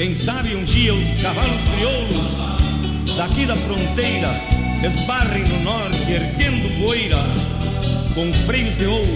Quem sabe um dia os cavalos crioulos daqui da fronteira esbarrem no norte, erguendo poeira, com freios de ouro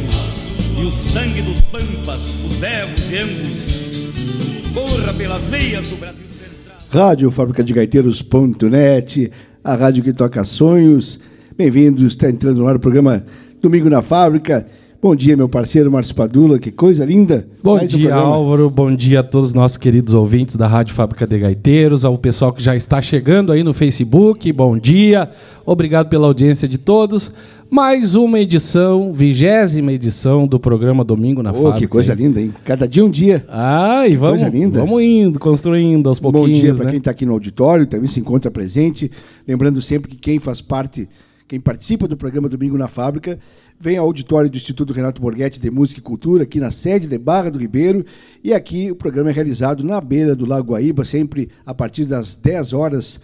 e o sangue dos pampas, os devos e angus, corra pelas veias do Brasil Central. Rádio Fábrica de Gaiteiros.net, a rádio que toca sonhos. Bem-vindos, está entrando no ar o programa Domingo na Fábrica. Bom dia, meu parceiro Márcio Padula, que coisa linda. Bom Mais dia, um Álvaro. Bom dia a todos os nossos queridos ouvintes da Rádio Fábrica de Gaiteiros, ao pessoal que já está chegando aí no Facebook. Bom dia. Obrigado pela audiência de todos. Mais uma edição, vigésima edição do programa Domingo na oh, Fábrica. Que coisa linda, hein? Cada dia um dia. Ah, e vamos, vamos indo, construindo aos pouquinhos. Bom dia para né? quem está aqui no auditório, também se encontra presente. Lembrando sempre que quem faz parte, quem participa do programa Domingo na Fábrica, vem ao auditório do Instituto Renato Borghetti de Música e Cultura, aqui na sede de Barra do Ribeiro. E aqui o programa é realizado na beira do Lago Guaíba, sempre a partir das 10 horas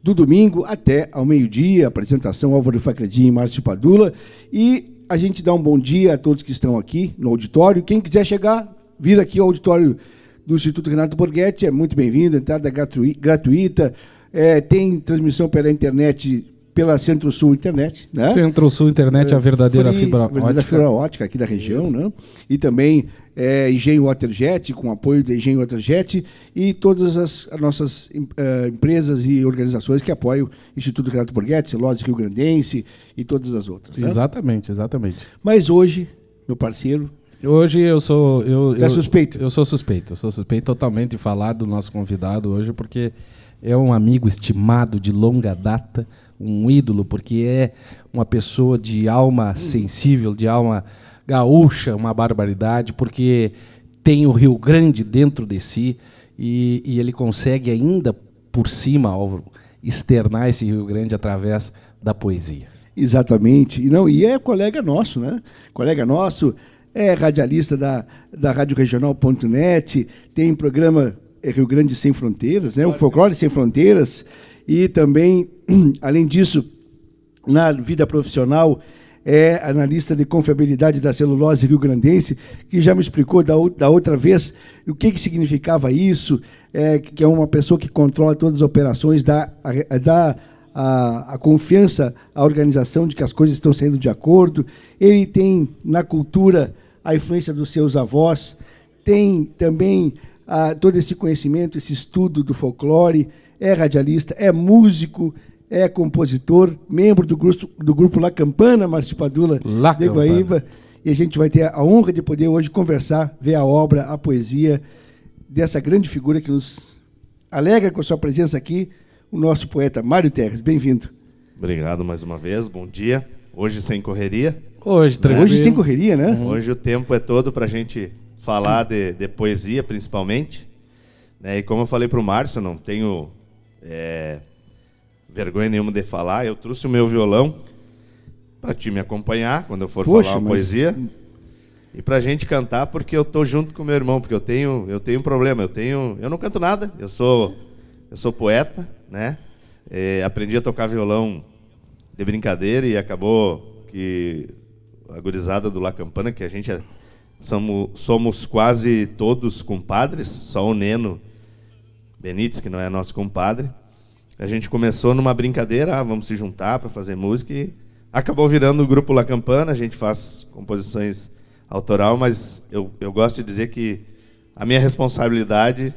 do domingo até ao meio-dia. Apresentação Álvaro Facredinho e Márcio Padula. E a gente dá um bom dia a todos que estão aqui no auditório. Quem quiser chegar, vir aqui ao auditório do Instituto Renato Borghetti, é muito bem-vindo, entrada gratuita. É, tem transmissão pela internet pela Centro-Sul Internet. Né? Centro-Sul Internet é a verdadeira Free, fibra verdadeira ótica. fibra ótica aqui da região, né? E também é, Engenho Waterjet, com apoio da Engenho Waterjet, e todas as, as nossas uh, empresas e organizações que apoiam o Instituto Renato Borghetti, Celose Rio Grandense e todas as outras. Né? Exatamente, exatamente. Mas hoje, meu parceiro, Hoje eu sou. Eu, é suspeito? Eu sou suspeito. Eu sou suspeito totalmente de falar do nosso convidado hoje, porque é um amigo estimado de longa data, um ídolo, porque é uma pessoa de alma sensível, de alma gaúcha, uma barbaridade, porque tem o Rio Grande dentro de si e, e ele consegue ainda por cima, Álvaro, externar esse Rio Grande através da poesia. Exatamente. E, não, e é colega nosso, né? Colega nosso, é radialista da, da Rádio Regional.net, tem programa é, Rio Grande Sem Fronteiras, né? o Folclore Sem Fronteiras, e também, além disso, na vida profissional, é analista de confiabilidade da celulose rio-grandense, que já me explicou da, da outra vez o que, que significava isso, é, que é uma pessoa que controla todas as operações, dá, dá a, a, confiança à organização de que as coisas estão saindo de acordo. Ele tem na cultura a influência dos seus avós, tem também ah, todo esse conhecimento, esse estudo do folclore, é radialista, é músico, é compositor, membro do grupo, do grupo La Campana, Márcio Padula La de Guaíba. E a gente vai ter a honra de poder hoje conversar, ver a obra, a poesia dessa grande figura que nos alegra com a sua presença aqui, o nosso poeta Mário Terres. Bem-vindo. Obrigado mais uma vez, bom dia. Hoje sem correria. Hoje, tranquilo. Hoje sem correria, né? Uhum. Hoje o tempo é todo para a gente falar de, de poesia, principalmente. Né? E como eu falei para o Márcio, não tenho é, vergonha nenhuma de falar. Eu trouxe o meu violão para te me acompanhar quando eu for falar uma mas... poesia. E para a gente cantar, porque eu tô junto com meu irmão, porque eu tenho, eu tenho um problema. Eu tenho, eu não canto nada. Eu sou, eu sou poeta, né? É, aprendi a tocar violão de brincadeira e acabou que a gurizada do La Campana, que a gente é Somos, somos quase todos compadres, só o Neno Benítez, que não é nosso compadre. A gente começou numa brincadeira, ah, vamos se juntar para fazer música e acabou virando o grupo La Campana. A gente faz composições autoral, mas eu, eu gosto de dizer que a minha responsabilidade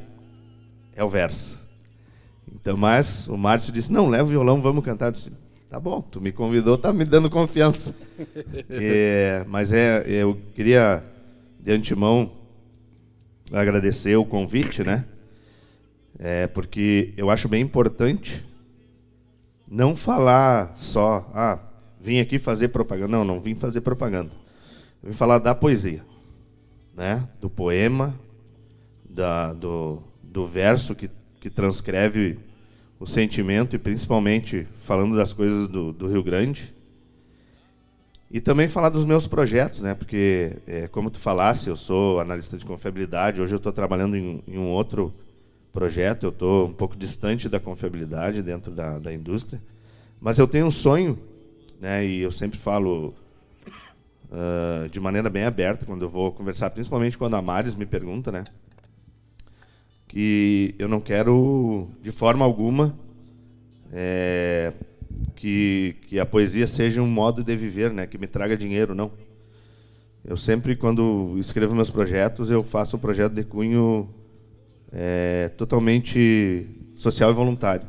é o verso. Então, mas o Márcio disse: "Não, leva o violão, vamos cantar". Eu disse, tá bom, tu me convidou, tá me dando confiança. é, mas é, eu queria de antemão agradecer o convite, né? É, porque eu acho bem importante não falar só, ah, vim aqui fazer propaganda. Não, não vim fazer propaganda. Vim falar da poesia, né? Do poema, da, do, do verso que, que transcreve o sentimento e principalmente falando das coisas do, do Rio Grande. E também falar dos meus projetos, né? Porque, é, como tu falasse, eu sou analista de confiabilidade. Hoje eu estou trabalhando em, em, um outro projeto. Eu estou um pouco distante da confiabilidade dentro da, da indústria. Mas eu tenho um sonho, né? E eu sempre falo uh, de maneira bem aberta quando eu vou conversar, principalmente quando a Maris me pergunta, né? que eu não quero, de forma alguma, é, que, que a poesia seja um modo de viver, né? Que me traga dinheiro, não. Eu sempre, quando escrevo meus projetos, eu faço um projeto de cunho é, totalmente social e voluntário.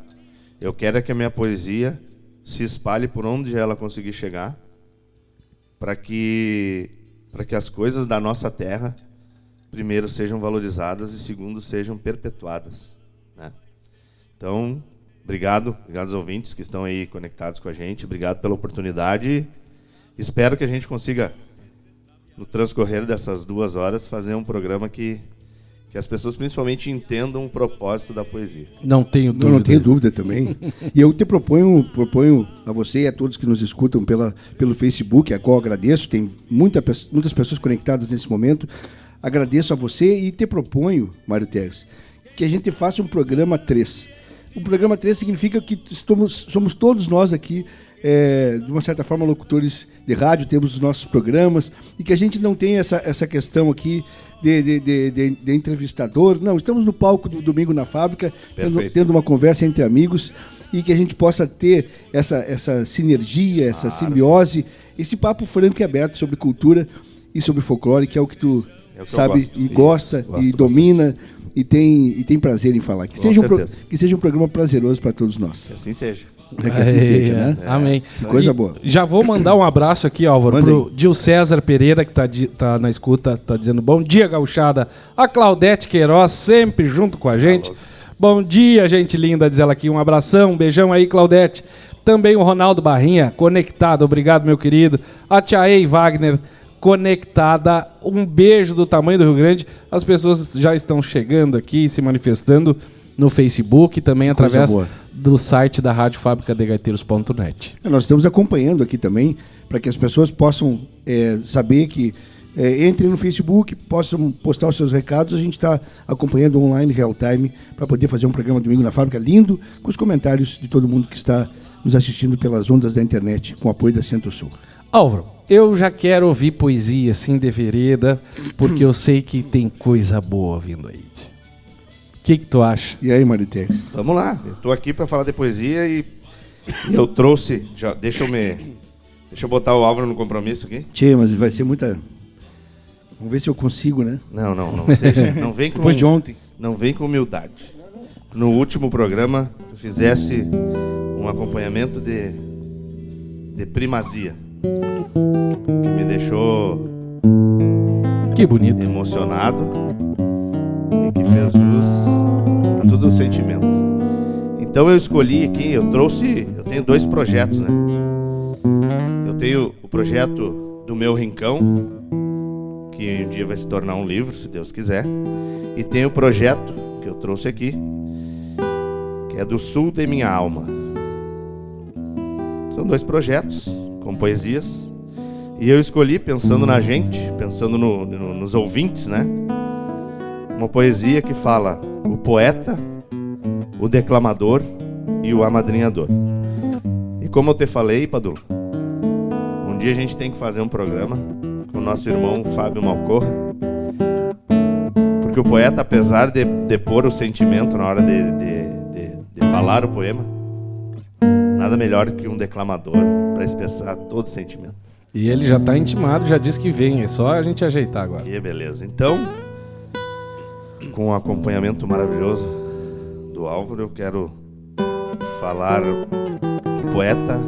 Eu quero é que a minha poesia se espalhe por onde ela conseguir chegar, para que para que as coisas da nossa terra primeiro sejam valorizadas e segundo sejam perpetuadas, né? Então, obrigado, obrigado aos ouvintes que estão aí conectados com a gente, obrigado pela oportunidade. Espero que a gente consiga no transcorrer dessas duas horas fazer um programa que que as pessoas principalmente entendam o propósito da poesia. Não tenho dúvida. Não, não tenho dúvida também. e eu te proponho, proponho a você e a todos que nos escutam pela, pelo Facebook, a qual agradeço, tem muita, muitas pessoas conectadas nesse momento. Agradeço a você e te proponho, Mário Teres, que a gente faça um programa 3. O programa 3 significa que estamos, somos todos nós aqui, é, de uma certa forma, locutores de rádio, temos os nossos programas, e que a gente não tem essa, essa questão aqui de, de, de, de, de entrevistador. Não, estamos no palco do Domingo na Fábrica, tendo, tendo, uma conversa entre amigos e que a gente possa ter essa, essa sinergia, essa claro. simbiose, esse papo franco e aberto sobre cultura e sobre folclore, que é o que tu é que sabe e gosta Isso, e domina e tem, e tem prazer em falar. Que, seja um, que seja um programa prazeroso para todos nós. Que assim seja. É que assim seja, né? É. Amém. Que coisa e boa. Já vou mandar um abraço aqui, Álvaro, Manda pro Dil César Pereira, que tá, tá na escuta, tá dizendo bom dia, gauchada. A Claudete Queiroz, sempre junto com a gente. bom dia, gente linda, diz ela aqui. Um abração, um beijão aí, Claudete. Também o Ronaldo Barrinha, conectado. Obrigado, meu querido. A Tia Ei Wagner, conectada. Um beijo do tamanho do Rio Grande. As pessoas já estão chegando aqui, se manifestando no Facebook, também através do site da Rádio Fábrica de Gaiteiros.net. É, nós estamos acompanhando aqui também, para que as pessoas possam é, saber que é, entrem no Facebook, possam postar os seus recados. A gente está acompanhando online, real time, para poder fazer um programa domingo na fábrica lindo, com os comentários de todo mundo que está nos assistindo pelas ondas da internet, com apoio da Centro-Sul. Álvaro, eu já quero ouvir poesia assim de vereda, porque eu sei que tem coisa boa vindo aí que, que tu acha? E aí, Maritex? Vamos lá. Eu tô aqui para falar de poesia e eu trouxe. Já, deixa eu me. Deixa eu botar o Álvaro no compromisso aqui. Tchê, mas vai ser muita. Vamos ver se eu consigo, né? Não, não, não. Seja, não vem com. Depois de ontem. Não vem com humildade. No último programa, tu fizesse um acompanhamento de. de primazia. Que me deixou. Que bonito. Emocionado que fez jus a todo o sentimento. Então eu escolhi aqui, eu trouxe, eu tenho dois projetos, né? Eu tenho o projeto do meu rincão, que um dia vai se tornar um livro, se Deus quiser, e tem o projeto que eu trouxe aqui, que é do sul de minha alma. São dois projetos com poesias, e eu escolhi pensando na gente, pensando no, no, nos ouvintes, né? Uma poesia que fala o poeta, o declamador e o amadrinhador. E como eu te falei, Padu, um dia a gente tem que fazer um programa com o nosso irmão Fábio Malcorra, porque o poeta, apesar de, de pôr o sentimento na hora de, de, de, de falar o poema, nada melhor que um declamador para expressar todo o sentimento. E ele já está intimado, já disse que vem, é só a gente ajeitar agora. Que beleza. Então, com o acompanhamento maravilhoso do Álvaro, eu quero falar o poeta,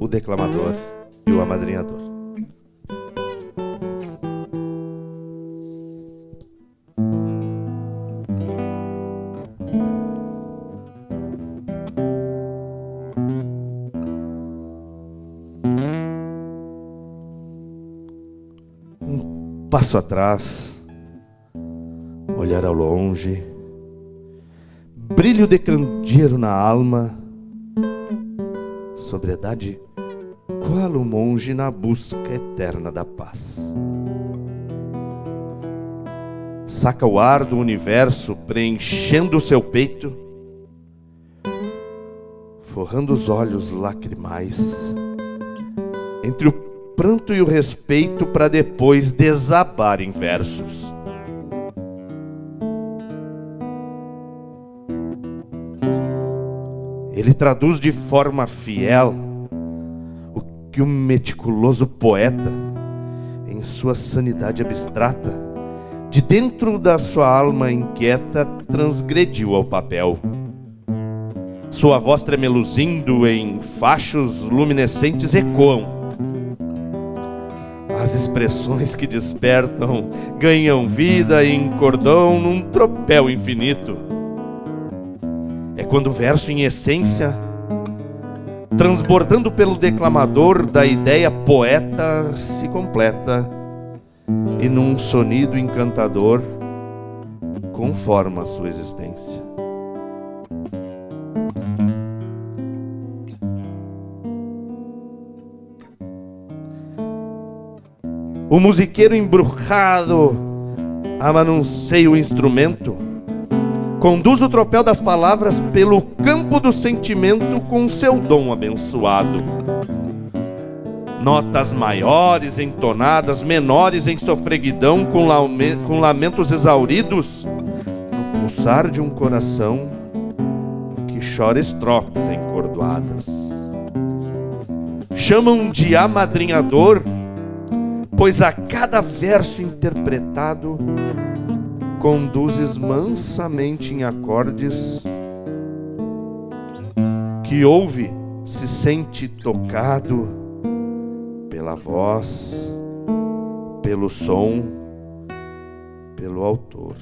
o declamador e o amadrinhador. Um passo atrás olhar ao longe, brilho de candeeiro na alma, sobriedade, qual o monge na busca eterna da paz. Saca o ar do universo preenchendo o seu peito, forrando os olhos lacrimais, entre o pranto e o respeito para depois desabar em versos Ele traduz de forma fiel o que o meticuloso poeta, em sua sanidade abstrata, de dentro da sua alma inquieta, transgrediu ao papel. Sua voz tremeluzindo em fachos luminescentes ecoam. As expressões que despertam ganham vida em cordão num tropel infinito é quando o verso, em essência, transbordando pelo declamador da ideia poeta, se completa e num sonido encantador conforma a sua existência. O musiqueiro embrujado amanuncia o instrumento Conduz o tropel das palavras pelo campo do sentimento com seu dom abençoado. Notas maiores entonadas, menores em sofreguidão, com, com lamentos exauridos, no pulsar de um coração que chora estrofes encordoadas. Chamam de amadrinhador, pois a cada verso interpretado conduzes mansamente em acordes que ouve, se sente tocado pela voz, pelo som, pelo autor.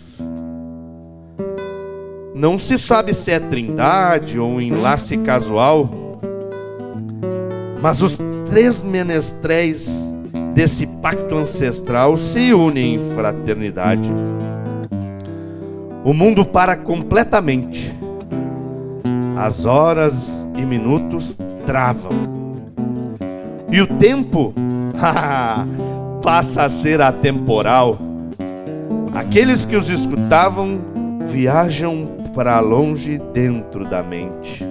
Não se sabe se é trindade ou um enlace casual, mas os três menestréis desse pacto ancestral se unem em fraternidade o mundo para completamente. As horas e minutos travam. E o tempo passa a ser atemporal. Aqueles que os escutavam viajam para longe dentro da mente.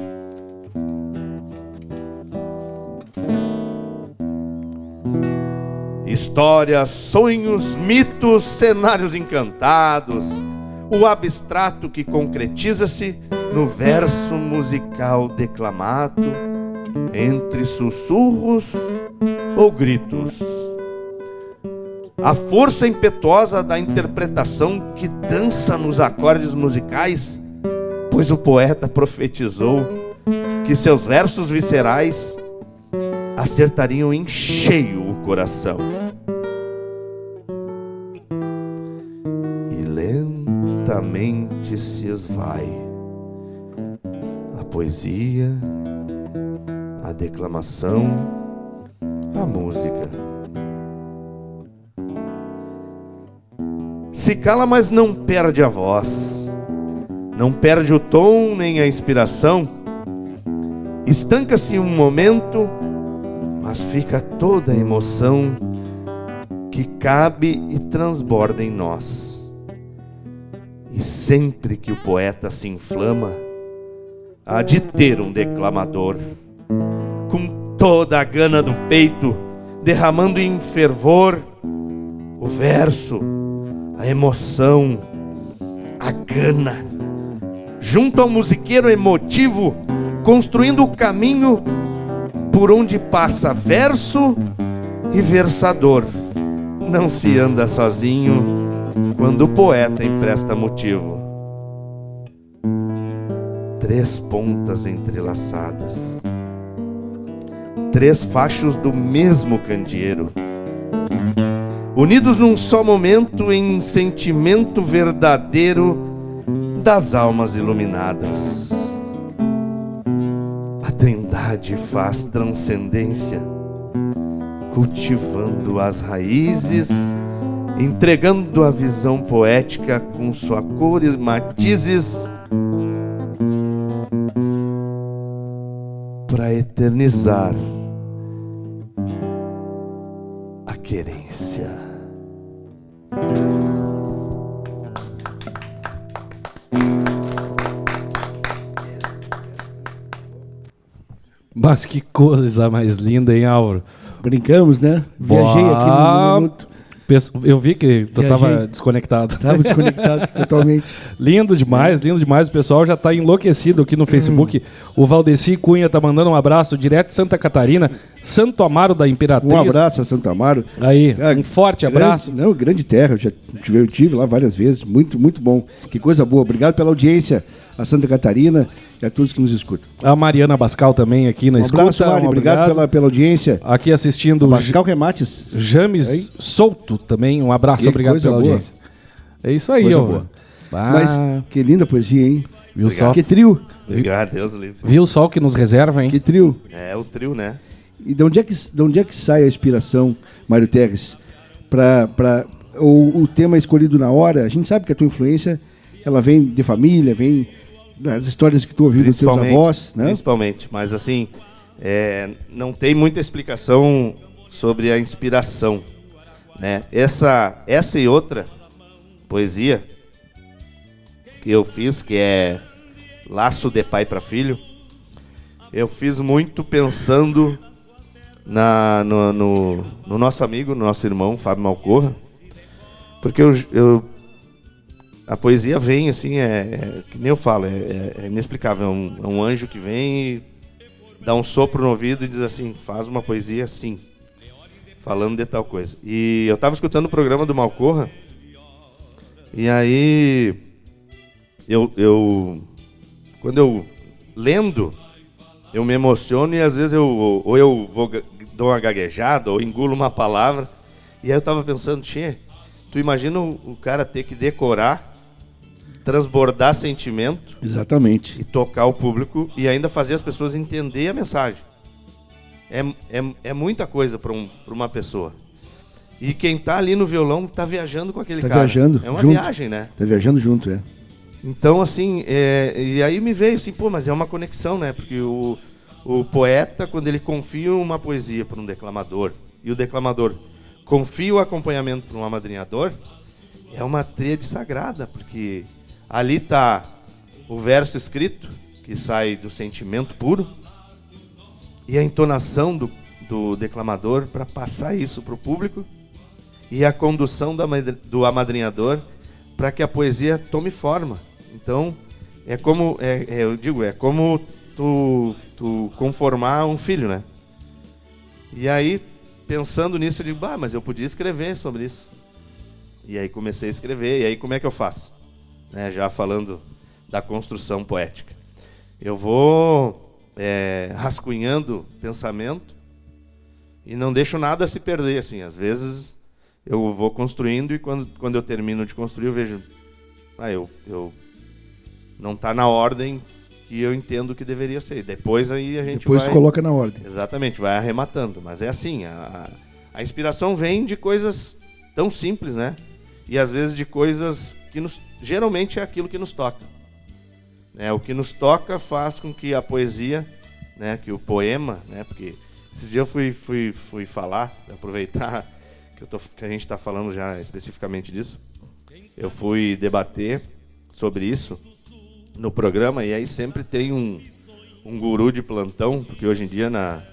Histórias, sonhos, mitos, cenários encantados o abstrato que concretiza-se no verso musical declamado, entre sussurros ou gritos. A força impetuosa da interpretação que dança nos acordes musicais, pois o poeta profetizou que seus versos viscerais acertariam em cheio o coração. Lentamente se esvai. A poesia, a declamação, a música. Se cala, mas não perde a voz, não perde o tom nem a inspiração. Estanca-se um momento, mas fica toda a emoção que cabe e transborda em nós. E sempre que o poeta se inflama, há de ter um declamador, com toda a gana do peito, derramando em fervor o verso, a emoção, a gana, junto ao musiqueiro emotivo, construindo o caminho por onde passa verso e versador. Não se anda sozinho quando o poeta empresta motivo. Três pontas entrelaçadas, três fachos do mesmo candeeiro, unidos num só momento em sentimento verdadeiro das almas iluminadas. A Trindade faz transcendência, cultivando as raízes entregando a visão poética com sua cores, matizes, para eternizar a querência. Mas que coisa mais linda, hein, Álvaro? Brincamos, né? Viajei aqui no minuto. Eu vi que tu Viajei. tava desconectado. Tava desconectado totalmente. Lindo demais, lindo demais. O pessoal já tá enlouquecido aqui no Facebook. O Valdeci Cunha tá mandando um abraço direto de Santa Catarina, Santo Amaro da Imperatriz. Um abraço a Santo Amaro. Aí, É, um forte abraço. Grande, não, grande terra, eu já tive, eu tive lá várias vezes, muito, muito bom. Que coisa boa. Obrigado pela audiência a Santa Catarina e a todos que nos escutam. A Mariana Bascal também aqui na Um escuta. abraço, Mari, um obrigado pela, pela audiência. Aqui assistindo o Pascal Remates. James Aí. Souto também. Um abraço, Que obrigado pela boa. audiência. É isso aí, Coisa ó. boa. Mas que linda poesia, hein? viu só? Que trio, Obrigado, Deus livre. Viu só o que nos reserva, hein? que trio. É o trio, né? E de onde é que, de onde é que sai a inspiração, Mário Terres, para o, o tema escolhido na hora? A gente sabe que a tua influência ela vem de família, vem das histórias que tu ouviu dos teus avós, né? Principalmente. Mas assim, é, não tem muita explicação sobre a inspiração. Né? Essa, essa e outra poesia que eu fiz, que é Laço de Pai para Filho, eu fiz muito pensando na, no, no, no nosso amigo, no nosso irmão, Fábio Malcorra, porque eu, eu a poesia vem assim, é, é que nem eu falo, é, é- é inexplicável. É um, é um anjo que vem e dá um sopro no ouvido e diz assim: faz uma poesia assim, falando de tal coisa. E eu estava escutando o programa do Malcorra, e aí eu, eu quando eu lendo, eu me emociono e às vezes eu ou eu vou dou uma gaguejada ou engulo uma palavra. E aí eu tava pensando, tchê, tu imagina o cara ter que decorar, transbordar sentimento Exatamente. e tocar o público e ainda fazer as pessoas entender a mensagem. É, é, é muita coisa para um, uma pessoa. E quem tá ali no violão tá viajando com aquele Tá cara. viajando É uma junto. viagem, né? Tá viajando junto, é. Então, assim, é, e aí me veio assim, pô, mas é uma conexão, né? Porque o, o poeta, quando ele confia uma poesia para um declamador, e o declamador confia o acompanhamento para um amadrinhador, é uma tríade sagrada, porque ali tá o verso escrito, que sai do sentimento puro, e a entonação do, do declamador para passar isso para o público, e a condução do amadrinhador para que a poesia tome forma. Então, é como, é, é, eu digo, é como tu, tu conformar um filho, né? E aí, pensando nisso, eu digo, bah, mas eu podia escrever sobre isso. E aí comecei a escrever, e aí como é que eu faço? Né, já falando da construção poética. Eu vou é, rascunhando pensamento e não deixo nada se perder, assim. Às vezes eu vou construindo e quando, quando eu termino de construir eu vejo, ah, eu, eu não está na ordem que eu entendo que deveria ser. Depois aí a gente Depois vai... coloca na ordem. Exatamente, vai arrematando. Mas é assim, a, a inspiração vem de coisas tão simples, né? E às vezes de coisas que nos, geralmente é aquilo que nos toca. Né? O que nos toca faz com que a poesia, né? que o poema, né? porque esses dias eu fui, fui, fui falar, aproveitar que, tô, que a gente está falando já especificamente disso, eu fui debater sobre isso no programa e aí sempre tem um, um guru de plantão, porque hoje em dia na,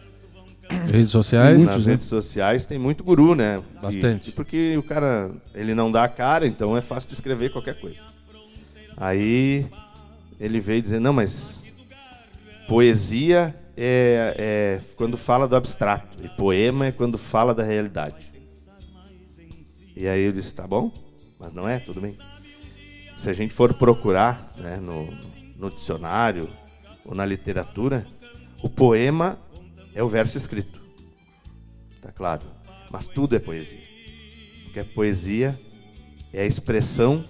Redes sociais. Muitos, nas né? redes sociais tem muito guru, né? Bastante. E- porque o cara, ele não dá a cara, então é fácil de escrever qualquer coisa. Aí ele veio dizer, não, mas poesia é, é quando fala do abstrato, e poema é quando fala da realidade. E aí eu disse, tá bom, mas não é, tudo bem. Se a gente for procurar né, no, no dicionário ou na literatura, o poema é o verso escrito. Tá claro. Mas tudo é poesia. Porque a poesia é a expressão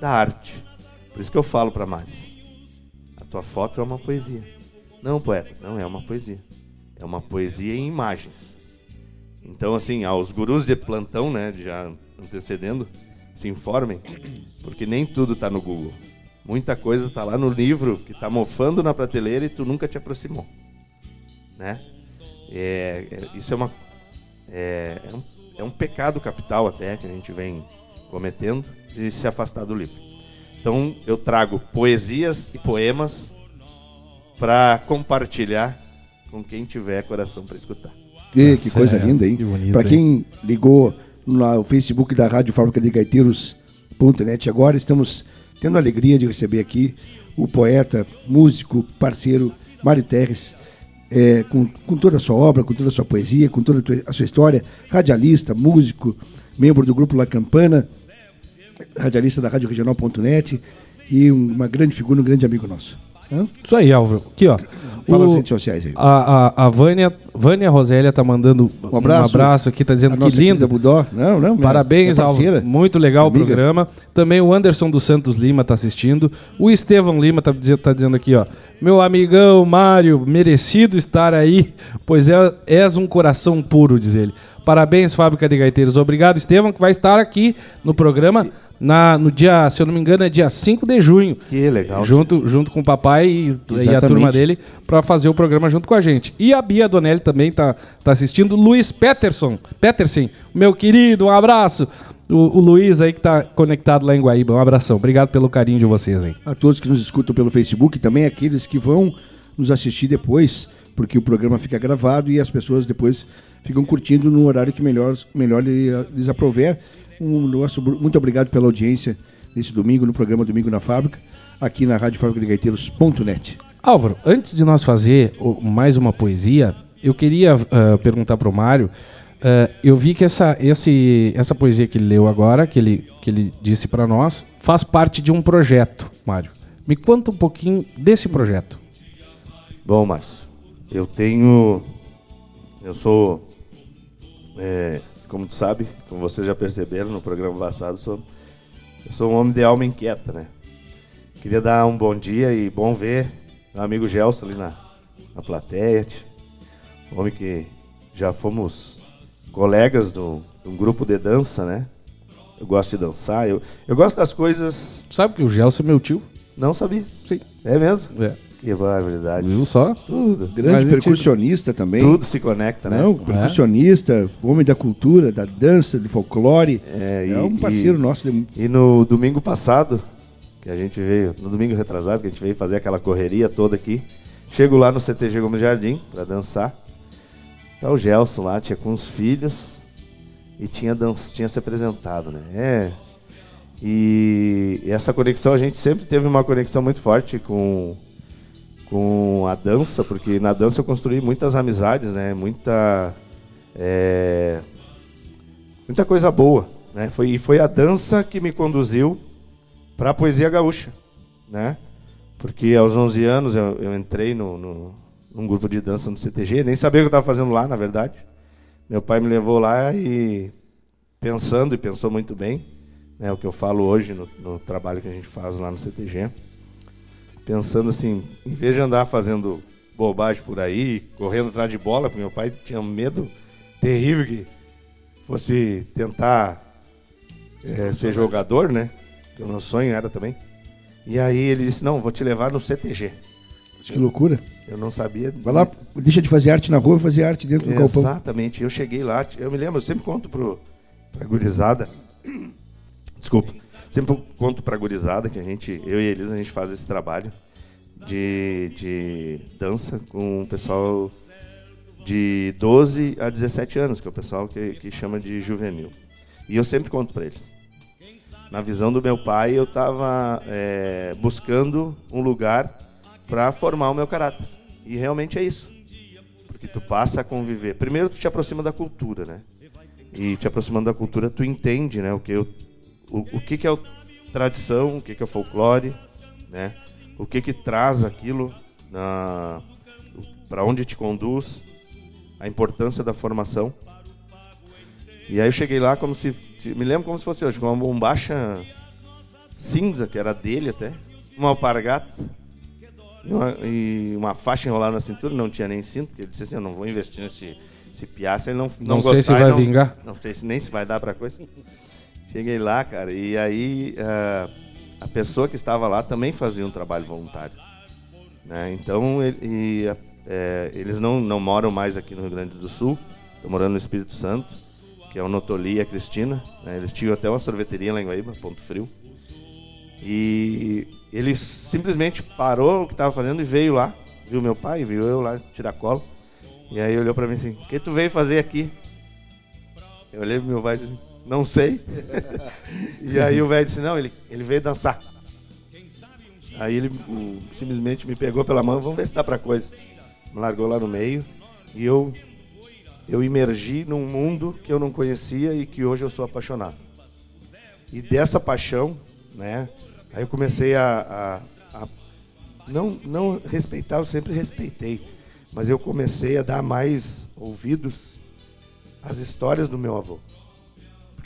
da arte. Por isso que eu falo para mais. A tua foto é uma poesia. Não, poeta, não é uma poesia. É uma poesia em imagens. Então, assim, aos gurus de plantão, né, já antecedendo, se informem, porque nem tudo está no Google. Muita coisa está lá no livro que está mofando na prateleira e tu nunca te aproximou, né? É, é- isso é uma é, é um, é um pecado capital até que a gente vem cometendo de se afastar do livro. Então eu trago poesias e poemas para compartilhar com quem tiver coração para escutar. E, que coisa certo, linda, hein? que Para quem ligou no Facebook da Rádio Fábrica de Gaiteiros.net. Agora estamos tendo a alegria de receber aqui o poeta, músico, parceiro Mário Terres, é, com, com toda a sua obra, com toda a sua poesia, com toda a sua história, radialista, músico, membro do grupo La Campana, radialista da Rádio Regional.net e uma grande figura, um grande amigo nosso. Hã? Isso aí, Álvaro. Aqui, ó. Fala o, as redes sociais aí. A, a, a Vânia, Vânia Rosélia tá mandando um abraço, um abraço aqui, tá dizendo que lindo. Budó. Não, não, Parabéns, Álvaro. Muito legal Amiga. o programa. Também o Anderson dos Santos Lima tá assistindo. O Estevão Lima tá, tá dizendo aqui, ó. Meu amigão Mário, merecido estar aí, pois é, és um coração puro, diz ele. Parabéns, Fábrica de Gaiteiros. Obrigado, Estevão, que vai estar aqui no programa na, no dia, se eu não me engano, é dia 5 de junho. Que legal. Junto, junto com o papai e, e a turma dele para fazer o programa junto com a gente. E a Bia Donelli também tá, tá assistindo. Luiz Peterson, Peterson, meu querido, um abraço. O, o, Luiz aí que tá conectado lá em Guaíba. Um abração. Obrigado pelo carinho de vocês aí. A todos que nos escutam pelo Facebook e também aqueles que vão nos assistir depois, porque o programa fica gravado e as pessoas depois ficam curtindo no horário que melhor, melhor lhes aprover. Um nosso, muito obrigado pela audiência nesse domingo, no programa Domingo na Fábrica, aqui na Rádio Fábrica de Gaiteiros.net. Álvaro, antes de nós fazer mais uma poesia, eu queria uh, perguntar para o Mário. Uh, eu vi que essa, esse, essa poesia que ele leu agora, que ele, que ele disse para nós, faz parte de um projeto, Mário. Me conta um pouquinho desse projeto. Bom, Márcio, eu tenho. Eu sou é, como tu sabe, como vocês já perceberam no programa passado, sou, eu sou um homem de alma inquieta, né? Queria dar um bom dia e bom ver meu amigo Gelson ali na, na plateia. Homem que já fomos colegas do, de um grupo de dança, né? Eu gosto de dançar, eu, eu gosto das coisas. Sabe que o Gelson é meu tio? Não sabia. Sim. É mesmo? É. Que barbaridade. Viu só? Tudo. Grande Mas percussionista gente... também. Tudo se conecta, né? Não, percussionista, é. homem da cultura, da dança, do folclore. É, é um parceiro e, nosso. De... E no domingo passado, que a gente veio, no domingo retrasado, que a gente veio fazer aquela correria toda aqui, chego lá no CTG Gomes Jardim para dançar. Tá o Gelson lá, tinha com os filhos e tinha, dança, tinha se apresentado, né? É. E essa conexão, a gente sempre teve uma conexão muito forte com com a dança, porque na dança eu construí muitas amizades, né? Muita é, muita coisa boa, né? Foi e foi a dança que me conduziu para a poesia gaúcha, né? Porque aos 11 anos eu, eu entrei no, no, num grupo de dança no CTG, nem sabia o que eu estava fazendo lá, na verdade. Meu pai me levou lá e pensando e pensou muito bem, né? O que eu falo hoje no, no trabalho que a gente faz lá no CTG pensando assim, em vez de andar fazendo bobagem por aí, correndo atrás de bola, porque meu pai tinha um medo terrível que fosse tentar é, ser jogador, né? Que o meu sonho era também. E aí ele disse, não, vou te levar no CTG. Que loucura. Eu não sabia. Vai lá, deixa de fazer arte na rua e fazer arte dentro do Exatamente. galpão. Exatamente. Eu cheguei lá, eu me lembro, eu sempre conto pro, pra gurizada. Desculpa. Sempre conto pra gurizada que a gente, eu e a Elisa, a gente faz esse trabalho de, de dança com o pessoal de 12 a 17 anos, que é o pessoal que, que chama de juvenil. E eu sempre conto para eles. Na visão do meu pai, eu estava é, buscando um lugar para formar o meu caráter. E realmente é isso. Porque tu passa a conviver. Primeiro, tu te aproxima da cultura, né? E te aproximando da cultura, tu entende, né? O que, eu, o, o que, que é tradição, o que, que é folclore, né? O que que traz aquilo para onde te conduz, a importância da formação. E aí eu cheguei lá como se, se me lembro como se fosse hoje, com uma bombacha cinza que era dele até, uma alpargata e uma, e uma faixa enrolada na cintura, não tinha nem cinto, porque ele disse assim, eu não vou investir nesse, nesse piaço, ele não não, não sei se vai não, vingar. Não sei nem se vai dar para coisa. Cheguei lá, cara, e aí uh, a pessoa que estava lá também fazia um trabalho voluntário. Né? Então, ele, e, é, eles não, não moram mais aqui no Rio Grande do Sul, estão morando no Espírito Santo, que é o Notoli e a Cristina. Né? Eles tinham até uma sorveteria lá em Guaíba, Ponto Frio. E ele simplesmente parou o que estava fazendo e veio lá, viu meu pai, viu eu lá tirar cola. E aí olhou para mim assim: O que tu veio fazer aqui? Eu olhei pro meu pai e disse assim: Não sei. e aí o velho disse, não, ele, ele veio dançar. Aí ele o, simplesmente me pegou pela mão, vamos ver se dá pra coisa. Me largou lá no meio e eu eu imergi num mundo que eu não conhecia e que hoje eu sou apaixonado. E dessa paixão, né, aí eu comecei a, a, a não, não respeitar, eu sempre respeitei, mas eu comecei a dar mais ouvidos às histórias do meu avô.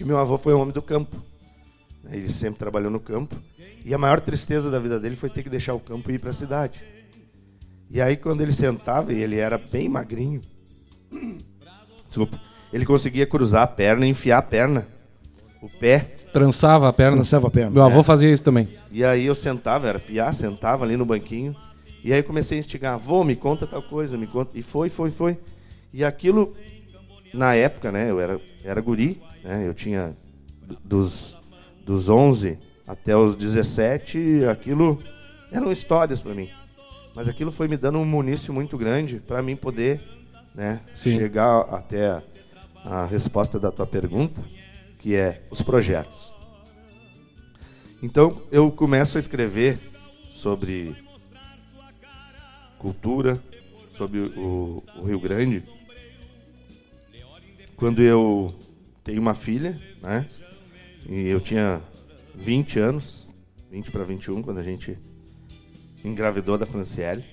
Porque meu avô foi um homem do campo. Né, ele sempre trabalhou no campo. E a maior tristeza da vida dele foi ter que deixar o campo e ir para a cidade. E aí, quando ele sentava, e ele era bem magrinho, desculpa, ele conseguia cruzar a perna e enfiar a perna, o pé. Trançava a perna. Trançava a perna. Meu avô fazia isso também. E aí eu sentava, era piar, sentava ali no banquinho. E aí comecei a instigar, vô, me conta tal coisa, me conta. E foi, foi, foi. E aquilo, na época, né, eu era, era guri, né, eu tinha dos, dos 11 até os 17, aquilo eram histórias para mim. Mas aquilo foi me dando um munício muito grande para mim poder né, chegar até a resposta da tua pergunta, que é os projetos. Então eu começo a escrever sobre cultura, sobre o, o Rio Grande, quando eu tenho uma filha, né? E eu tinha 20 anos, 20 para 21, quando a gente engravidou da Franciele.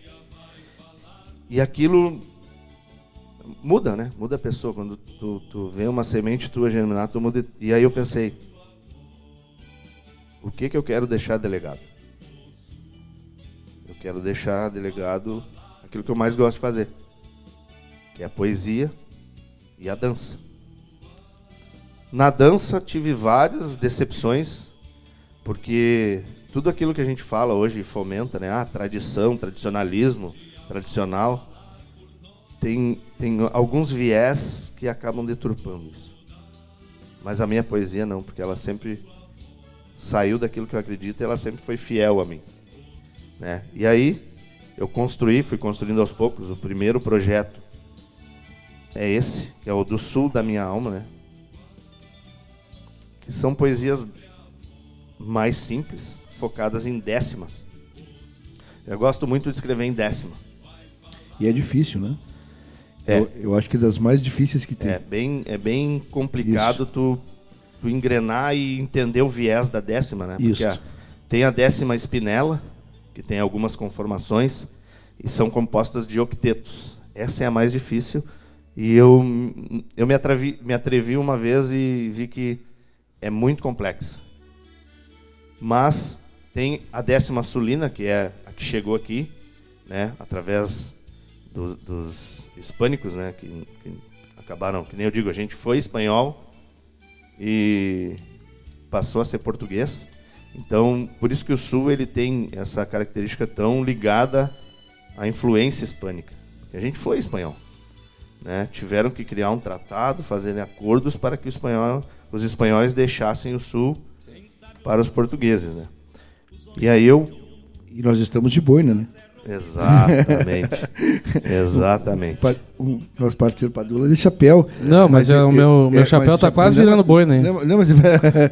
E aquilo muda, né? Muda a pessoa. Quando tu, tu vê uma semente tua germinar, tu muda. E aí eu pensei, o que, que eu quero deixar delegado? Eu quero deixar delegado aquilo que eu mais gosto de fazer, que é a poesia e a dança. Na dança tive várias decepções, porque tudo aquilo que a gente fala hoje fomenta, né? Ah, tradição, tradicionalismo, tradicional, tem, tem alguns viés que acabam deturpando isso. Mas a minha poesia não, porque ela sempre saiu daquilo que eu acredito e ela sempre foi fiel a mim. Né? E aí eu construí, fui construindo aos poucos. O primeiro projeto é esse, que é o do sul da minha alma, né? Que são poesias mais simples, focadas em décimas. Eu gosto muito de escrever em décima. E é difícil, né? É. Eu, eu acho que é das mais difíceis que tem. É bem, é bem complicado tu, tu engrenar e entender o viés da décima, né? Porque Isso. a- tem a décima espinela, que tem algumas conformações, e são compostas de octetos. Essa é a mais difícil. E eu, eu me, atrevi, me atrevi uma vez e vi que é muito complexa. Mas tem a décima sulina, que é a que chegou aqui, né, através do- dos hispânicos, né, que, que acabaram, que nem eu digo, a gente foi espanhol e passou a ser português. Então, por isso que o Sul ele tem essa característica tão ligada à influência hispânica. A gente foi espanhol. Né? Tiveram que criar um tratado, fazerem acordos para que o espanhol, os espanhóis deixassem o Sul para os portugueses. Né? E aí eu E nós estamos de boina, né? Exatamente. Exatamente. Pa- O nosso parceiro Padula de chapéu. Não, mas é, o meu- meu chapéu mas tá cha- quase mas é- virando boina aí. Não, não, mas,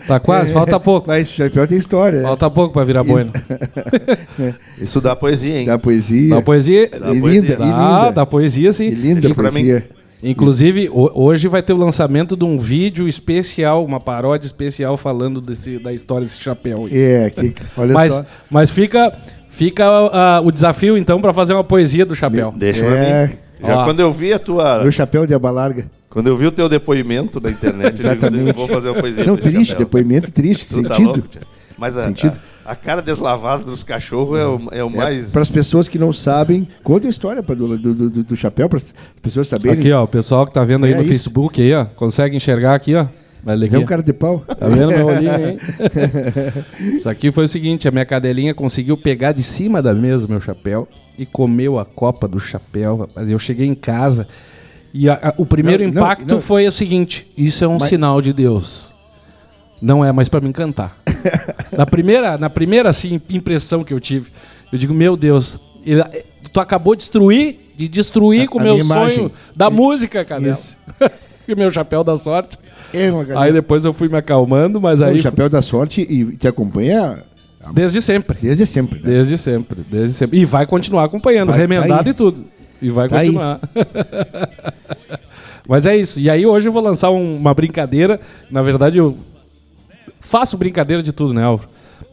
Tá quase? Falta pouco. Mas chapéu tem história. né? Falta pouco pra virar boina. Isso dá poesia, hein? Da poesia. Dá poesia. Dá e poesia. linda, e Dá, linda. dá poesia sim. E linda pra mim. poesia. Inclusive, ho- hoje vai ter o lançamento de um vídeo especial, uma paródia especial falando desse- da história desse chapéu. aí. É, que, olha Mas, só. mas fica, fica ah, o desafio, então, para fazer uma poesia do chapéu. Deixa É. pra mim. Já Ó. quando eu vi a tua. Meu chapéu de aba larga. Quando eu vi o teu depoimento na internet, Exatamente. eu vou fazer uma poesia. Não, do triste, chapéu. depoimento triste, tá sentido. louco, tia? Mas a, Sentido. a, a cara deslavada dos cachorros é o, é o mais. Para as pessoas que não sabem, conta a história Padula, do, do, do, do chapéu, para as pessoas saberem. Aqui, ó, o pessoal que tá vendo aí É no isso. Facebook aí, ó, consegue enxergar aqui, ó. Olha É um cara de pau. Tá vendo meu olhinho aí? Isso aqui foi o seguinte, a minha cadelinha conseguiu pegar de cima da mesa o meu chapéu e comeu a copa do chapéu, rapaz. Eu cheguei em casa e a- a- o primeiro Não, não, impacto não. foi o seguinte, isso é um Mas- sinal de Deus. Não é mais pra me cantar. na primeira, na primeira assim, impressão que eu tive, eu digo, meu Deus, ele- tu acabou de destruir, de destruir A- com o meu sonho da música, cadela. Isso. e meu chapéu da sorte Aí depois eu fui me acalmando, mas aí. o Chapéu da Sorte e te acompanha Desde sempre. desde sempre. Né? Desde sempre, desde sempre. E vai continuar acompanhando, Vai- remendado tá e tudo. E vai Tá continuar. Mas é isso. E aí hoje eu vou lançar um- uma brincadeira. Na verdade, eu faço brincadeira de tudo, né, Álvaro?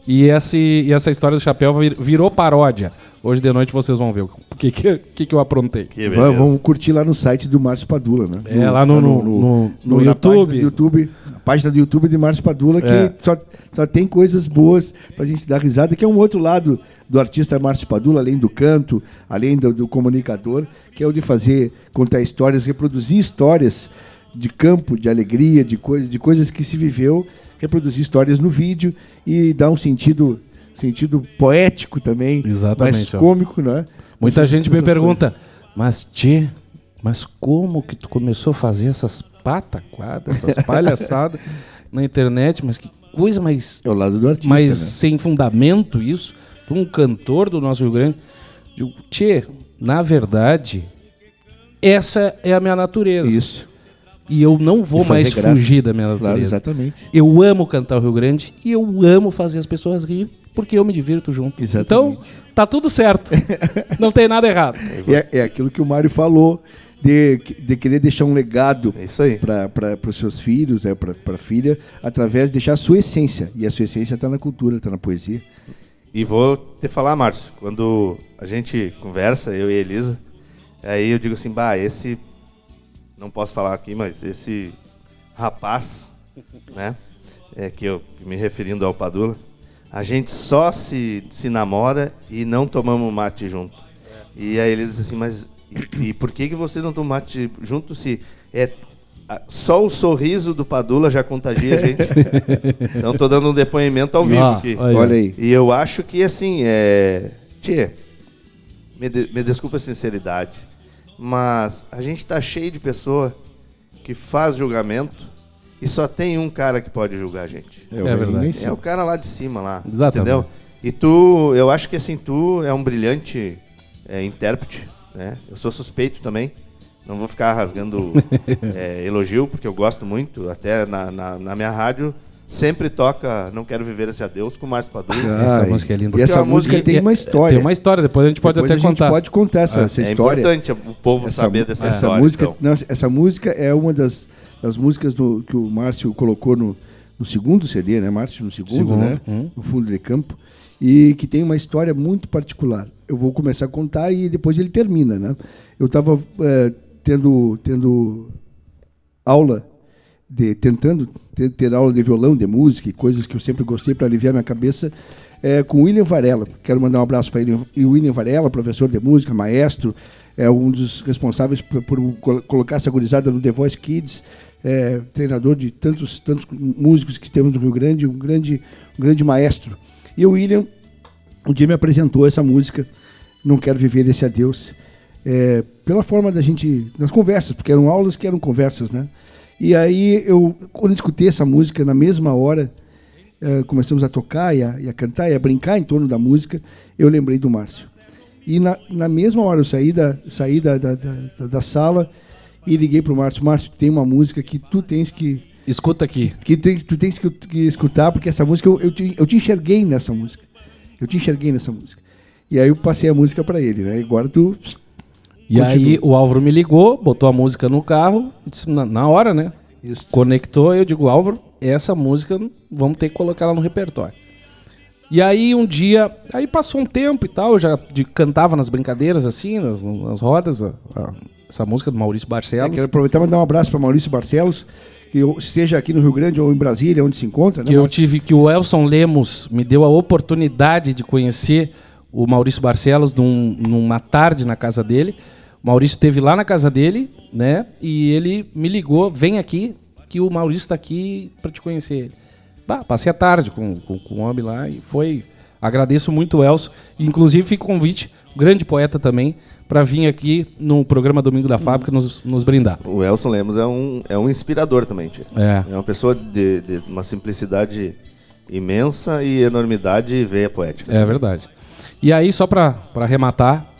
E, esse, e essa história do chapéu vir- virou paródia. Hoje de noite vocês vão ver o que, que, que, que eu aprontei. Que Va- beleza. Vamos curtir lá no site do Márcio Padula, né? É, lá no- no- no- no na YouTube. Página do YouTube. A página do YouTube de Márcio Padula, que É. só, só tem coisas boas pra gente dar risada, que é um outro lado do artista Márcio Padula, além do canto, além do, do comunicador, que é o de fazer, contar histórias, reproduzir histórias de campo, de alegria, de, coisa, de coisas que se viveu, reproduzir histórias no vídeo e dar um sentido sentido poético também, Exatamente, mais ó. cômico, né? Muita Essas- gente me pergunta, mas Tchê, mas como que tu começou a fazer essas pataquadas, essas palhaçadas na internet? Mas que coisa mais, É o lado do artista, mais né? sem fundamento isso? Um cantor do nosso Rio Grande? Digo, Tchê, na verdade, essa é a minha natureza. Isso. E eu não vou mais graça. fugir da minha Claro, natureza. exatamente. eu amo cantar o Rio Grande e eu amo fazer as pessoas rir porque eu me divirto junto. Exatamente. Então, tá tudo certo. não tem nada errado. É, é aquilo que o Mário falou, de, de querer deixar um legado É isso aí. para os seus filhos, né, para a filha, através de deixar a sua essência. E a sua essência está na cultura, está na poesia. E vou te falar, Márcio, quando a gente conversa, eu e a Elisa, aí eu digo assim, bah, esse. Não posso falar aqui, mas esse rapaz, né? É que eu me referindo ao Padula, a gente só se, se namora e não tomamos mate junto. E aí eles assim, mas e, e por que, que você não toma mate junto se é a- só o sorriso do Padula já contagia a gente? então tô dando um depoimento ao vivo Ó, aqui. Aí, ó. Olha aí. E eu acho que, assim, é. Tchê, me, de- me desculpa a sinceridade, mas a gente tá cheio de pessoa que faz julgamento e só tem um cara que pode julgar a gente. É velhinho verdade. É o cara lá de cima lá. Exatamente. Entendeu? E tu, eu acho que assim, tu é um brilhante é, intérprete, né? Eu sou suspeito também. Não vou ficar rasgando é, elogio, porque eu gosto muito. Até na, na, na minha rádio sempre toca Não Quero Viver Esse Adeus com o Márcio Padula. Essa Ai, música é linda. E essa a música tem E- uma história. Tem uma história, depois a gente pode Depois até a gente contar. pode contar essa, essa é história. importante o povo essa, saber dessa essa história. música, então. não, essa música é uma das, das músicas do- que o Márcio colocou no, no segundo CD, né, Márcio? No segundo, Segundo, né? hum. No fundo de campo. E que tem uma história muito particular. Eu vou começar a contar e depois ele termina, né? Eu estava tendo, tendo aula, de, tentando ter, ter aula de violão, de música e coisas que eu sempre gostei para aliviar minha cabeça, é, com William Varela. Quero mandar um abraço para ele. E William Varela, professor de música, maestro, é um dos responsáveis por, por colo- colocar essa gurizada no The Voice Kids, é, treinador de tantos, tantos músicos que temos no Rio Grande, um grande, um grande maestro. E o William um dia me apresentou essa música, Não Quero Viver Esse Adeus, é, pela forma da gente, nas conversas, porque eram aulas que eram conversas, né? E aí, eu, quando eu escutei essa música, na mesma hora, eh, começamos a tocar e a, e a cantar e a brincar em torno da música, eu lembrei do Márcio. E na, na mesma hora eu saí da, saí da, da, da, da sala e liguei para o Márcio. Márcio, tem uma música que tu tens que, Escuta aqui. que tem, tu tens que, que escutar, porque essa música, eu, eu, te, eu te enxerguei nessa música. Eu te enxerguei nessa música. E aí eu passei a música para ele, né? E agora tu... E Continua. aí o Álvaro me ligou, botou a música no carro, disse, na, na hora, né? Isso. Conectou, eu digo, Álvaro, essa música vamos ter que colocar ela no repertório. E aí um dia, aí passou um tempo e tal, eu já de- cantava nas brincadeiras, assim, nas, nas rodas, a- a- essa música do Maurício Eu Barcelos. quero aproveitar e mandar um abraço para Maurício Barcelos, que eu- seja aqui no Rio Grande ou em Brasília, onde se encontra, né? que eu Márcio? tive que o Elson Lemos me deu a oportunidade de conhecer o Maurício Barcelos num- numa tarde na casa dele. Maurício esteve lá na casa dele, né? E ele me ligou, vem aqui, que o Maurício está aqui para te conhecer. Bah, passei a tarde com, com, com o homem lá e foi. Agradeço muito o Elson. Inclusive, fica o convite, grande poeta também, para vir aqui no programa Domingo da Fábrica nos, nos brindar. O Elson Lemos é um, é um inspirador também, tia. É. É uma pessoa de, de uma simplicidade imensa e enormidade e veia poética. É verdade. E aí, só pra arrematar,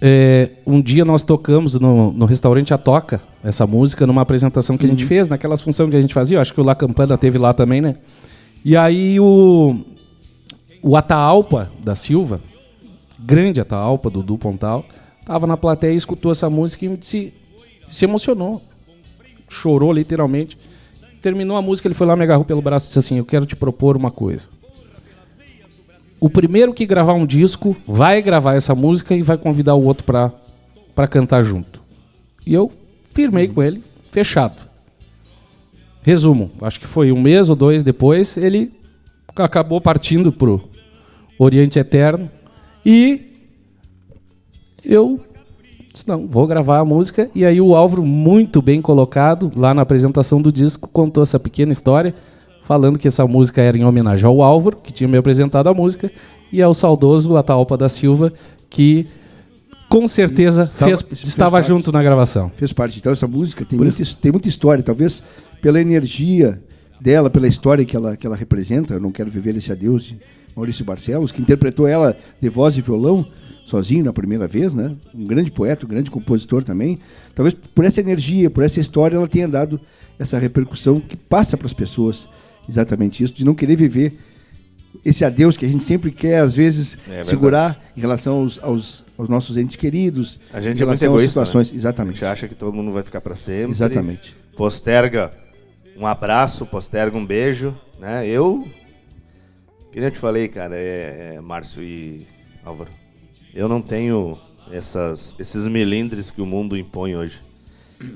é, um dia nós tocamos no, no restaurante A Toca, essa música numa apresentação que a gente fez, naquelas funções que a gente fazia. Eu acho que o La Campana teve lá também, né? E aí o, o Ataalpa da Silva, grande Ataalpa, Dudu Pontal, tava na plateia e escutou essa música e se emocionou. Chorou literalmente. Terminou a música, ele foi lá, me agarrou pelo braço e disse assim: Eu quero te propor uma coisa. O primeiro que gravar um disco vai gravar essa música e vai convidar o outro pra, pra cantar junto. E eu firmei com ele, fechado. Resumo, acho que foi um mês ou dois depois, ele acabou partindo pro Oriente Eterno e eu disse, não, vou gravar a música. E aí o Álvaro, muito bem colocado, lá na apresentação do disco, contou essa pequena história, falando que essa música era em homenagem ao Álvaro, que tinha me apresentado a música, e ao saudoso Ataopa da Silva, que com certeza Estava- fez- fez estava parte. junto na gravação. Fez parte. Então, essa música tem muita, tem muita história. Talvez pela energia dela, pela história que ela, que ela representa. Eu não quero viver esse adeus de Maurício Barcelos, que interpretou ela de voz e violão, sozinho na primeira vez, né? Um grande poeta, um grande compositor também. Talvez por essa energia, por essa história, ela tenha dado essa repercussão que passa para as pessoas exatamente isso, de não querer viver esse adeus que a gente sempre quer, às vezes, É segurar em relação aos, aos, aos nossos entes queridos, A em gente é muito relação às egoísta. situações. né? A Exatamente. gente acha que todo mundo vai ficar para sempre. Exatamente. Posterga um abraço, posterga um beijo, né? Eu, que nem eu te falei, cara, é, é, Márcio e Álvaro, eu não tenho essas, esses melindres que o mundo impõe hoje.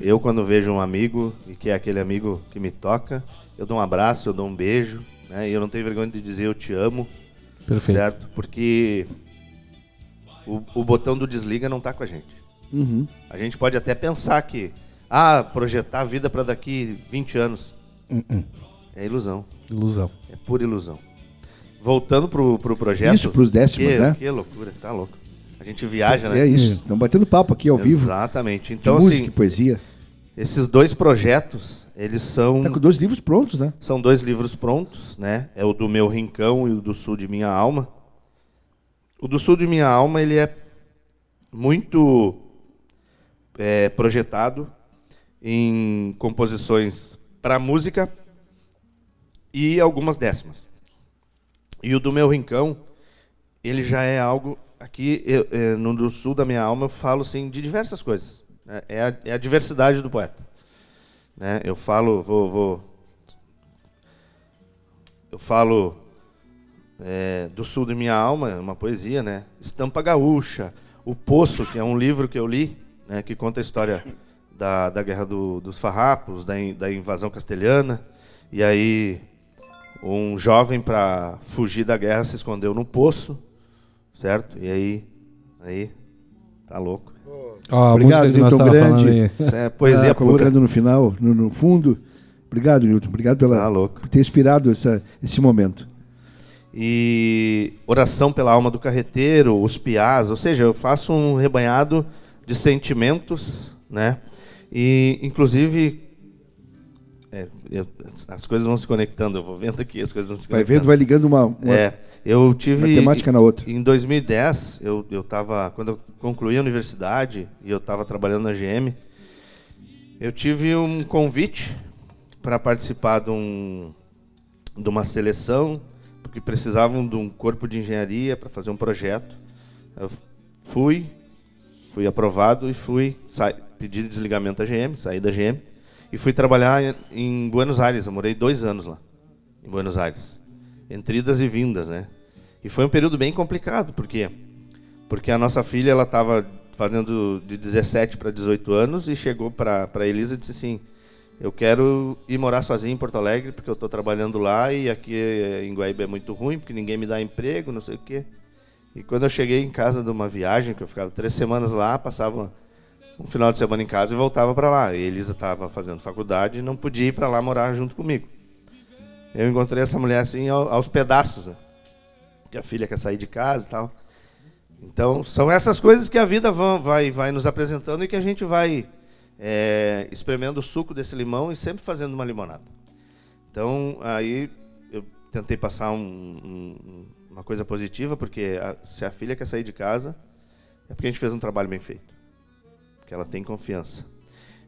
Eu, quando vejo um amigo, e que é aquele amigo que me toca, eu dou um abraço, eu dou um beijo, né? E eu não tenho vergonha de dizer eu te amo, Perfeito. certo? Porque o, o botão do desliga não tá com a gente. Uhum. A gente pode até pensar que, ah, projetar a vida para daqui 20 anos. Uh-uh. É ilusão. Ilusão. É pura ilusão. Voltando pro, pro projeto. Isso, pros décimos, que, né? Que loucura, tá louco. A gente viaja, né? É isso. Estamos batendo papo aqui ao vivo. Exatamente. de Então, música assim, e poesia. esses dois projetos, eles são, Tá com dois livros prontos, né? são dois livros prontos, né? É o do Meu Rincão e o do Sul de Minha Alma. O do Sul de Minha Alma, ele é muito é, projetado em composições para música e algumas décimas. E o do Meu Rincão, ele já é algo aqui eu, é, no do sul da minha alma eu falo assim de diversas coisas. né? É, a, é a diversidade do poeta. Né? Eu falo, vou, vou eu falo é, do sul da minha alma, é uma poesia, né? Estampa Gaúcha, O Poço, que é um livro que eu li, né, que conta a história da, da Guerra do- dos Farrapos, da, in- da invasão castelhana. E aí, um jovem, para fugir da guerra, se escondeu no poço, certo? E aí, aí, tá louco. Ó, a Obrigado, Newton Grande. é poesia Ah, colocando no final, no, no fundo. Obrigado, Newton. Obrigado pela, Tá louco. por ter inspirado essa, esse momento. e oração pela alma do carreteiro, os piás, ou seja, eu faço um rebanhado de sentimentos, né? E inclusive é, eu- as coisas vão se conectando, eu vou vendo aqui as coisas vão se Vai conectando. vendo, vai ligando uma, uma, É, eu tive uma temática na outra. em 2010, eu eu tava quando eu concluí a universidade e eu estava trabalhando na GM, eu tive um convite para participar de um de uma seleção porque precisavam de um corpo de engenharia para fazer um projeto. Eu fui, fui aprovado e fui sai, pedir desligamento da GM, saí da GM e fui trabalhar em- Buenos Aires. Eu morei dois anos lá, em Buenos Aires, entre idas e vindas, né? E foi um período bem complicado, por quê? Porque a nossa filha ela estava fazendo de 17 para 18 anos e chegou para Elisa e disse assim: eu quero ir morar sozinho em Porto Alegre porque eu estou trabalhando lá e aqui em Guaíba é muito ruim porque ninguém me dá emprego, não sei o quê. E quando eu cheguei em casa de uma viagem, que eu ficava três semanas lá, passava um final de semana em casa e voltava para lá. E Elisa estava fazendo faculdade e não podia ir para lá morar junto comigo. Eu encontrei essa mulher assim ao- aos pedaços, né? que a filha quer sair de casa e tal. Então, são essas coisas que a vida vai, vai nos apresentando e que a gente vai é, espremendo o suco desse limão e sempre fazendo uma limonada. Então, aí eu tentei passar um- um- uma coisa positiva, porque a- se a filha quer sair de casa, é porque a gente fez um trabalho bem feito. Porque ela tem confiança.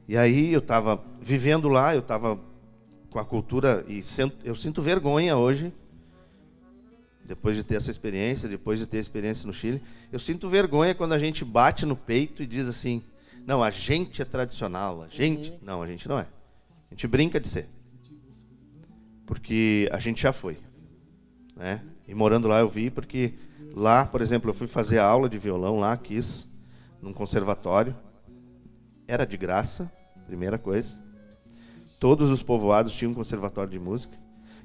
E aí eu estava vivendo lá, eu estava com a cultura e eu sinto vergonha hoje depois de ter essa experiência, depois de ter experiência no Chile, eu sinto vergonha quando a gente bate no peito e diz assim: não, a gente é tradicional, a gente. Uhum. Não, a gente não é. A gente brinca de ser. Porque a gente já foi. Né? E morando lá eu vi, porque lá, por exemplo, eu fui fazer aula de violão lá, quis, num conservatório. Era de graça, primeira coisa. Todos os povoados tinham um conservatório de música.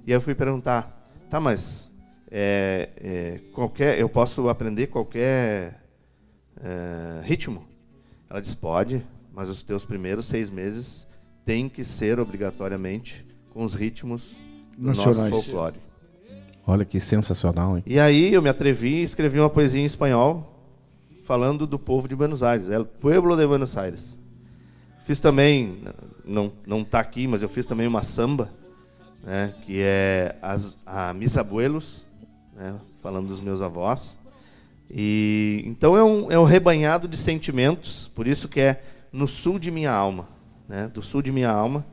E aí eu fui perguntar: tá, mas é, é, qualquer, eu posso aprender qualquer é, ritmo? Ela diz, pode, mas os teus primeiros seis meses têm que ser obrigatoriamente com os ritmos do Nacionais. nosso folclore. Olha que sensacional, hein? E aí eu me atrevi e escrevi uma poesia em espanhol falando do povo de Buenos Aires, El Pueblo de Buenos Aires. Fiz também, não não está aqui, mas eu fiz também uma samba, né, que é as, a Mis Abuelos, né, falando dos meus avós. E então é um, é um rebanhado de sentimentos, por isso que é no sul de minha alma, né, do sul de minha alma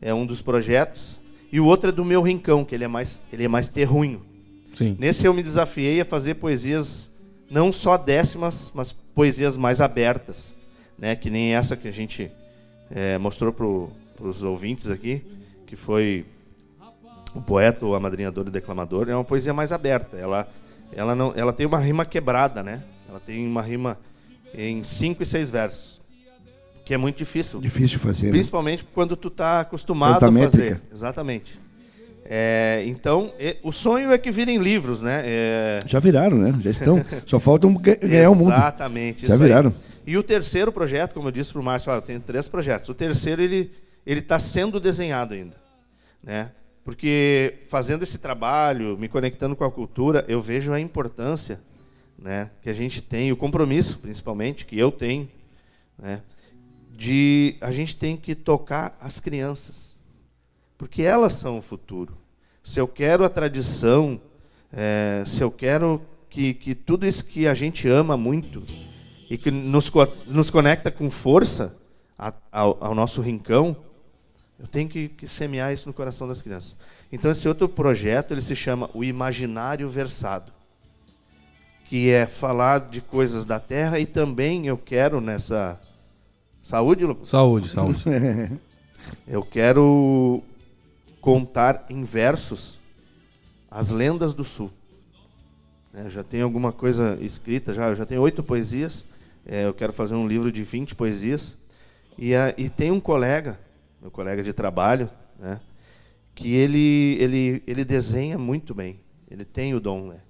é um dos projetos e o outro é do meu rincão, que ele é mais ele é mais terruinho. Sim. Nesse eu me desafiei a fazer poesias não só décimas, mas poesias mais abertas, né, que nem essa que a gente é, mostrou para os ouvintes aqui, que foi o poeta, o amadrinhador e o declamador, é uma poesia mais aberta. Ela, ela, não, ela tem uma rima quebrada, né? Ela tem uma rima em cinco e seis versos, que é muito difícil. Difícil fazer. Né? Principalmente né? quando tu está acostumado a fazer. Exatamente. É, então, o sonho é que virem livros, né? É... Já viraram, né? Já estão. Só faltam ganhar o mundo. Exatamente. Já viraram. Aí. E o terceiro projeto, como eu disse para o Márcio, eu tenho três projetos. O terceiro ele está sendo desenhado ainda, né? Porque fazendo esse trabalho, me conectando com a cultura, eu vejo a importância né, que a gente tem, o compromisso, principalmente, que eu tenho, né, de a gente tem que tocar as crianças. Porque elas são o futuro. Se eu quero a tradição, é, se eu quero que, que tudo isso que a gente ama muito e que nos, nos conecta com força ao, ao nosso rincão, eu tenho que, que, semear isso no coração das crianças. Então esse outro projeto ele se chama o Imaginário Versado, que é falar de coisas da Terra e também eu quero nessa saúde, Lucas? Saúde, saúde. eu quero contar em versos as lendas do Sul. É, já tenho alguma coisa escrita, já, eu já tenho oito poesias. É, eu quero fazer um livro de 20 poesias. E, a, e tem um colega meu colega de trabalho, né? que ele, ele, ele desenha muito bem. Ele tem o dom, né?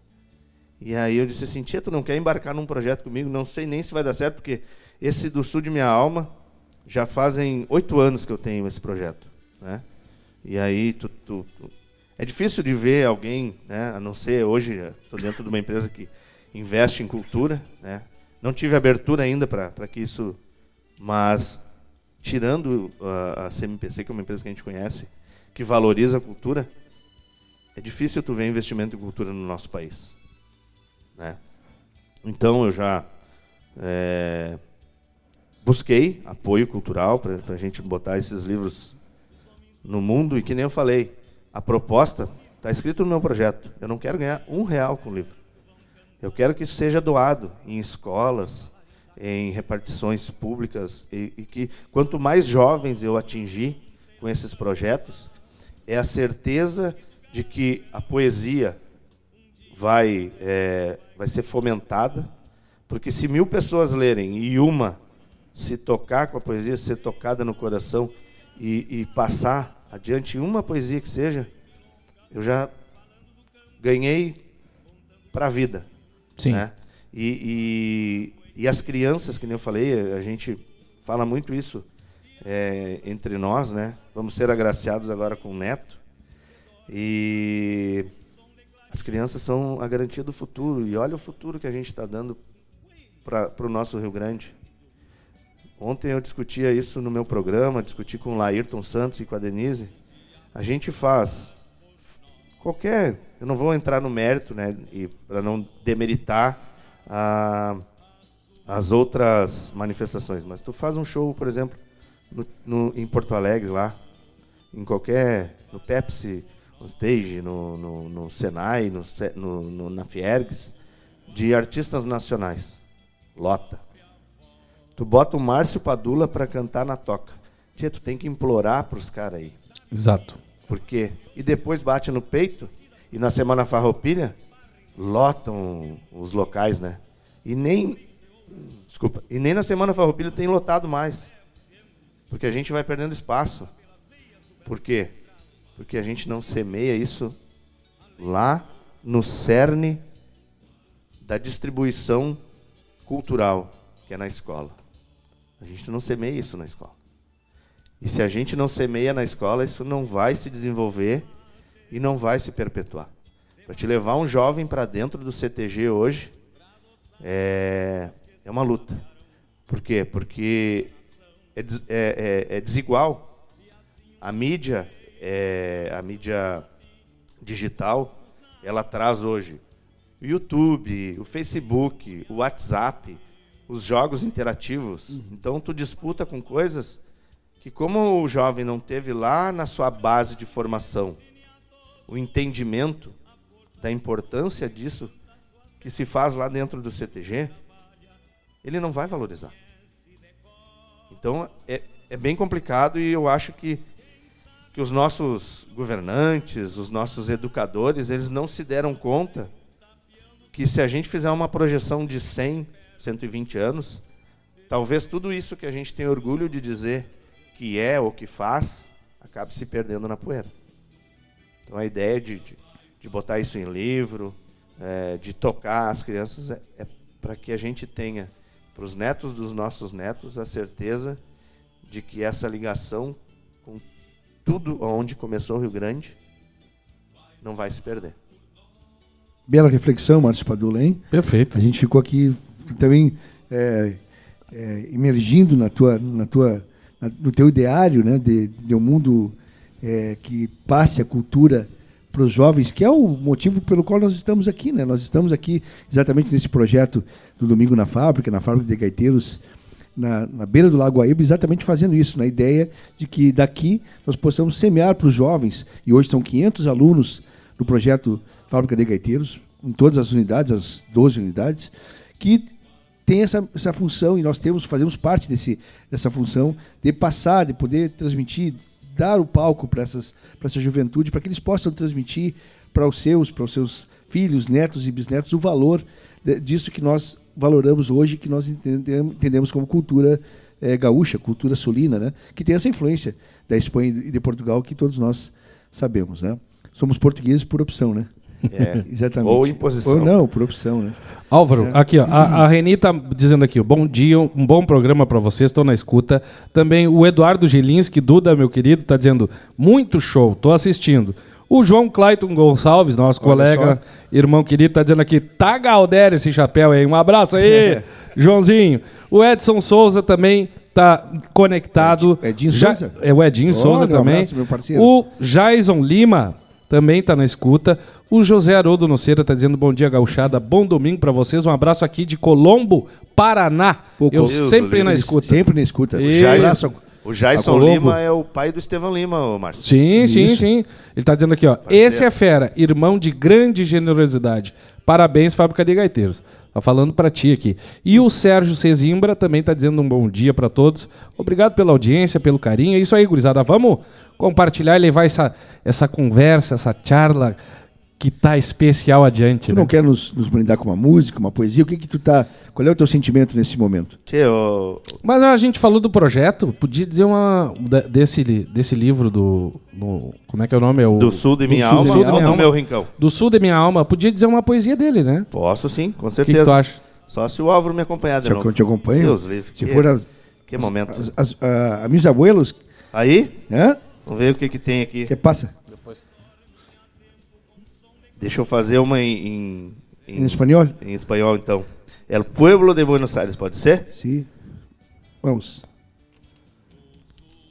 E aí eu disse assim, tia, tu não quer embarcar num projeto comigo? Não sei nem se vai dar certo, porque esse do Sul de Minha Alma, já fazem oito anos que eu tenho esse projeto, né? E aí tu, tu, tu, é difícil de ver alguém, né? A não ser hoje estou dentro de uma empresa que investe em cultura, né? Não tive abertura ainda para que isso, mas tirando a, a CMPC, que é uma empresa que a gente conhece, que valoriza a cultura, é difícil tu ver investimento em cultura no nosso país. Né? Então eu já é, busquei apoio cultural para a gente botar esses livros no mundo e que nem eu falei, a proposta está escrito no meu projeto. Eu não quero ganhar um real com o livro. Eu quero que isso seja doado em escolas, em repartições públicas e, e, que quanto mais jovens eu atingir com esses projetos, é a certeza de que a poesia vai, é, vai ser fomentada, porque se mil pessoas lerem e uma se tocar com a poesia, ser tocada no coração e, e passar adiante uma poesia que seja, eu já ganhei para a vida. Sim. Né? E, e as crianças, que nem eu falei, a gente fala muito isso é, entre nós, né? Vamos ser agraciados agora com o neto. E as crianças são a garantia do futuro. E olha o futuro que a gente está dando para o nosso Rio Grande. Ontem eu discutia isso no meu programa, discuti com o Laírton Santos e com a Denise. A gente faz qualquer. Eu não vou entrar no mérito, né? Para não demeritar a as outras manifestações. Mas tu faz um show, por exemplo, no, no, em Porto Alegre lá, em qualquer, no Pepsi, no Stage, no, no, no Senai, no, na Fiergs, de artistas nacionais. Lota. Tu bota o Márcio Padula para cantar na toca. Tia, tu tem que implorar para os caras aí. Exato. Por quê? E depois bate no peito, e na Semana Farroupilha, lotam os locais, né? E nem, desculpa, e nem na Semana Farroupilha tem lotado mais. Porque a gente vai perdendo espaço. Por quê? Porque a gente não semeia isso lá no cerne da distribuição cultural, que é na escola. A gente não semeia isso na escola. E se a gente não semeia na escola, isso não vai se desenvolver e não vai se perpetuar. Para te levar um jovem para dentro do CTG hoje é, é uma luta. Por quê? Porque é, é, é, é desigual. A mídia, é, a mídia digital, ela traz hoje o YouTube, o Facebook, o WhatsApp, os jogos interativos. Uhum. Então tu disputa com coisas que como o jovem não teve lá na sua base de formação o entendimento da importância disso que se faz lá dentro do CTG, ele não vai valorizar. Então é, é bem complicado e eu acho que, que os nossos governantes, os nossos educadores, eles não se deram conta que se a gente fizer uma projeção de 100, 120 anos, talvez tudo isso que a gente tem orgulho de dizer que é ou que faz acabe se perdendo na poeira. Então a ideia de, de, de botar isso em livro, é, de tocar as crianças, é, é para que a gente tenha para os netos dos nossos netos a certeza de que essa ligação com tudo onde começou o Rio Grande não vai se perder. Bela reflexão, Márcio Padula, hein? Perfeito. A gente ficou aqui também é, é, emergindo na tua, na tua, no teu ideário, né, de, de um mundo é, que passe a cultura para os jovens, que é o motivo pelo qual nós estamos aqui. Né? Nós estamos aqui exatamente nesse projeto do Domingo na Fábrica, na Fábrica de Gaiteiros, na, na beira do Lago Aíba, exatamente fazendo isso, na ideia de que daqui nós possamos semear para os jovens, e hoje são 500 alunos no projeto Fábrica de Gaiteiros, em todas as unidades, as 12 unidades, que tem essa, essa função, e nós temos, fazemos parte desse, dessa função, de passar, de poder transmitir, dar o palco para essa juventude, para que eles possam transmitir para os seus, para os seus filhos, netos e bisnetos o valor disso que nós valoramos hoje, que nós entendemos, como cultura é, gaúcha, cultura solina, né? que tem essa influência da Espanha e de Portugal que todos nós sabemos. Né? Somos portugueses por opção, né? É. Exatamente. Ou imposição. Ou não, por opção, né? Álvaro, é. aqui, ó, a, a Reni tá dizendo aqui, ó, bom dia, um bom programa para vocês, estou na escuta. Também o Eduardo Gelinski, Duda, meu querido, tá dizendo, muito show, tô assistindo. O João Clayton Gonçalves, nosso Olha colega, só. irmão querido, tá dizendo aqui, tá Galdério esse chapéu aí, um abraço aí, Joãozinho. O Edson Souza também tá conectado. Edinho Souza? É o Edinho Olha, Souza também. Um abraço, meu parceiro. O Jason Lima também tá na escuta. O José Haroldo Noceira está dizendo bom dia, gauchada. Bom domingo para vocês. Um abraço aqui de Colombo, Paraná. Pô, Eu Deus sempre na escuta. Sempre na escuta. E... O Jason Lima é o pai do Estevão Lima, Márcio. Sim, Isso. sim, sim. Ele está dizendo aqui, ó. Esse é fera, irmão de grande generosidade. Parabéns, Fábrica de Gaiteiros. Tá falando para ti aqui. E o Sérgio Cezimbra também tá dizendo um bom dia para todos. Obrigado pela audiência, pelo carinho. É isso aí, gurizada. Vamos compartilhar e levar essa, essa conversa, essa charla que tá especial adiante. Tu né? não quer nos, nos, brindar com uma música, uma poesia? O que que tu tá? Qual é o teu sentimento nesse momento? Eu... Mas a gente falou do projeto, podia dizer uma desse desse livro do, do como é que é o nome? É o, do Sul de minha alma, ou do meu rincão. Do Sul de minha alma, podia dizer uma poesia dele, né? Posso sim, com certeza. O que, que tu acha? Só se o Álvaro me acompanhar de te, novo. Te acompanho. Deus livre. Se que, for as, que momento. As, as, as, a, meus abuelos. Aí? É? Vamos ver o que que tem aqui. Que passa? Deixa eu fazer uma em, em, em espanhol? Em espanhol, então. El pueblo de Buenos Aires, pode ser? Sim. Vamos.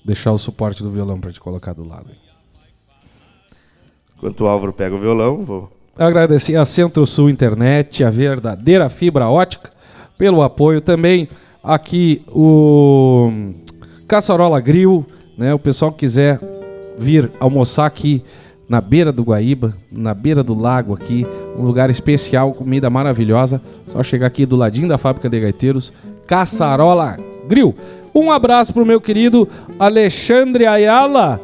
Deixar o suporte do violão para te colocar do lado. Enquanto o Álvaro pega o violão, vou. Agradecer a Centro-Sul Internet, a verdadeira fibra ótica, pelo apoio. Também aqui o Caçarola Grill, né? O pessoal que quiser vir almoçar aqui na beira do Guaíba, na beira do lago aqui, um lugar especial, comida maravilhosa. Só chegar aqui do ladinho da fábrica de gaiteiros, Caçarola Grill. Um abraço pro meu querido Alexandre Ayala.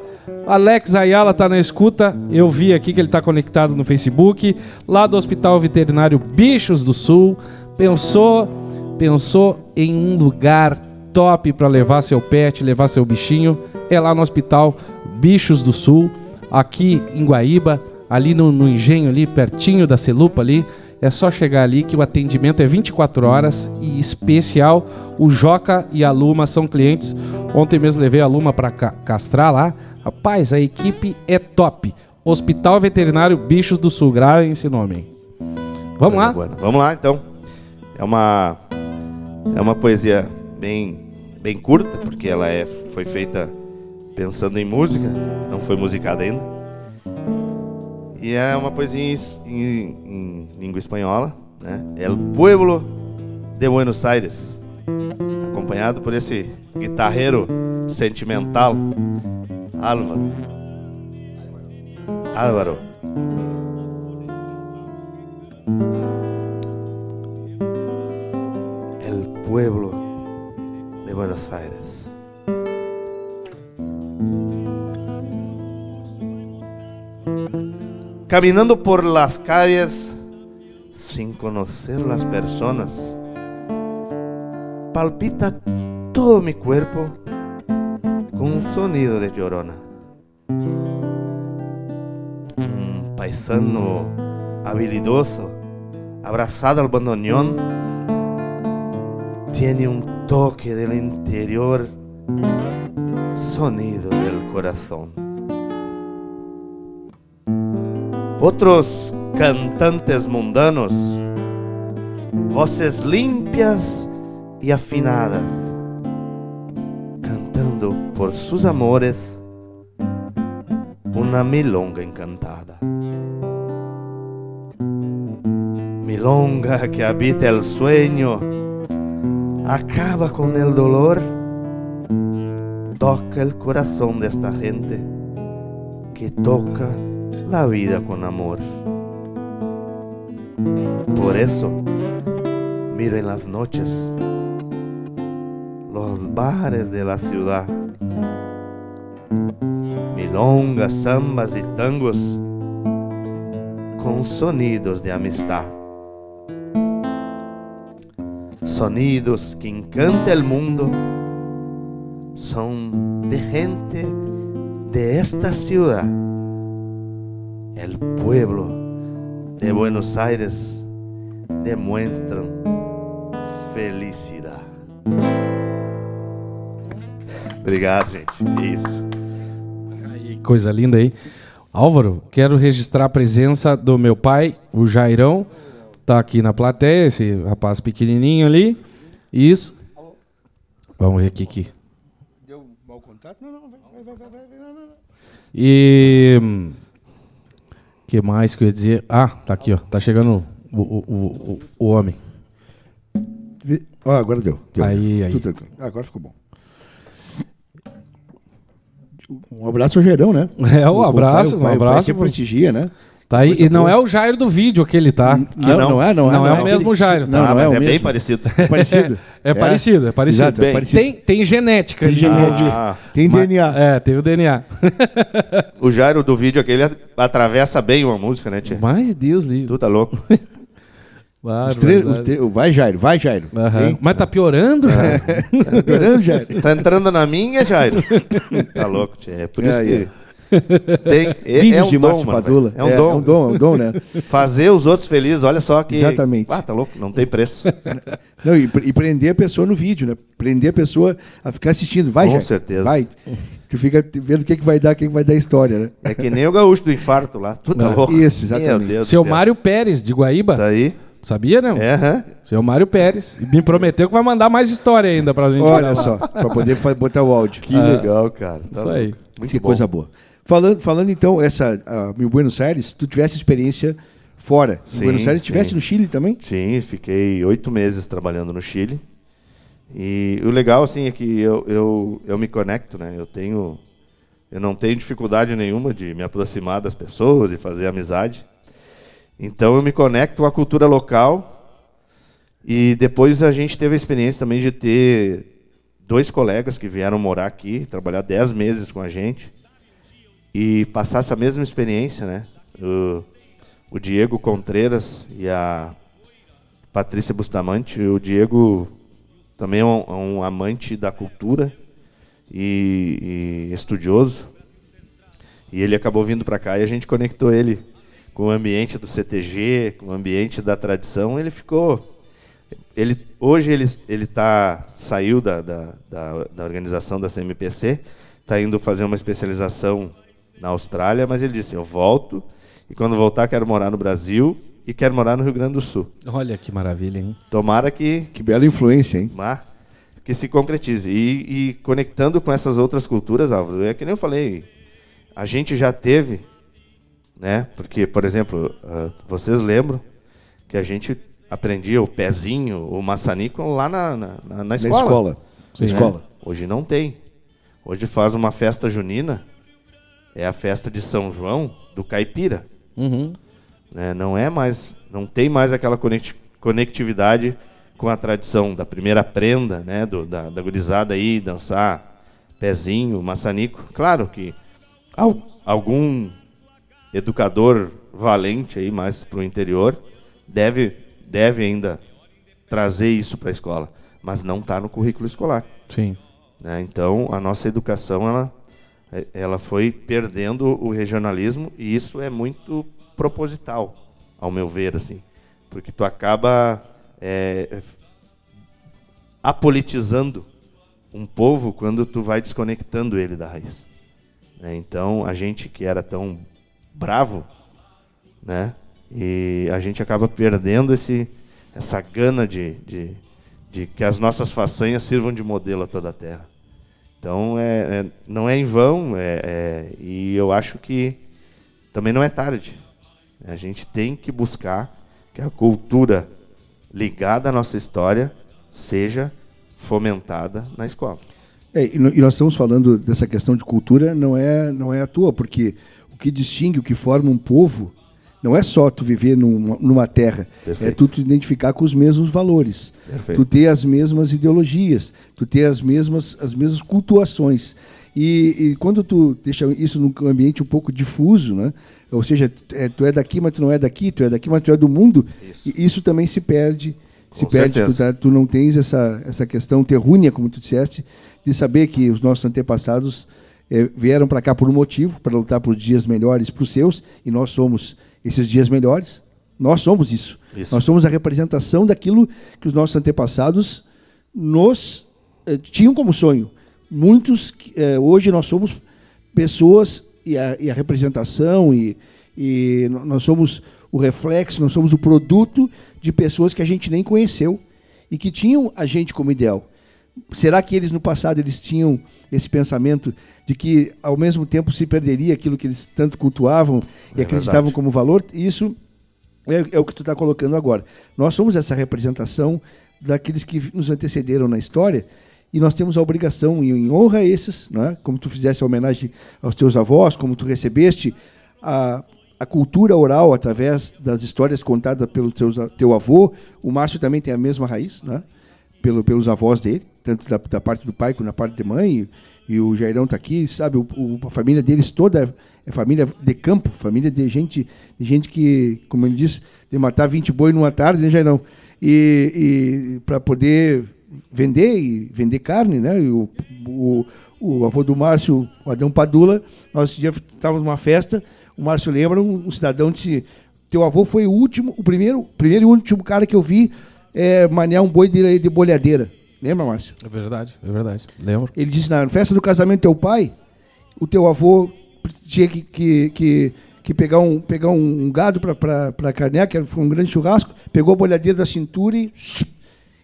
Alex Ayala tá na escuta. Eu vi aqui que ele tá conectado no Facebook, lá do Hospital Veterinário Bichos do Sul. Pensou, pensou em um lugar top para levar seu pet, levar seu bichinho? É lá no Hospital Bichos do Sul, aqui em Guaíba, ali no, no engenho ali pertinho da Celupa ali. É só chegar ali que o atendimento é 24 horas e especial. O Joca e a Luma são clientes. Ontem mesmo levei a Luma para ca castrar lá. Rapaz, a equipe é top. Hospital Veterinário Bichos do Sul. Gravem esse nome. Vamos lá? Vamos lá, então. É uma é uma poesia bem bem curta, porque ela é foi feita pensando em música, não foi musicada ainda. E é uma poesia em, em- em língua espanhola, né? El pueblo de Buenos Aires, acompanhado por esse guitarreiro sentimental, Álvaro. Álvaro. El pueblo de Buenos Aires. Caminando por las calles sin conocer las personas, palpita todo mi cuerpo con un sonido de llorona. Un paisano habilidoso, abrazado al bandoneón, tiene un toque del interior, sonido del corazón. Otros cantantes mundanos, voces limpias y afinadas, cantando por sus amores una milonga encantada. Milonga que habita el sueño, acaba con el dolor, toca el corazón de esta gente que toca la vida con amor. Por eso miro en las noches los bares de la ciudad, milongas, zambas y tangos con sonidos de amistad. Sonidos que encanta el mundo son de gente de esta ciudad, el pueblo de Buenos Aires, demuestran felicidade. Obrigado, gente. Isso. Aí, coisa linda aí. Álvaro, quero registrar a presença do meu pai, o Jairão. Tá aqui na plateia, esse rapaz pequenininho ali. Isso. Vamos ver aqui que. Deu mau contato? Não, não, vai, vai, vai, vai, vai, não, não. E. que mais que eu ia dizer? Ah, tá aqui, ó. Tá chegando o, o, o, o- homem. Ó, agora deu. deu. Aí, aí. Tudo tranquilo. Ah, agora ficou bom. Um abraço ao Gerão, né? É, um O- abraço, pai- o um pai- o pai abraço que prestigia, né? Tá aí. E não boa. é o Jairo do vídeo aquele, tá? Não, não é, não é. Não é o aquele mesmo Jairo, tá? Não, ah, não mas é o é bem parecido. É parecido. É, parecido, é parecido. Exato, é parecido. Tem, tem genética. Tem genética. Ah, Tem Mas- DNA. É, tem o DNA. o Jairo do vídeo aquele atravessa bem uma música, né, tia? Mas Deus livre. Tu tá louco? Os três- te- o vai, Jairo, vai, Jairo. Hein? Mas tá piorando, É. já. Tá piorando, Jairo? Tá entrando na minha, Jairo? tá louco, tia. É por isso É, que. Tem, é, Vídeos é um de dom, Márcio mano. Padula. É um dom. É um dom, é um dom, né? Fazer os outros felizes, olha só que. Exatamente. Ah, tá louco, não tem preço. Não, e, e prender a pessoa no vídeo, né? Prender a pessoa a ficar assistindo. Vai, Com Jairo. certeza. Vai. Tu fica vendo o que, que vai dar, o que, que vai dar a história, né? É que nem o gaúcho do infarto lá. Tu tá É. louco? Isso, exatamente. Meu Deus Seu. Mário Pérez, de Guaíba. Tá aí. Sabia, não? É? Seu Mário Pérez. Me prometeu que vai mandar mais história ainda pra gente. Olha só, para poder botar o áudio. Que legal, cara. Tá Isso aí. Muito que bom. coisa boa. Falando, falando então, essa a Mil Buenos Aires, tu tivesse experiência fora. Em Sim, Buenos Aires, tivesse no Chile também? Sim, fiquei oito meses trabalhando no Chile. E o legal, assim, é que eu, eu, eu me conecto, né? Eu tenho... Eu não tenho dificuldade nenhuma de me aproximar das pessoas e fazer amizade. Então eu me conecto com a cultura local e depois a gente teve a experiência também de ter dois colegas que vieram morar aqui, trabalhar dez meses com a gente e passar essa mesma experiência, né? O, o Diego Contreras e a Patrícia Bustamante. O Diego também é um, é um amante da cultura e, e, estudioso. E ele acabou vindo para cá e a gente conectou ele com o ambiente do CTG, com o ambiente da tradição. Ele ficou. Ele, hoje ele, ele tá, saiu da, da, da, da organização da CMPC, está indo fazer uma especialização na Austrália, mas ele disse: Eu volto e quando voltar quero morar no Brasil e quero morar no Rio Grande do Sul. Olha que maravilha, hein? Tomara que. Que bela influência, hein? Que se concretize. E, e conectando com essas outras culturas, Álvaro, é que nem eu falei, a gente já teve, né? Porque, por exemplo, uh, vocês lembram que a gente aprendia o pezinho, o maçanico lá na, na, na, na escola. Na escola. Na escola. Hoje não tem. Hoje faz uma festa junina é a festa de São João do caipira. Uhum. Né? Não é mais, não tem mais aquela conectividade com a tradição da primeira prenda, né? Do, da, da gurizada aí dançar pezinho, maçanico. Claro que algum educador valente aí mais para o interior deve deve ainda trazer isso para a escola, mas não está no currículo escolar. Sim. Né? Então a nossa educação ela é, ela foi perdendo o regionalismo e isso é muito proposital, ao meu ver, assim, porque tu acaba é, apolitizando um povo quando tu vai desconectando ele da raiz. É, então, a gente que era tão bravo, né, e a gente acaba perdendo esse, essa gana de, de, de que as nossas façanhas sirvam de modelo a toda a terra. Então, é, é, não é em vão, é, é, e eu acho que também não é tarde. A gente tem que buscar que a cultura ligada à nossa história seja fomentada na escola. É, e nós estamos falando dessa questão de cultura, não é, não é à toa, porque o que distingue, o que forma um povo, não é só tu viver numa, numa terra, Perfeito. é tu te identificar com os mesmos valores, Perfeito. tu ter as mesmas ideologias, tu ter as mesmas, as mesmas cultuações. E, e, quando tu deixa isso num ambiente um pouco difuso, né? ou seja, é, tu é daqui, mas tu não é daqui, tu é daqui, mas tu é do mundo, isso, isso também se perde. Com se perde, tu, tá, tu, não tens essa, essa questão terrúnea, como tu disseste, de saber que os nossos antepassados é, vieram para cá por um motivo, para lutar por dias melhores para os seus, e nós somos esses dias melhores. Nós somos isso. isso. Nós somos a representação daquilo que os nossos antepassados nos eh, tinham como sonho. Muitos, eh, hoje nós somos pessoas e a, e a representação e, e nós somos o reflexo, nós somos o produto de pessoas que a gente nem conheceu e que tinham a gente como ideal. Será que eles no passado eles tinham esse pensamento de que ao mesmo tempo se perderia aquilo que eles tanto cultuavam e é acreditavam verdade. como valor? Isso é, é o que tu está colocando agora. Nós somos essa representação daqueles que nos antecederam na história e nós temos a obrigação, em honra a esses, né? como tu fizesse a homenagem aos teus avós, como tu recebeste a, a cultura oral através das histórias contadas pelo teus, teu avô. O Márcio também tem a mesma raiz, né? Pelo, pelos avós dele tanto da, da, parte do pai quanto da parte da mãe. E, o Jairão está aqui, sabe? O, o, a família deles toda é família de campo, família de gente, de gente que, como ele disse, de matar 20 boi numa tarde, né, Jairão? E, e para poder vender e vender carne, né? E o, o, o avô do Márcio, o Adão Padula, nós dia estávamos numa festa, o Márcio lembra, um, um, cidadão disse: Teu avô foi o último, o primeiro, primeiro e último cara que eu vi é, manear um boi de, de bolhadeira. Lembra, Márcio? É verdade, é verdade. Lembro. Ele disse na festa do casamento do teu pai, o teu avô tinha que, que, que, que pegar, um, pegar um, um gado para carnear, que foi um grande churrasco, pegou a bolhadeira da cintura e,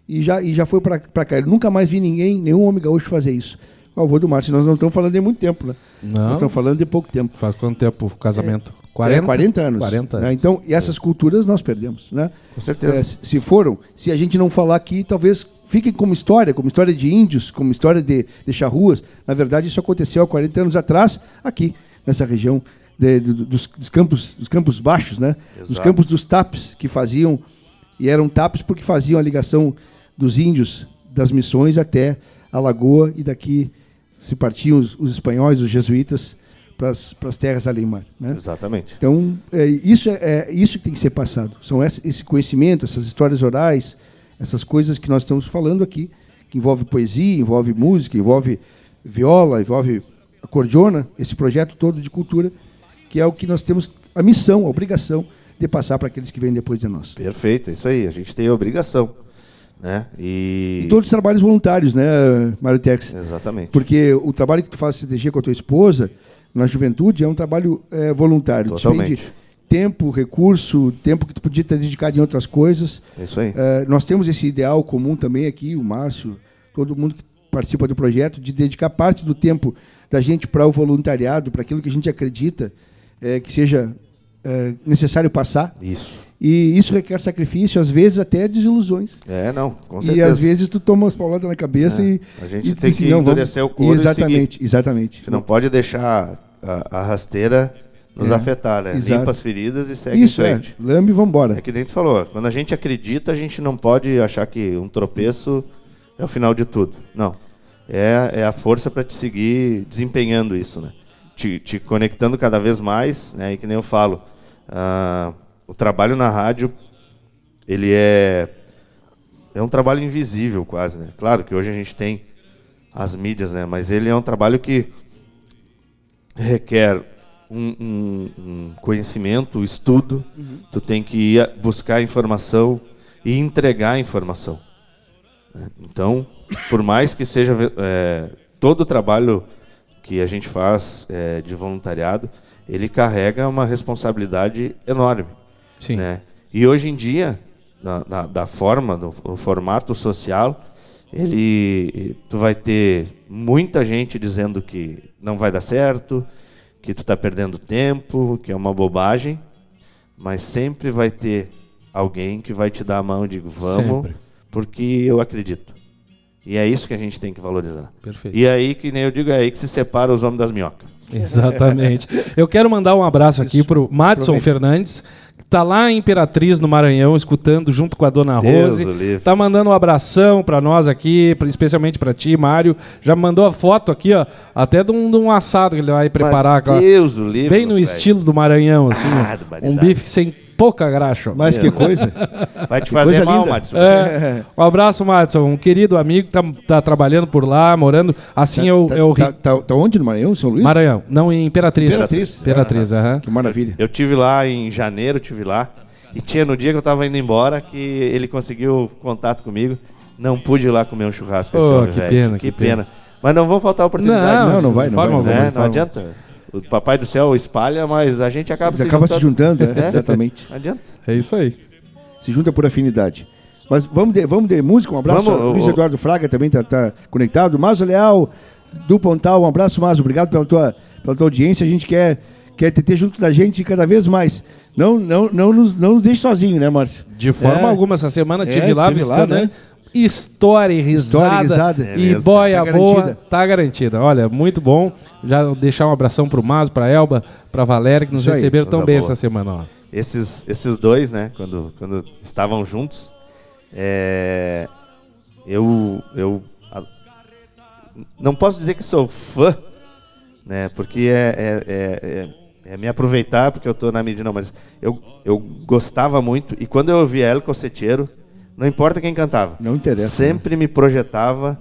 e já, e já foi para cá. Eu nunca mais vi ninguém, nenhum homem gaúcho fazer isso. O avô do Márcio, nós não estamos falando de muito tempo, né? Não. Nós estamos falando de pouco tempo. Faz quanto tempo o casamento? É. 40, é, 40 anos. 40 né? anos. Né? Então, e essas culturas nós perdemos. Né? Com certeza. É, se foram, se a gente não falar aqui, talvez fiquem como história, como história de índios, como história de, de charruas. Na verdade, isso aconteceu há 40 anos atrás, aqui, nessa região de, de, dos, dos, campos, dos campos baixos, né? Exato. Dos campos dos tapes, que faziam, e eram tapes porque faziam a ligação dos índios das missões até a lagoa, e daqui se partiam os, os espanhóis, os jesuítas, para as terras mar. Né? Exatamente. Então, é, isso, é, é, isso que tem que ser passado. São esse, esse conhecimento, essas histórias orais, essas coisas que nós estamos falando aqui, que envolve poesia, envolve música, envolve viola, envolve acordeona, esse projeto todo de cultura, que é o que nós temos a missão, a obrigação de passar para aqueles que vêm depois de nós. Perfeito, é isso aí. A gente tem a obrigação. Né? E... e todos os trabalhos voluntários, né, Mário Tex? Exatamente. Porque o trabalho que tu faz CTG com a tua esposa, na juventude, é um trabalho é, voluntário. Totalmente tempo, recurso, tempo que tu podia ter dedicado em outras coisas. É isso aí. Uh, nós temos esse ideal comum também aqui, o Márcio, todo mundo que participa do projeto, de dedicar parte do tempo da gente para o voluntariado, para aquilo que a gente acredita é, que seja é, necessário passar. Isso. E isso requer sacrifício, às vezes até desilusões. É, não, com certeza. E às vezes tu toma umas pauladas na cabeça é. e. A gente e tem que assim, endurecer o couro Exatamente, exatamente. Gente não pode deixar a, a rasteira nos é, afetar, né? Exato. Limpa as feridas e segue Isso, em frente. É. Lambe e vambora. É que nem tu falou, quando a gente acredita, a gente não pode achar que um tropeço é o final de tudo. Não. É, é a força para te seguir desempenhando isso, né? Te, te, conectando cada vez mais, né? E que nem eu falo, uh, o trabalho na rádio, ele é é um trabalho invisível quase, né? Claro que hoje a gente tem as mídias, né? Mas ele é um trabalho que requer um, um, um conhecimento, um estudo, uhum. tu tem que ir buscar informação e entregar informação. Né? Então, por mais que seja é, todo o trabalho que a gente faz é, de voluntariado, ele carrega uma responsabilidade enorme. Sim. Né? E hoje em dia, na, na, da forma, no, no, formato social, ele, tu vai ter muita gente dizendo que não vai dar certo, que tu está perdendo tempo, que é uma bobagem, mas sempre vai ter alguém que vai te dar a mão e digo, vamos, sempre. porque eu acredito. E é isso que a gente tem que valorizar. Perfeito. E aí, que nem eu digo, é aí que se separa os homens das minhocas. Exatamente. Eu quero mandar um abraço aqui para o Madison Fernandes, que está lá em Imperatriz, no Maranhão, escutando junto com a dona Deus Rose. Tá mandando um abração para nós aqui, especialmente para ti, Mário. Já mandou a foto aqui, ó, até de um, de um assado que ele vai preparar. Deus o livre, Bem no estilo do Maranhão, assim. Ah, um bife sem pouca graxa. Mas que coisa. Vai te fazer mal, Madison. É, um abraço, Madison. Um querido amigo que tá, tá trabalhando por lá, morando. Assim tá, eu, tá, eu tá, tá, tá, onde? No Maranhão, São Luís? Maranhão. Não, em Imperatriz. Imperatriz. Imperatriz, aham. Uhum. Que maravilha. Eu tive lá em janeiro, tive lá. E tinha no dia que eu estava indo embora que ele conseguiu contato comigo. Não pude ir lá comer um churrasco. Oh, que, pena, que, que pena, pena. Mas não vão faltar oportunidade. Não, não, não vai. Não, vai, não, né? não adianta. O Papai do Céu espalha, mas a gente acaba, se, acaba juntando. se juntando. É, exatamente. Adianta. É isso aí. Se junta por afinidade. Mas vamos de, vamos de música, um abraço. Vamos, Luiz Eduardo Fraga também está tá conectado. Mazo Leal, do Pontal, um abraço, Mazo. Obrigado pela tua, pela tua audiência. A gente quer, quer te ter junto da gente cada vez mais. Não, não, não, nos, não nos deixe sozinho, né, Márcio? De forma é. alguma, essa semana é, tive lá visitando, lá, né? História e risada. História e, risada. É e boia tá boa, garantida. tá garantida. Olha, muito bom. Já deixar um abração pro Mazo, pra Elba, pra Valéria, que nos Isso receberam aí, tão bem boa. essa semana. Ó. Esses, esses dois, né, quando, quando estavam juntos, é, eu, eu a, não posso dizer que sou fã, né, porque é, é, é, me aproveitar porque eu estou na mídia, não, mas eu, eu gostava muito, e quando eu ouvia El Cosseteiro, não importa quem cantava. Não interessa. Sempre né? me projetava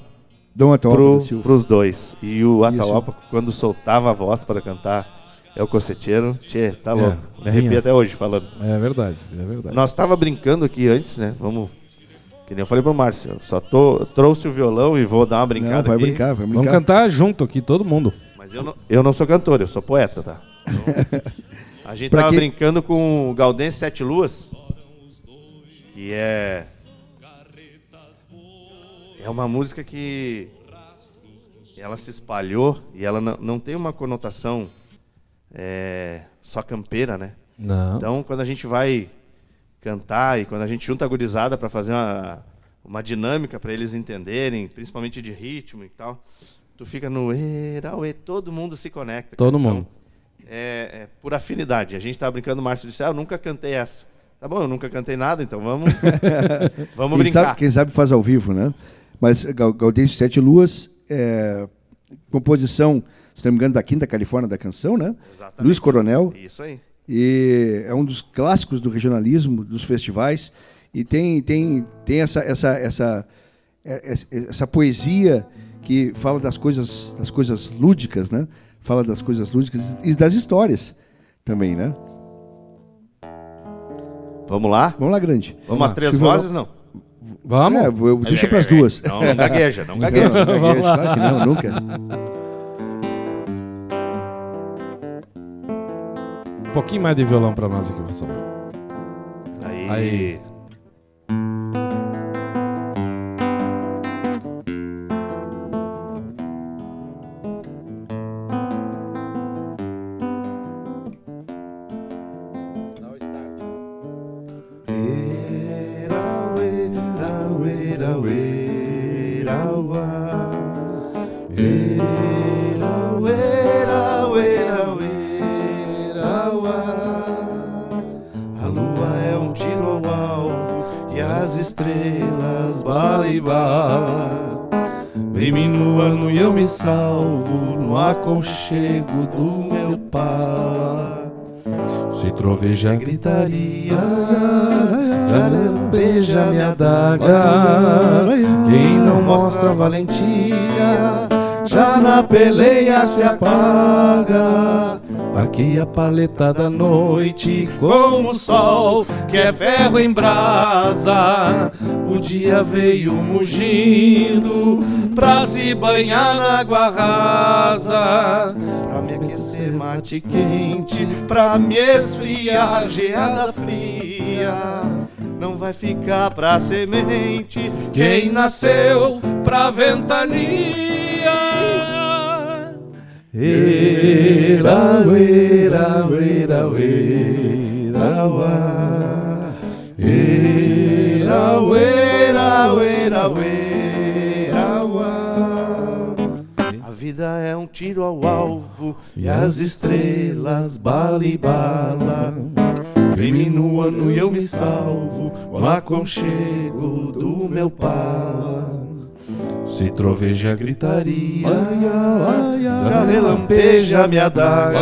para os dois. E o Ataopa, quando soltava a voz para cantar é o coceteiro, tchê, tá louco. É, Me arrepio até hoje falando. É verdade, é verdade. Nós tava brincando aqui antes, né? Vamos. Que nem eu falei pro Márcio, só tô, trouxe o violão e vou dar uma brincada. Não, vai aqui. brincar, vai brincar. Vamos cantar junto aqui, todo mundo. Mas eu não, eu não sou cantor, eu sou poeta, tá? Então, a gente tava que... brincando com o Galdense Sete Luas, que é é uma música que ela se espalhou e ela não, não tem uma conotação é, só campeira, né? Não. Então, quando a gente vai cantar e quando a gente junta a gurizada para fazer uma, uma dinâmica para eles entenderem, principalmente de ritmo e tal. Tu fica no e, todo mundo se conecta. Todo então, mundo. É, é, por afinidade. A gente estava brincando, o Márcio disse: ah, eu nunca cantei essa. Tá bom, eu nunca cantei nada, então vamos, vamos quem brincar. Sabe, quem sabe faz ao vivo, né? Mas Gaudêncio Sete Luas, é, composição, se não me engano, da Quinta Califórnia da canção, né? Exatamente. Luiz Coronel. Isso aí. E é um dos clássicos do regionalismo, dos festivais. E tem, tem, tem essa, essa, essa, é, essa poesia que fala das coisas, das coisas lúdicas, né? Fala das coisas lúdicas e das histórias também, né? Vamos lá? Vamos lá, grande. Vamos a três vozes, não? Vamos? É, eu, deixa para as duas. Não, não gagueja, não gagueja. Não, não gagueja, claro que não, nunca. Um pouquinho mais de violão para nós aqui, professor. Aí. Aí. Aconchego do meu pai. Se troveja a gritaria, já beija minha adaga. Quem não mostra valentia, já na peleia se apaga. Marquei a paleta da noite com o sol, que é ferro em brasa. O dia veio mugindo pra se banhar na água rasa. Pra me aquecer mate quente, pra me esfriar geada fria. Não vai ficar pra semente quem nasceu pra ventania. Era, era, era, era, wa. Era, era, era, era, wa. A vida é um tiro ao alvo e as estrelas bala e bala. Vem-me e eu me salvo com aconchego do meu pai. Se troveja gritaria, já relampeja minha adaga.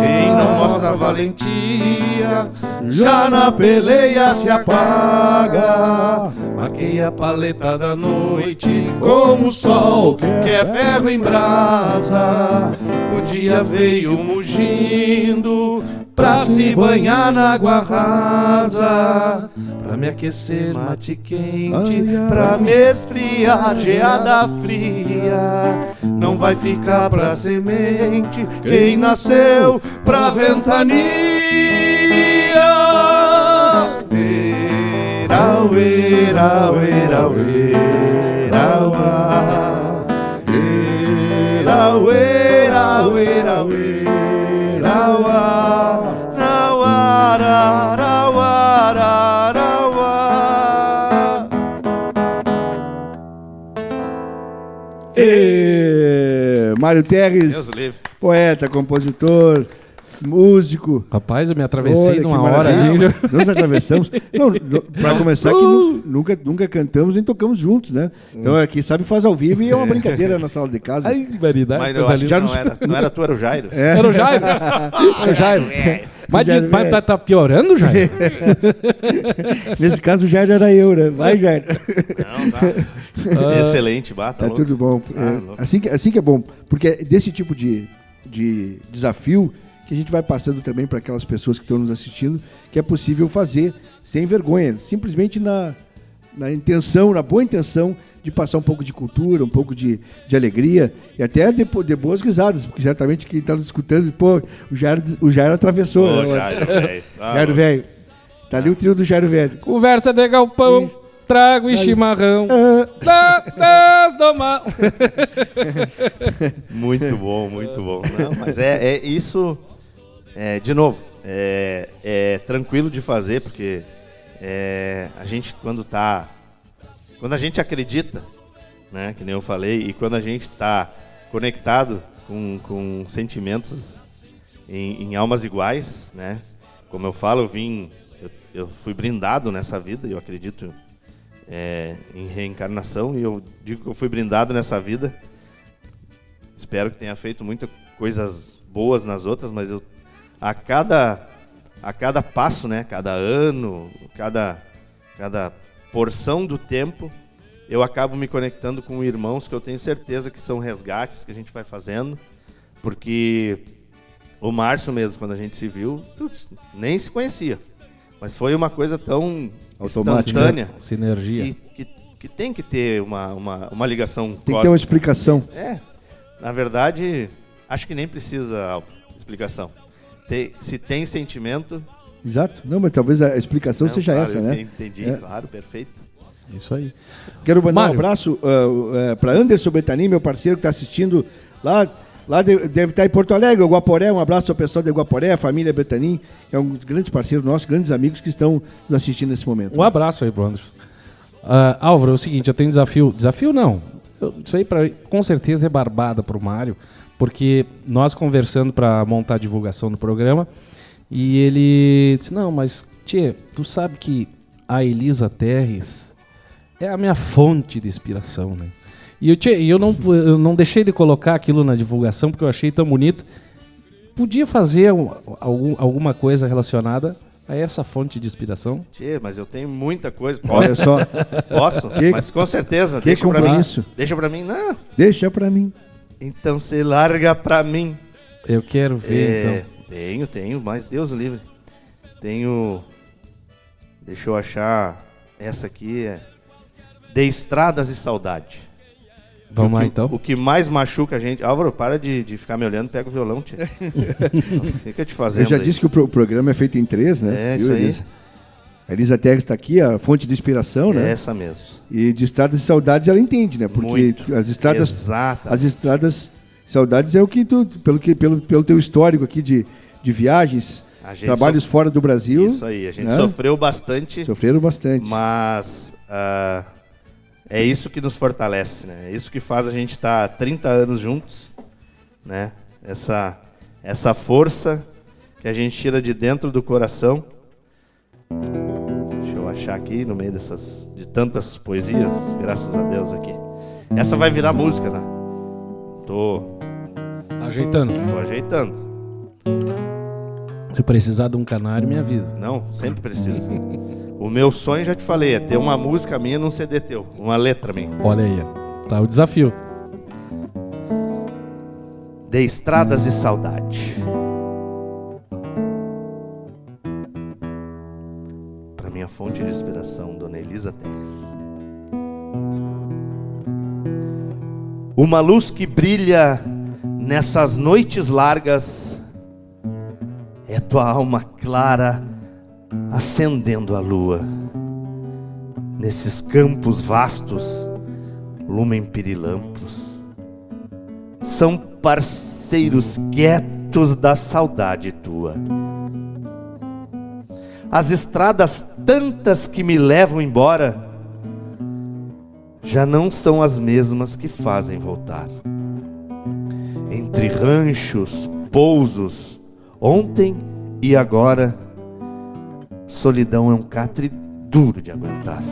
Quem não mostra valentia, já na peleia se apaga. Marquei a paleta da noite como o sol, que é ferro em brasa. O dia veio mugindo pra se banhar na água rasa, pra me aquecer mate quente, pra me esfriar geada fria. Não vai ficar pra semente quem nasceu pra ventania. Era, era, era, era, era, era, era, Mário Terres, poeta, compositor, músico. Rapaz, eu me atravessei numa hora ali. Nós atravessamos. Não, para começar, que uh! nunca, nunca cantamos nem tocamos juntos, né? Então aqui sabe faz ao vivo e é uma brincadeira na sala de casa. Ai, variedade. Mas eu acho já não, era, não era tu, era o Jairo. É. Era o Jairo. Era o Jairo. Mas, de, mas tá, tá, piorando, Jairo? Nesse caso, o Jairo era eu, né? Vai, Jairo. Não, tá. Excelente, bata. Tá, tá tudo bom. Ah, é, assim, que, assim que é bom. Porque desse tipo de, de desafio que a gente vai passando também para aquelas pessoas que estão nos assistindo, que é possível fazer sem vergonha, simplesmente na, na intenção, na boa intenção de passar um pouco de cultura, um pouco de, de alegria e até de, de boas risadas, porque certamente quem está nos escutando, pô, o Jairo, o Jairo atravessou. Ô, né, Jairo, velho. Jairo, velho. Tá ali o trio do Jairo, velho. Conversa de galpão. Isso. Trago e chimarrão ah. das do mal. muito bom, muito bom. Não, mas é, é isso é, de novo, é, é, tranquilo de fazer, porque é, a gente, quando está quando a gente acredita, né, que nem eu falei, e quando a gente está conectado com, com sentimentos em, em, almas iguais, né? Como eu falo, eu vim, eu, eu fui brindado nessa vida, eu acredito é, em reencarnação e eu digo que eu fui brindado nessa vida. Espero que tenha feito muitas coisas boas nas outras, mas eu a cada a cada passo, né, cada ano, cada cada porção do tempo, eu acabo me conectando com irmãos que eu tenho certeza que são resgates que a gente vai fazendo, porque o Márcio mesmo, quando a gente se viu, nem se conhecia. Mas foi uma coisa tão instantânea. Sinergia. Que, que, que, tem que ter uma, uma, uma ligação Tem cósmica. que ter uma explicação. É. Na verdade, acho que nem precisa explicação. Tem, se tem sentimento. Exato. Não, mas talvez a explicação Não, seja claro, essa, né? Entendi, é. claro, perfeito. Isso aí. Quero mandar Mário. um abraço uh, uh, para Anderson Betani, meu parceiro que está assistindo lá Lá deve estar em Porto Alegre, o Guaporé. Um abraço ao pessoal de Guaporé, a família Betanin, que é um dos grandes parceiros nossos, grandes amigos que estão nos assistindo nesse momento. Um abraço aí pro Anderson. Uh, Álvaro, é o seguinte, eu tenho desafio. Desafio não. Eu, isso aí pra, com certeza é barbada pro Mário, porque nós conversando para montar a divulgação do programa, e ele disse: Não, mas, Tchê, tu sabe que a Elisa Terres é a minha fonte de inspiração, né? E eu, tinha, eu, não, eu não deixei de colocar aquilo na divulgação porque eu achei tão bonito. Podia fazer algum, alguma coisa relacionada a essa fonte de inspiração? Tchê, mas eu tenho muita coisa. Olha só. Posso? Que, mas com certeza. Que deixa pra isso? Deixa pra mim, não. Deixa pra mim. Então você larga pra mim. Eu quero ver, é, então. Tenho, tenho, mas Deus o livre. Tenho. Deixa eu achar. Essa aqui é. De Estradas e Saudade. Vamos lá, então. O que mais machuca a gente. Álvaro, para de, de ficar me olhando, pega o violão, tia. Fica te fazendo. Eu já aí. disse que o, pro, o, programa é feito em três, né? É, isso aí. A Elisa Teres está aqui, a fonte de inspiração, é né? Essa mesmo. E de estradas e saudades ela entende, né? Porque Muito. as estradas. Exato. As estradas saudades é o que tu, pelo, que, pelo, pelo teu histórico aqui de, de viagens, trabalhos fora do Brasil. Isso aí, a gente né? sofreu bastante. Sofreram bastante. Mas. Uh, é isso que nos fortalece, né? É isso que faz a gente estar tá 30 anos juntos, né? Essa, essa força que a gente tira de dentro do coração. Achar aqui no meio dessas de tantas poesias, graças a Deus aqui. Essa vai virar música, né? Tô tá ajeitando. Tô ajeitando. Se precisar de um canário, me avisa. Não, sempre precisa. o meu sonho, já te falei, é ter uma música minha num CD teu. Uma letra minha. Olha aí, tá o desafio. De estradas e saudade. Fonte de inspiração, Dona Elisa Teres. Uma luz que brilha nessas noites largas é tua alma clara acendendo a lua. Nesses campos vastos, lumen pirilampos, são parceiros quietos da saudade tua. As estradas tantas que me levam embora já não são as mesmas que fazem voltar. Entre ranchos, pousos, Ontem e agora, solidão é um catre duro de aguentar.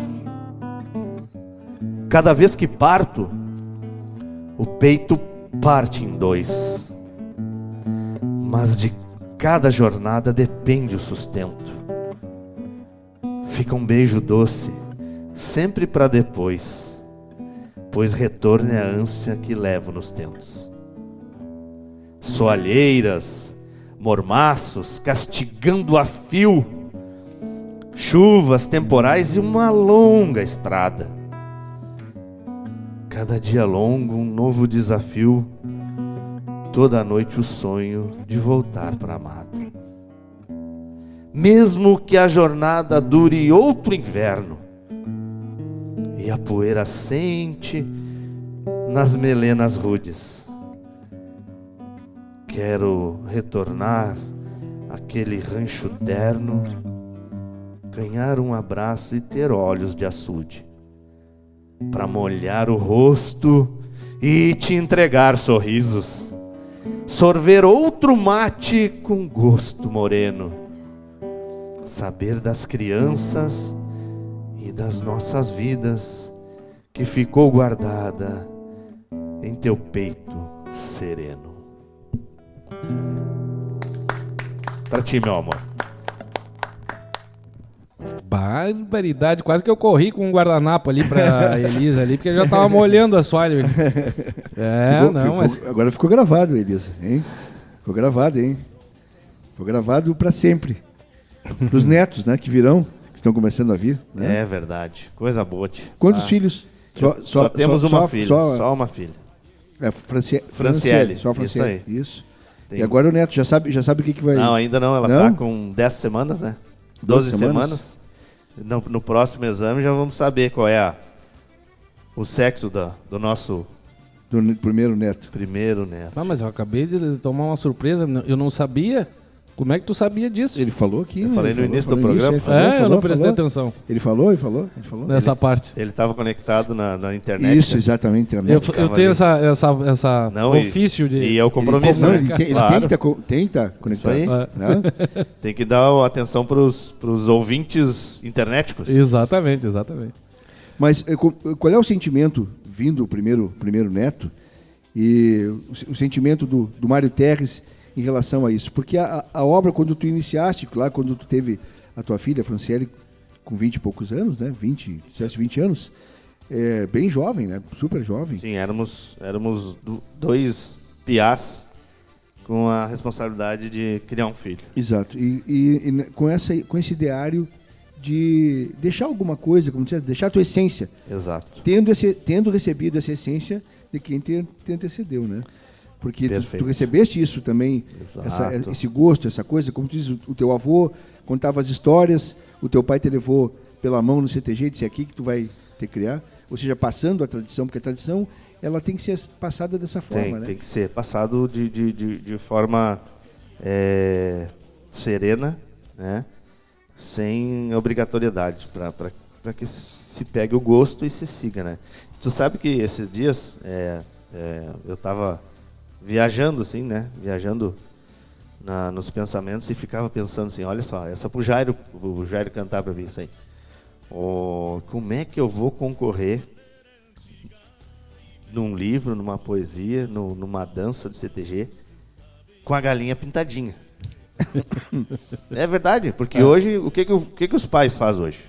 Cada vez que parto, o peito parte em dois. Mas de cada jornada depende o sustento. Fica um beijo doce, sempre para depois, pois retorno é a ânsia que levo nos tentos. Soalheiras, mormaços, castigando a fio, chuvas temporais e uma longa estrada. Cada dia longo, um novo desafio, toda noite o sonho de voltar para a amada. Mesmo que a jornada dure outro inverno, e a poeira sente nas melenas rudes Quero retornar àquele rancho terno, ganhar um abraço e ter olhos de açude. para molhar o rosto e te entregar sorrisos. Sorver outro mate com gosto moreno. Saber das crianças e das nossas vidas que ficou guardada em teu peito sereno. Para ti, meu amor. Barbaridade, quase que eu corri com um guardanapo ali pra Elisa ali, porque já tava molhando a soalha. É, Ficou- não, ficou- mas Agora ficou gravado, Elisa, hein? Ficou gravado, hein? Ficou gravado para sempre. Para os netos, né, que virão, que estão começando a vir. Né? É verdade. Coisa boa. tio. Quantos Ah, filhos? Só, temos uma só- filha. Só, Só, uma filha. é, Francie- Franciele, Só isso Franciele. aí. Isso. Tem- E agora o neto já sabe, já sabe o que, que vai. Não, ainda não. Ela Não? tá com 10 semanas, né? Doze 12 semanas? semanas. No, no próximo exame já vamos saber qual é a- o sexo da, do nosso Do primeiro neto. primeiro neto. Ah, mas eu acabei de tomar uma surpresa, eu não sabia. Como é que tu sabia disso? Ele falou aqui. Eu né? falei Ele no falou- início falou do programa. ele falou, é, eu falou, não prestei falou. atenção Ele falou, ele falou, ele falou. nessa parte. Ele estava conectado na, na internet. Isso, né? exatamente. Eu, f- eu Tava tenho ali. essa, essa, essa Não, e- ofício de. E é o compromisso, Não, né? ele tem, ele Claro. tem que estar tem que tá conectado. aí. né? Tem que dar atenção para os ouvintes internéticos. Exatamente, exatamente. Mas eh, co- qual é o sentimento, vindo o primeiro, primeiro neto, e o, o sentimento do, do Mário Terres em relação a isso? Porque a, a obra, quando tu iniciaste, lá quando tu teve a tua filha, Franciele, com 20 e poucos anos, né? 20, 17, 20 anos, é, bem jovem, né? Super jovem. Sim, éramos, éramos do- dois piás com a responsabilidade de criar um filho. Exato. E, e- e com, essa, com esse ideário de deixar alguma coisa, como disse, deixar a tua essência, Exato. tendo, esse, tendo recebido essa essência de quem te, te antecedeu, né? Porque tu, tu recebeste isso também, essa- esse gosto, essa coisa, como tu diz, o, o teu avô contava as histórias, o teu pai te levou pela mão no CTG e disse "É aqui que tu vai te criar, ou seja, passando a tradição, porque a tradição ela tem que ser passada dessa forma, Tem, né? tem que ser passado de, de, de, de forma é, serena, né? sem obrigatoriedade, para que se pegue o gosto e se siga. Né? Tu sabe que esses dias é, é, eu estava viajando, assim, né? Viajando na, nos pensamentos e ficava pensando assim, olha só, essa pro Jairo, o Jairo cantar para mim isso aí. Ô, como é que eu vou concorrer num livro, numa poesia, no- numa dança do CTG, com a galinha pintadinha. é verdade, porque hoje, o que que, o que que os pais fazem hoje?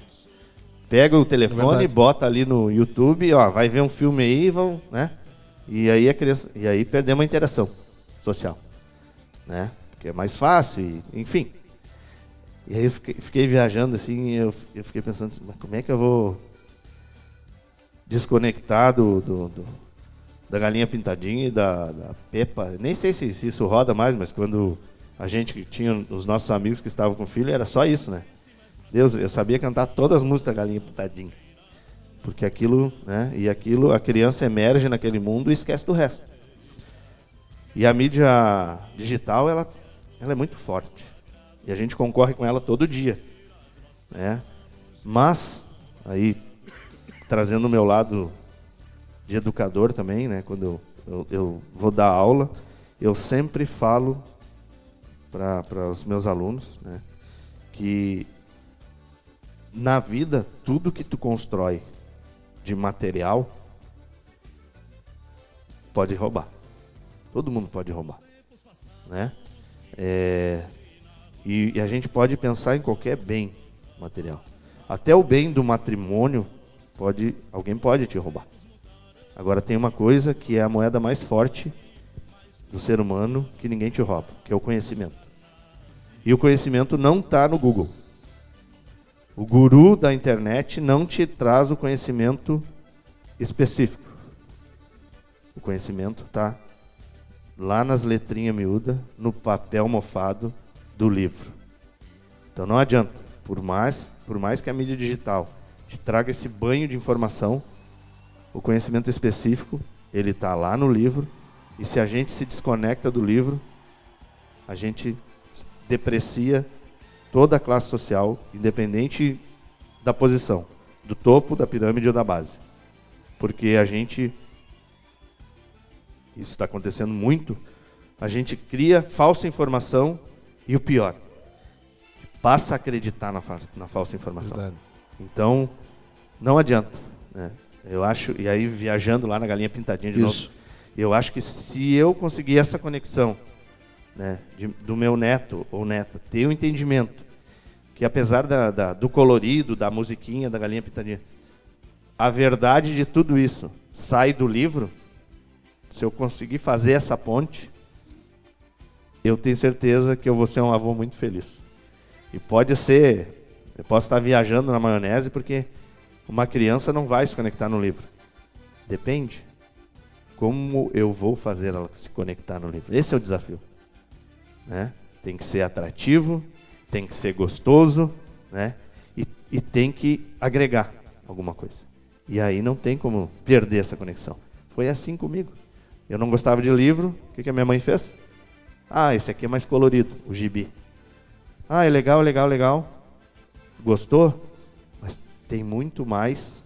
Pega o telefone, verdade. bota ali no YouTube, ó, vai ver um filme aí, vão, né? E aí a criança, e aí perdemos a interação social, né? Porque é mais fácil, enfim. E aí eu fiquei, fiquei viajando assim, eu, eu fiquei pensando, assim, mas como é que eu vou desconectar do, do- do- da galinha pintadinha e da, da Peppa. Nem sei se, se isso roda mais, mas quando a gente tinha os nossos amigos que estavam com filho, era só isso, né? Deus, eu sabia cantar todas as músicas da galinha pintadinha. Porque aquilo, né? E aquilo, a criança emerge naquele mundo e esquece do resto. E a mídia digital, ela, ela é muito forte. E a gente concorre com ela todo dia. Né? Mas, aí, trazendo o meu lado de educador também, né? Quando eu, eu, eu vou dar aula, eu sempre falo para os meus alunos, né? Que na vida, tudo que tu constrói de material pode roubar. Todo mundo pode roubar, né? É, e, e a gente pode pensar em qualquer bem material. Até o bem do matrimônio pode, alguém pode te roubar. Agora tem uma coisa que é a moeda mais forte do ser humano que ninguém te rouba, que é o conhecimento. E o conhecimento não está no Google. O guru da internet não te traz o conhecimento específico. O conhecimento está lá nas letrinhas miúdas, no papel mofado do livro. Então não adianta, por mais, por mais que a mídia digital te traga esse banho de informação, o conhecimento específico, ele está lá no livro, e se a gente se desconecta do livro, a gente deprecia toda a classe social, independente da posição, do topo da pirâmide ou da base. porque a gente isso está acontecendo muito. A gente cria falsa informação e o pior, passa a acreditar na, fa na falsa informação. Verdade. Então, não adianta. Né? Eu acho, e aí viajando lá na galinha pintadinha de Isso. novo, eu acho que se eu conseguir essa conexão né, de, do meu neto ou neta ter o um entendimento que apesar da, da, do colorido, da musiquinha, da galinha pintadinha, a verdade de tudo isso sai do livro, se eu conseguir fazer essa ponte, eu tenho certeza que eu vou ser um avô muito feliz. E pode ser, eu posso estar viajando na maionese porque uma criança não vai se conectar no livro. Depende. Como eu vou fazer ela se conectar no livro? Esse é o desafio. Né? Tem que ser atrativo, tem que ser gostoso, né? E, e tem que agregar alguma coisa. E aí não tem como perder essa conexão. Foi assim comigo. Eu não gostava de livro, o que, que a minha mãe fez? Ah, esse aqui é mais colorido, o gibi. Ah, é legal, legal, legal. Gostou? Mas tem muito mais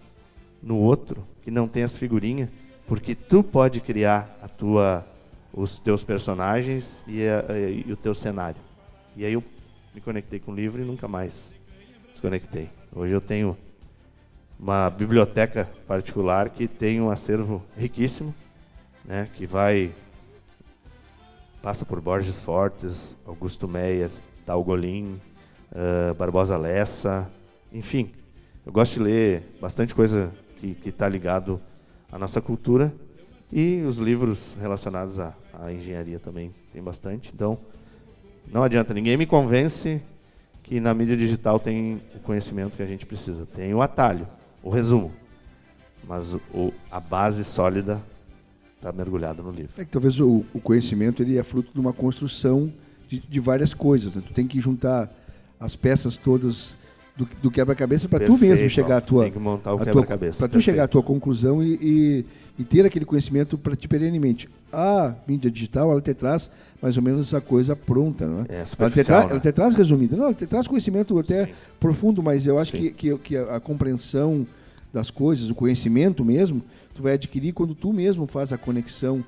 no outro que não tem as figurinhas, porque tu pode criar a tua, os teus personagens e, a, e o teu cenário. E aí eu me conectei com o livro e nunca mais desconectei. Hoje eu tenho uma biblioteca particular que tem um acervo riquíssimo, né, que vai passa por Borges Fortes, Augusto Meyer, Tal Golim, uh, Barbosa Lessa, enfim. Eu gosto de ler bastante coisa que está ligado à nossa cultura e os livros relacionados à, à engenharia também tem bastante. Então, não adianta, ninguém me convence que na mídia digital tem o conhecimento que a gente precisa. Tem o atalho, o resumo. Mas o, a base sólida está mergulhada no livro. É que talvez o, o, conhecimento ele é fruto de uma construção de, de várias coisas. Né? Tu tem que juntar as peças todas do, do quebra-cabeça para tu mesmo chegar à tua. Tem que montar o quebra-cabeça. Para tu chegar à tua conclusão e, e, e ter aquele conhecimento para ti perenemente. A mídia digital, ela te traz mais ou menos a coisa pronta, não é? é ela, te né? ela te traz resumida. Não, ela te traz conhecimento até Sim. profundo, mas eu acho que, que, que a, a compreensão das coisas, o conhecimento mesmo, tu vai adquirir quando tu mesmo faz a conexão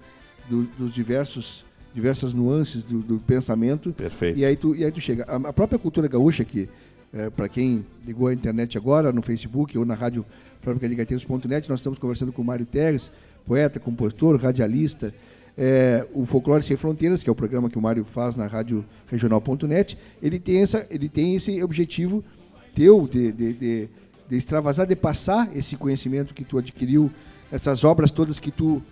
do, dos diversos diversas nuances do, do, pensamento. Perfeito. E aí tu, e aí tu chega. A, a própria cultura gaúcha, que é, para quem ligou a internet agora, no Facebook ou na rádio fabricadegateiros.net, nós estamos conversando com o Mário Teres, poeta, compositor, radialista, é, o Folclore Sem Fronteiras, que é o programa que o Mário faz na rádio regional.net, ele tem, essa, ele tem esse objetivo teu de, de, de, de extravasar, de passar esse conhecimento que tu adquiriu, essas obras todas que tu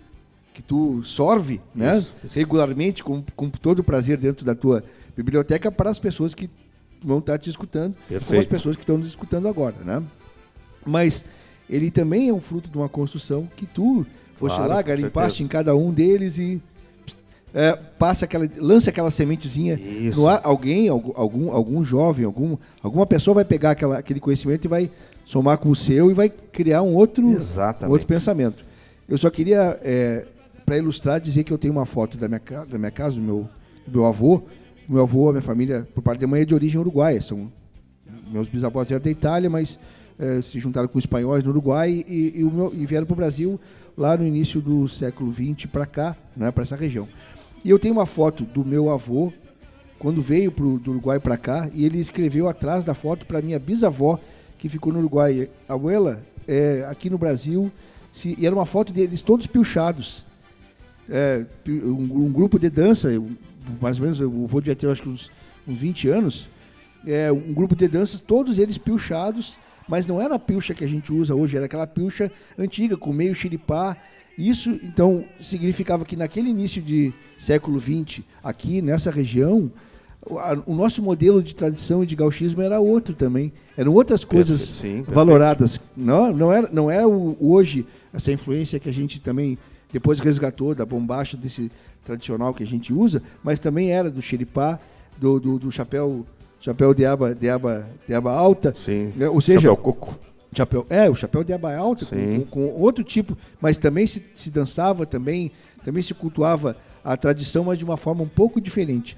que tu sorve né, isso, isso. regularmente, com, com todo o prazer dentro da tua biblioteca, para as pessoas que vão estar te escutando, Perfeito. como as pessoas que estão nos escutando agora. Né? Mas ele também é um fruto de uma construção que tu foste claro, lá, garimpaste em cada um deles e é, passa aquela, lança aquela sementezinha Isso. no ar. Alguém, algum, algum jovem, algum, alguma pessoa vai pegar aquela, aquele conhecimento e vai somar com o seu e vai criar um outro, um outro pensamento. Eu só queria, é, para ilustrar, dizer que eu tenho uma foto da minha, da minha casa, do meu, do meu avô. Meu avô, a minha família, por parte da mãe, é de origem uruguaia. São, meus bisavós eram da Itália, mas é, se juntaram com espanhóis no Uruguai e, e, meu, e vieram para o Brasil lá no início do século XX para cá, né, para essa região. E eu tenho uma foto do meu avô quando veio pro, do Uruguai para cá e ele escreveu atrás da foto para minha bisavó que ficou no Uruguai. Abuela, é, aqui no Brasil, se, e era uma foto deles todos pilchados. É, um, um, grupo de dança, mais ou menos, o vô devia ter acho que uns, uns 20 anos, é, um grupo de danças, todos eles pilchados mas não era a pilcha que a gente usa hoje, era aquela pilcha antiga, com meio xiripá. Isso, então, significava que naquele início de século XX, aqui nessa região, o nosso modelo de tradição e de gauchismo era outro também. Eram outras coisas Sim, valoradas. Não, não era, não o, hoje essa influência que a gente também depois resgatou da bombacha desse tradicional que a gente usa, mas também era do xiripá, do, do, do chapéu chapéu de aba, de aba, de aba alta. Sim. Né? Ou seja, chapéu coco. Chapéu, é, o chapéu de aba alta, com, com, outro tipo, mas também se, se dançava, também, também se cultuava a tradição, mas de uma forma um pouco diferente.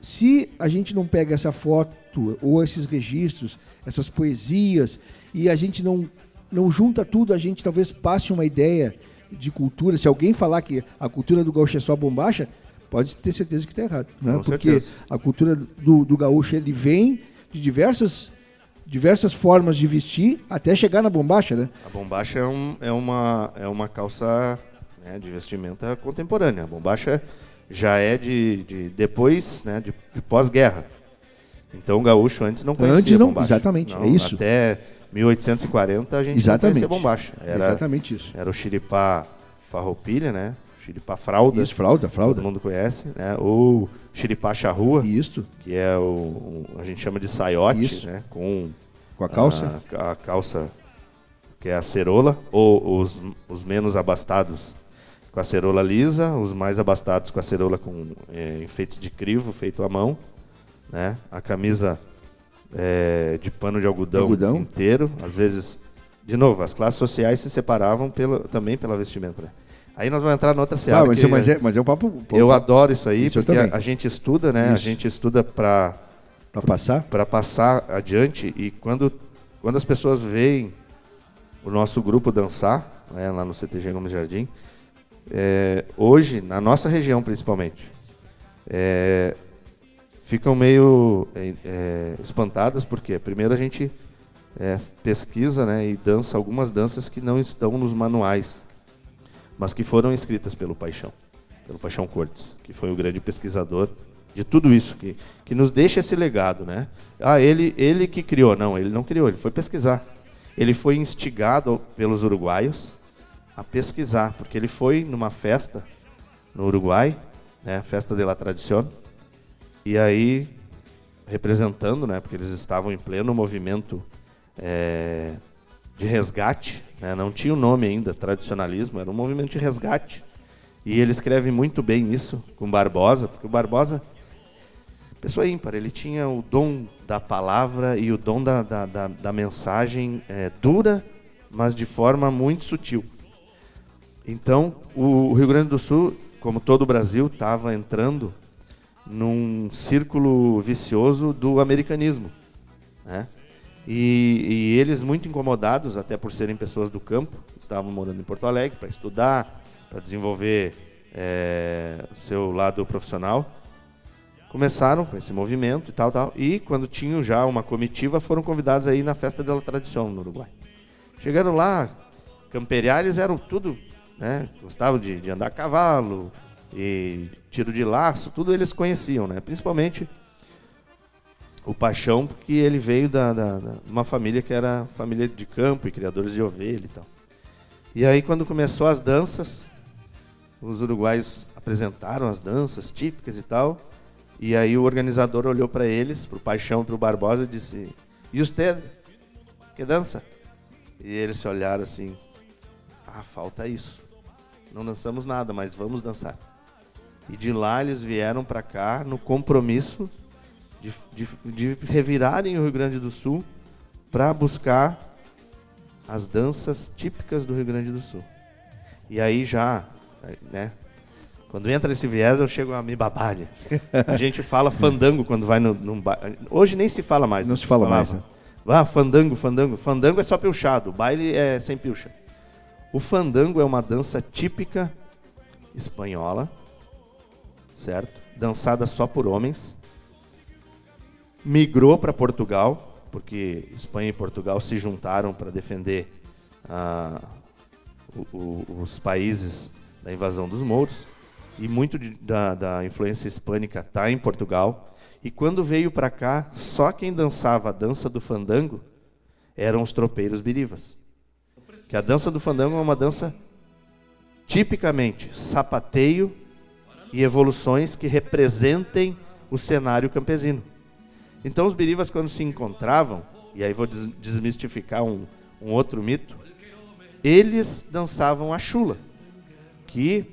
Se a gente não pega essa foto ou esses registros, essas poesias, e a gente não não junta tudo, a gente talvez passe uma ideia de cultura. Se alguém falar que a cultura do gaúcho é só bombacha, pode ter certeza que está errado. Né? Porque certeza. a cultura do, do gaúcho ele vem de diversas, diversas formas de vestir até chegar na bombacha, né? A bombacha é, um, é, uma, é uma calça né, de vestimenta contemporânea. A bombacha já é de, de depois, né, de, de pós-guerra. Então o gaúcho antes não conhecia Antes não, bombacha. exatamente, é isso. Até 1840 a gente Exatamente. não conhecia bombacha. Era, Exatamente isso. era o xiripá farroupilha, né? Xiripá fralda. Isso, fralda, fralda. Todo mundo conhece, né? Ou xiripá charrua, Isto, que é o, o- a gente chama de saiote, Isso. né? Com com a calça. a, a calça que é a cerola, ou os, os menos abastados com a cerola lisa, os mais abastados com a cerola com é, enfeites de crivo feito à mão, né? A camisa é, de pano de algodão, Algodão. inteiro, às vezes, de novo, as classes sociais se separavam pela, também pela vestimenta. Né? Aí nós vamos entrar noutra seara. Ah, mas, é, mas, é, mas é um papo, papo eu adoro isso aí, Isso porque a, a gente estuda, né? A Isso. gente estuda para para passar. para passar adiante e quando, quando as pessoas veem o nosso grupo dançar, né, lá no CTG Gomes Jardim, é, hoje, na nossa região principalmente, é, ficam meio é, é, espantadas, porque primeiro a gente é, pesquisa né, e dança algumas danças que não estão nos manuais, mas que foram escritas pelo Paixão, pelo Paixão Cortes, que foi o grande pesquisador de tudo isso, que, que nos deixa esse legado, né? Ah, ele, ele que criou. Não, ele não criou, ele foi pesquisar. Ele foi instigado pelos uruguaios a pesquisar, porque ele foi numa festa no Uruguai, né, festa de la tradición, e aí representando, né, porque eles estavam em pleno movimento é, de resgate, né, não tinha o nome ainda, tradicionalismo, era um movimento de resgate. E ele escreve muito bem isso com Barbosa, porque o Barbosa, pessoa ímpar, ele tinha o dom da palavra e o dom da, da, da, da mensagem é, dura, mas de forma muito sutil. Então, o Rio Grande do Sul, como todo o Brasil, estava entrando num círculo vicioso do americanismo. Né? E, e eles, muito incomodados, até por serem pessoas do campo, estavam morando em Porto Alegre para estudar, para desenvolver é, seu lado profissional, começaram com esse movimento e tal, tal. E quando tinham já uma comitiva, foram convidados aí na festa da tradição no Uruguai. Chegaram lá, camperiais eram tudo, né? Gostavam de, de andar a cavalo e tiro de laço, tudo eles conheciam, né? Principalmente o Paixão, porque ele veio da, da, da uma família que era família de campo e criadores de ovelha e tal. E aí quando começou as danças, os uruguaios apresentaram as danças típicas e tal. E aí o organizador olhou para eles, para o Paixão e para o Barbosa e disse: E usted? Que dança? E eles se olharam assim: Ah, falta isso. Não dançamos nada, mas vamos dançar. E de lá eles vieram para cá no compromisso de, de, de revirarem o Rio Grande do Sul para buscar as danças típicas do Rio Grande do Sul. E aí já, né? Quando entra esse viés, eu chego a me babar. né? A gente fala fandango quando vai no, num ba... Hoje nem se fala mais. Não se fala mais, falava. né? Ah, fandango, fandango. Fandango é só pilchado, baile é sem pilcha. O fandango é uma dança típica espanhola, certo? Dançada só por homens. Migrou para Portugal, porque Espanha e Portugal se juntaram para defender ah, o- o- os países da invasão dos mouros. E muito de- da, da influência hispânica está em Portugal. E quando veio para cá, só quem dançava a dança do fandango eram os tropeiros birivas. Que a dança do fandango é uma dança tipicamente sapateio e evoluções que representem o cenário campesino. Então os birivas quando se encontravam, e aí vou des- desmistificar um, um outro mito, eles dançavam a chula, que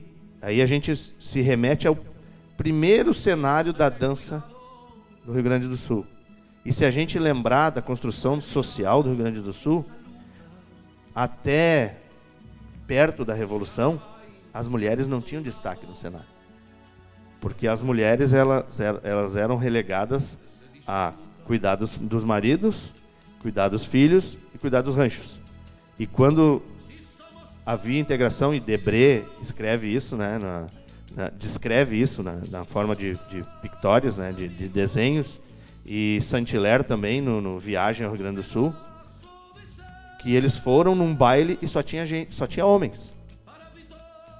aí a gente se remete ao primeiro cenário da dança do Rio Grande do Sul. E se a gente lembrar da construção social do Rio Grande do Sul, até perto da Revolução, as mulheres não tinham destaque no cenário. Porque as mulheres elas, elas eram relegadas a cuidar dos, dos maridos, cuidar dos filhos e cuidar dos ranchos. E quando havia integração, e Debré escreve isso, né, na, na, descreve isso na, na forma de, de pictórios, né, de, de, desenhos, e Saint-Hilaire também, no, no, Viagem ao Rio Grande do Sul, que eles foram num baile e só tinha, gente, só tinha homens.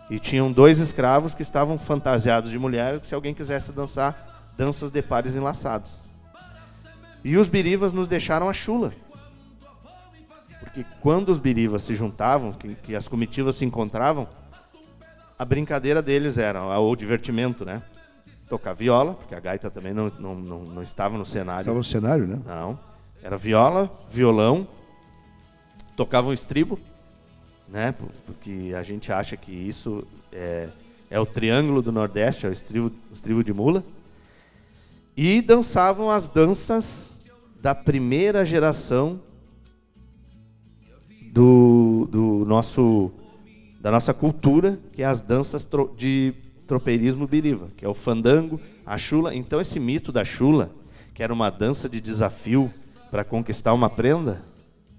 E tinham dois escravos que estavam fantasiados de mulher, se alguém quisesse dançar danças de pares enlaçados. E os birivas nos deixaram a chula. Porque quando os birivas se juntavam, que, que as comitivas se encontravam, a brincadeira deles era, o divertimento, né? Tocar viola, porque a gaita também não, não, não, não estava no cenário. Estava no cenário, né? Não. Era viola, violão, tocavam estribo, né? Porque a gente acha que isso é, é o triângulo do Nordeste, é o estribo, o estribo de mula. E dançavam as danças da primeira geração do, do nosso da nossa cultura, que é as danças tro de tropeirismo biriva, que é o fandango, a chula. Então esse mito da chula, que era uma dança de desafio para conquistar uma prenda,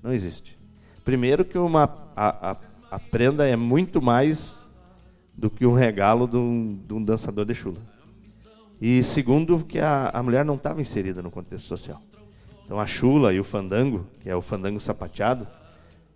não existe. Primeiro que uma, a, a, a, prenda é muito mais do que um regalo de um, de um dançador de chula. E segundo que a, a mulher não estava inserida no contexto social. Então a chula e o fandango, que é o fandango sapateado,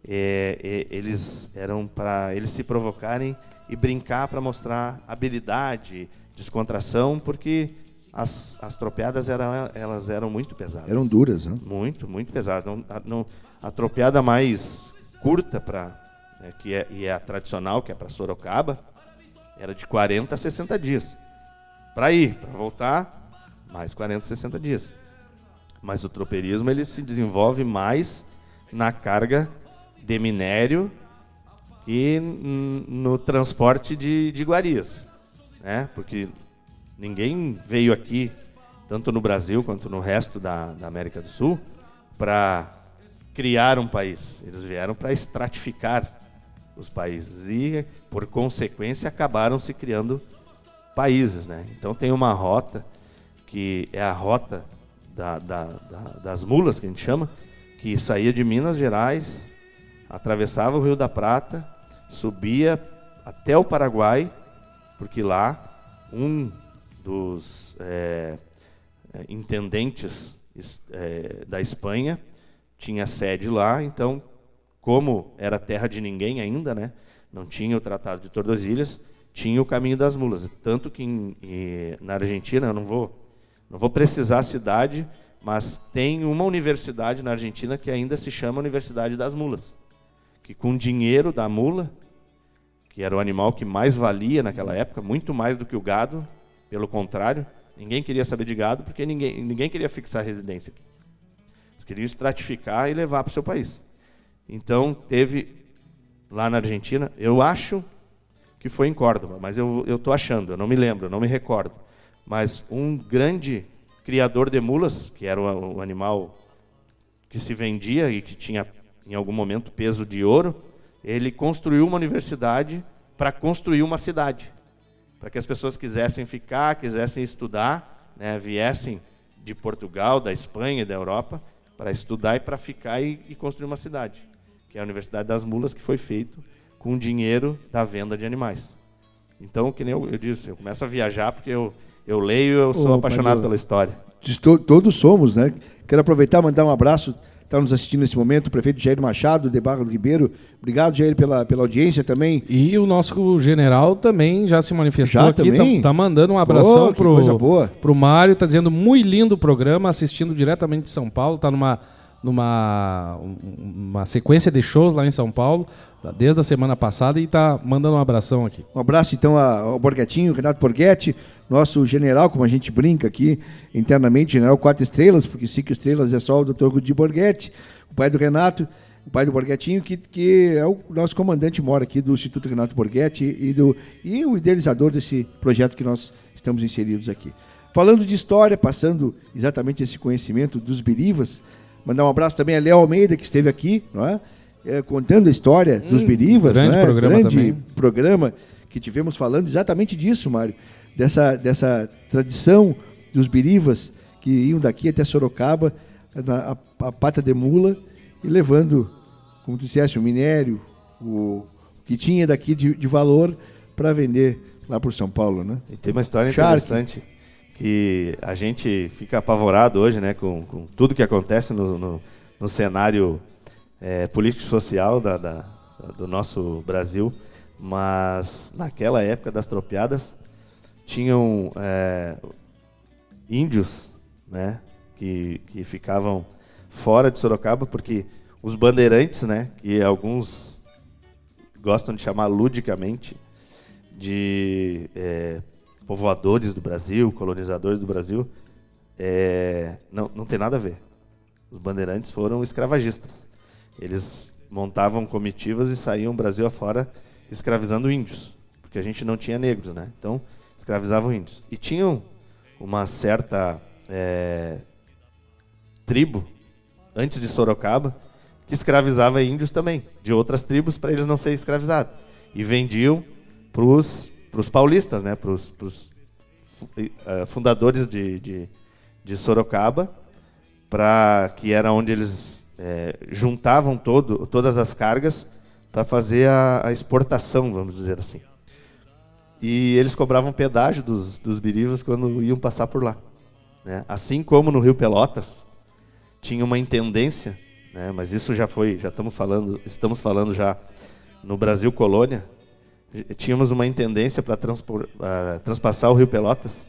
é, é, eles eram para eles se provocarem e brincar para mostrar habilidade, descontração, porque as, as tropeadas eram, elas eram muito pesadas. Eram duras, né? Muito, muito pesadas. Não, a, não, a tropeada mais curta para é, que é, e é a tradicional, que é para Sorocaba, era de 40 a 60 dias. Para ir, para voltar, mais 40 a 60 dias. Mas o tropeirismo ele se desenvolve mais na carga de minério e no transporte de, de iguarias. Né? Porque ninguém veio aqui, tanto no Brasil quanto no resto da, da América do Sul, para criar um país. Eles vieram para estratificar os países e, por consequência, acabaram se criando países. Né? Então tem uma rota que é a rota da, da, da, das mulas, que a gente chama, que saía de Minas Gerais, atravessava o Rio da Prata, subia até o Paraguai, porque lá um dos é, intendentes é, da Espanha tinha sede lá, então, como era terra de ninguém ainda, né, não tinha o Tratado de Tordesilhas, tinha o caminho das mulas. Tanto que em, em, na Argentina, eu não vou, não vou precisar a cidade, mas tem uma universidade na Argentina que ainda se chama Universidade das Mulas que com dinheiro da mula, que era o animal que mais valia naquela época, muito mais do que o gado, pelo contrário, ninguém queria saber de gado porque ninguém, ninguém queria fixar residência aqui. Eles queriam estratificar e levar para o seu país. Então, teve lá na Argentina, eu acho que foi em Córdoba, mas eu estou achando, eu não me lembro, eu não me recordo. Mas um grande criador de mulas, que era o, animal que se vendia e que tinha em algum momento peso de ouro, ele construiu uma universidade para construir uma cidade, para que as pessoas quisessem ficar, quisessem estudar, né, viessem de Portugal, da Espanha, da Europa, para estudar e para ficar e, e, construir uma cidade, que é a Universidade das Mulas, que foi feito com dinheiro da venda de animais. Então, que nem eu, eu disse, eu começo a viajar porque eu, eu leio, eu sou apaixonado pela história. Todos somos, né? Quero aproveitar e mandar um abraço está nos assistindo nesse momento, o prefeito Jair Machado, de Barra do Ribeiro. Obrigado, Jair, pela, pela audiência também. E o nosso general também já se manifestou já, aqui, está tá mandando um abração para pro, pro Mário, tá dizendo muito lindo o programa, assistindo diretamente de São Paulo, está numa numa uma sequência de shows lá em São Paulo, desde a semana passada, e está mandando um abração aqui. Um abraço então ao Borghetinho, Renato Borghetti, nosso general, como a gente brinca aqui internamente, general quatro estrelas, porque cinco estrelas é só o doutor Rudi Borghetti, o pai do Renato, o pai do Borghetinho, que, que é o nosso comandante mora aqui do Instituto Renato Borghetti e, do, e o idealizador desse projeto que nós estamos inseridos aqui. Falando de história, passando exatamente esse conhecimento dos birivas, Mandar um abraço também a Léo Almeida, que esteve aqui, não é? É, contando a história hum, dos Berivas. Grande é? programa grande também. programa que tivemos falando exatamente disso, Mário. Dessa, dessa tradição dos Berivas que iam daqui até Sorocaba, na, a, a pata de mula, e levando como tu disseste, o minério, o que tinha daqui de, de valor para vender lá por São Paulo, né? E tem uma história Shark. interessante que a gente fica apavorado hoje, né, com, com tudo que acontece no, no, no cenário é, político-social da, da, do nosso Brasil, mas naquela época das tropiadas tinham é, índios, né, que, que ficavam fora de Sorocaba porque os bandeirantes, né, que alguns gostam de chamar ludicamente de é, povoadores do Brasil, colonizadores do Brasil, é, não, não tem nada a ver. Os bandeirantes foram escravagistas. Eles montavam comitivas e saíam Brasil afora escravizando índios, porque a gente não tinha negros, né? Então, escravizavam índios. E tinham uma certa é, tribo, antes de Sorocaba, que escravizava índios também, de outras tribos, para eles não serem escravizados. E vendiam para os paulistas, né? para os uh, fundadores de, de, de Sorocaba, para que era onde eles é, juntavam todo, todas as cargas para fazer a, a, exportação, vamos dizer assim. E eles cobravam pedágio dos, dos birivas quando iam passar por lá. Né? Assim como no Rio Pelotas tinha uma intendência, né? mas isso já foi, já estamos falando, estamos falando já no Brasil colônia, tínhamos uma intendência para uh, transpassar o Rio Pelotas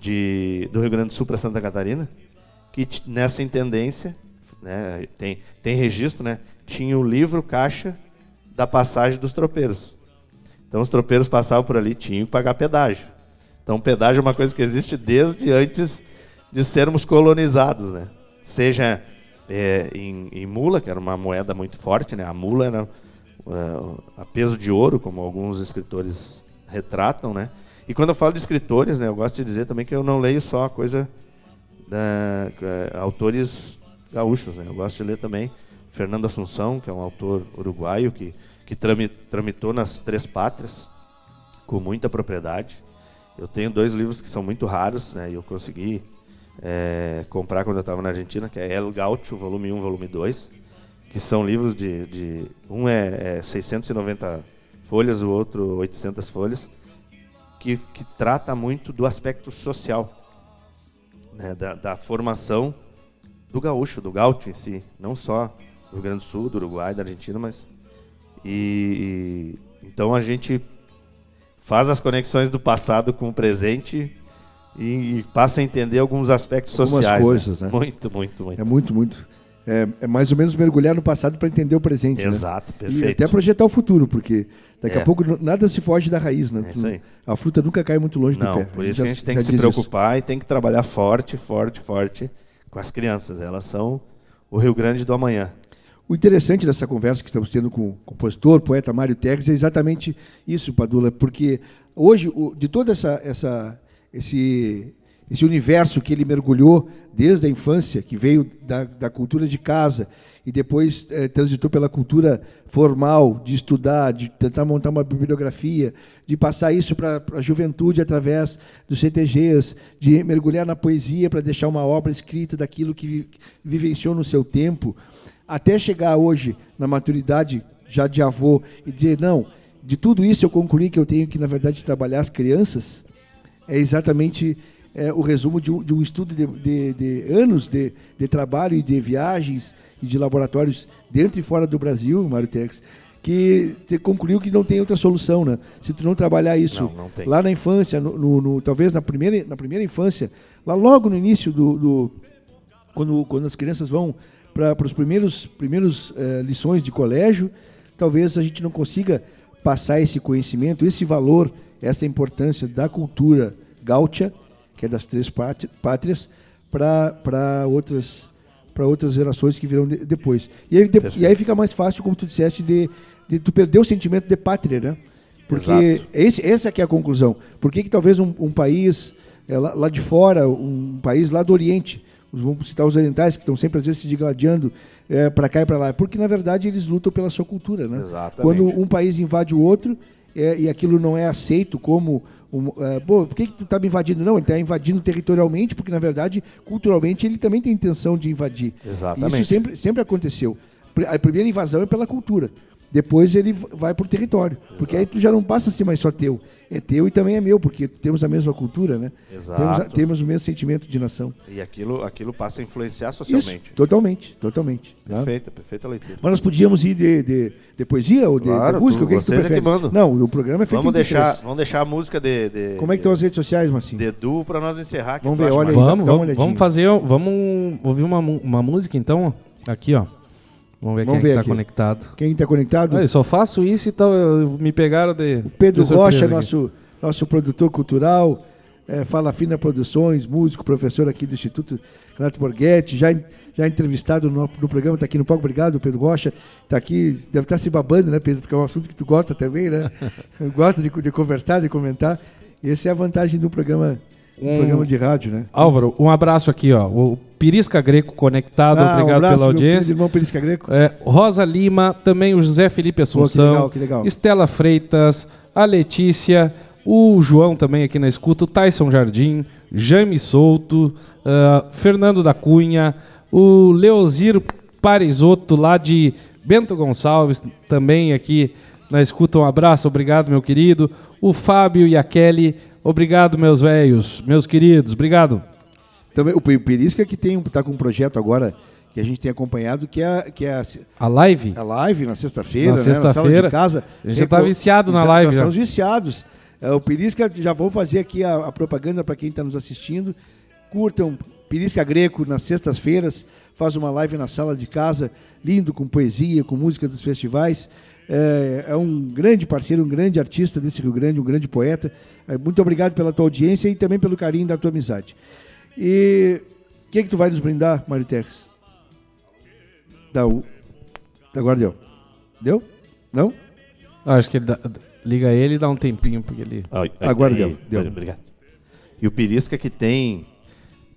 de, do Rio Grande do Sul para Santa Catarina, que nessa intendência, né, tem, tem registro, né, tinha o livro caixa da passagem dos tropeiros. Então os tropeiros passavam por ali, tinham que pagar pedágio. Então pedágio é uma coisa que existe desde antes de sermos colonizados, né? Seja é, em, em, mula, que era uma moeda muito forte, né? A mula era uh, a peso de ouro, como alguns escritores retratam, né? E quando eu falo de escritores, né, eu gosto de dizer também que eu não leio só coisa da, uh, autores gaúchos, né? Eu gosto de ler também Fernando Assunção, que é um autor uruguaio que que tramitou nas três pátrias com muita propriedade. Eu tenho dois livros que são muito raros, né? E eu consegui é, comprar quando eu estava na Argentina, que é El Gaucho, volume 1, volume 2 que são livros de, de um é, é 690 folhas, o outro 800 folhas, que, que trata muito do aspecto social, né, da, da, formação do gaúcho, do gaúcho em si, não só do Rio Grande do Sul, do Uruguai, da Argentina, mas e, então a gente faz as conexões do passado com o presente e, e passa a entender alguns aspectos Algumas sociais. Né? coisas, né? né? Muito, muito, muito. É muito, muito. É, é, mais ou menos mergulhar no passado para entender o presente. Exato, né? perfeito. E até projetar o futuro, porque daqui É. a pouco nada se foge da raiz, né? É isso aí. A fruta nunca cai muito longe Não, do pé. por isso a gente tem já que se preocupar e tem que trabalhar forte, forte, forte com as crianças. Elas são o Rio Grande do amanhã. O interessante dessa conversa que estamos tendo com o compositor, poeta Mário Teres, é exatamente isso, Padula, porque hoje, de todo essa, essa, esse, esse universo que ele mergulhou desde a infância, que veio da, da cultura de casa e depois eh, transitou pela cultura formal, de estudar, de tentar montar uma bibliografia, de passar isso para a juventude através dos CTGs, de mergulhar na poesia para deixar uma obra escrita daquilo que vi- vivenciou no seu tempo até chegar hoje na maturidade já de avô e dizer não, de tudo isso eu concluí que eu tenho que na verdade trabalhar as crianças é exatamente é, o resumo de um, de um estudo de, de- de anos de, trabalho e de viagens e de laboratórios dentro e fora do Brasil, Mário Tex, que te concluiu que não tem outra solução, né? Se tu não trabalhar isso Não, não lá na infância, no, no- no- talvez na primeira, na primeira infância, lá logo no início do, do- quando, quando as crianças vão para os primeiros, primeiros eh, lições de colégio, talvez a gente não consiga passar esse conhecimento, esse valor, essa importância da cultura gaúcha, que é das três pátri- pátrias, para outras para outras gerações que virão de- depois. E aí, de- e aí fica mais fácil, como tu disseste, de, de tu perder o sentimento de pátria, né? Porque Exato. esse, essa aqui é a conclusão. Por que, que talvez um, um país é, lá, lá de fora, um país lá do Oriente, vamos citar os orientais, que estão sempre às vezes se digladiando é, para cá e para lá, porque na verdade eles lutam pela sua cultura. Né? Exatamente. Quando um país invade o outro é, e aquilo não é aceito como. Um, é, pô, por que, que tu está me invadindo? Não, ele está invadindo territorialmente, porque na verdade, culturalmente, ele também tem intenção de invadir. Exatamente. Isso sempre, sempre aconteceu. A primeira invasão é pela cultura. Depois ele vai para o território. Porque aí tu já não passa a ser mais só teu. É teu e também é meu, porque temos a mesma cultura, né? Exato. Temos, temos o mesmo sentimento de nação. E aquilo, aquilo passa a influenciar socialmente. Isso, totalmente, totalmente. tá? Perfeita, perfeita leitura. Mas nós podíamos ir de, de, de poesia ou de, Claro, de música? tu- o que, é que tu vocês é que prefere? mandam. Não, o programa é feito Vamos deixar, vamos deixar a música de, de, Como é que estão as redes sociais, Marcinho? de Edu para nós encerrar. Vamos ver, olha. Vamos, vamos, vamos fazer, vamos ouvir uma, uma música então, aqui ó. Vamos ver Vamos quem é ver que tá conectado. Quem está conectado? Ah, eu só faço isso e tal, eu- me pegaram de Pedro de Rocha, aqui. nosso, nosso produtor cultural, é, Fala Fina Produções, músico, professor aqui do Instituto Renato Borghetti, já, já entrevistado no, no programa, está aqui no palco. Obrigado, Pedro Rocha. Está aqui, deve estar se babando, né, Pedro? Porque é um assunto que tu gosta também, né? gosta de, de conversar, de comentar. Essa é a vantagem do programa, Um- programa de rádio, né? Álvaro, um abraço aqui, ó. O Pirisca Greco conectado, Ah, um obrigado abraço, pela meu audiência. irmão Perisca Greco. É, Rosa Lima, também o José Felipe Assunção. legal, que legal. Estela Freitas, a Letícia, o João também aqui na escuta, o Tyson Jardim, Jaime Souto, ah, Fernando da Cunha, o Leozir Parisotto, lá de Bento Gonçalves, também aqui na escuta. Um abraço, obrigado, meu querido. O Fábio e a Kelly, obrigado, meus velhos, meus queridos, obrigado. Também, o Pe- Perisca que tem, tá com um projeto agora que a gente tem acompanhado, que é, que é a, A live? a live na sexta-feira, Na né, na sala de casa. A gente já tá viciado na live, Nós estamos viciados. É, o Perisca, já vou fazer aqui a, a propaganda para quem está nos assistindo. Curtam Perisca Greco nas sextas-feiras, faz uma live na sala de casa, lindo, com poesia, com música dos festivais. É, é um grande parceiro, um grande artista desse Rio Grande, um grande poeta. É, muito obrigado pela tua audiência e também pelo carinho da tua amizade. E o que, que tu vai nos brindar, Mário Terres? Da, U- Agora deu. Deu? Não? Ah, acho que ele dá- liga ele e dá um tempinho, porque ele. Ai, Agora deu, deu. Obrigado. E o Pirisca que tem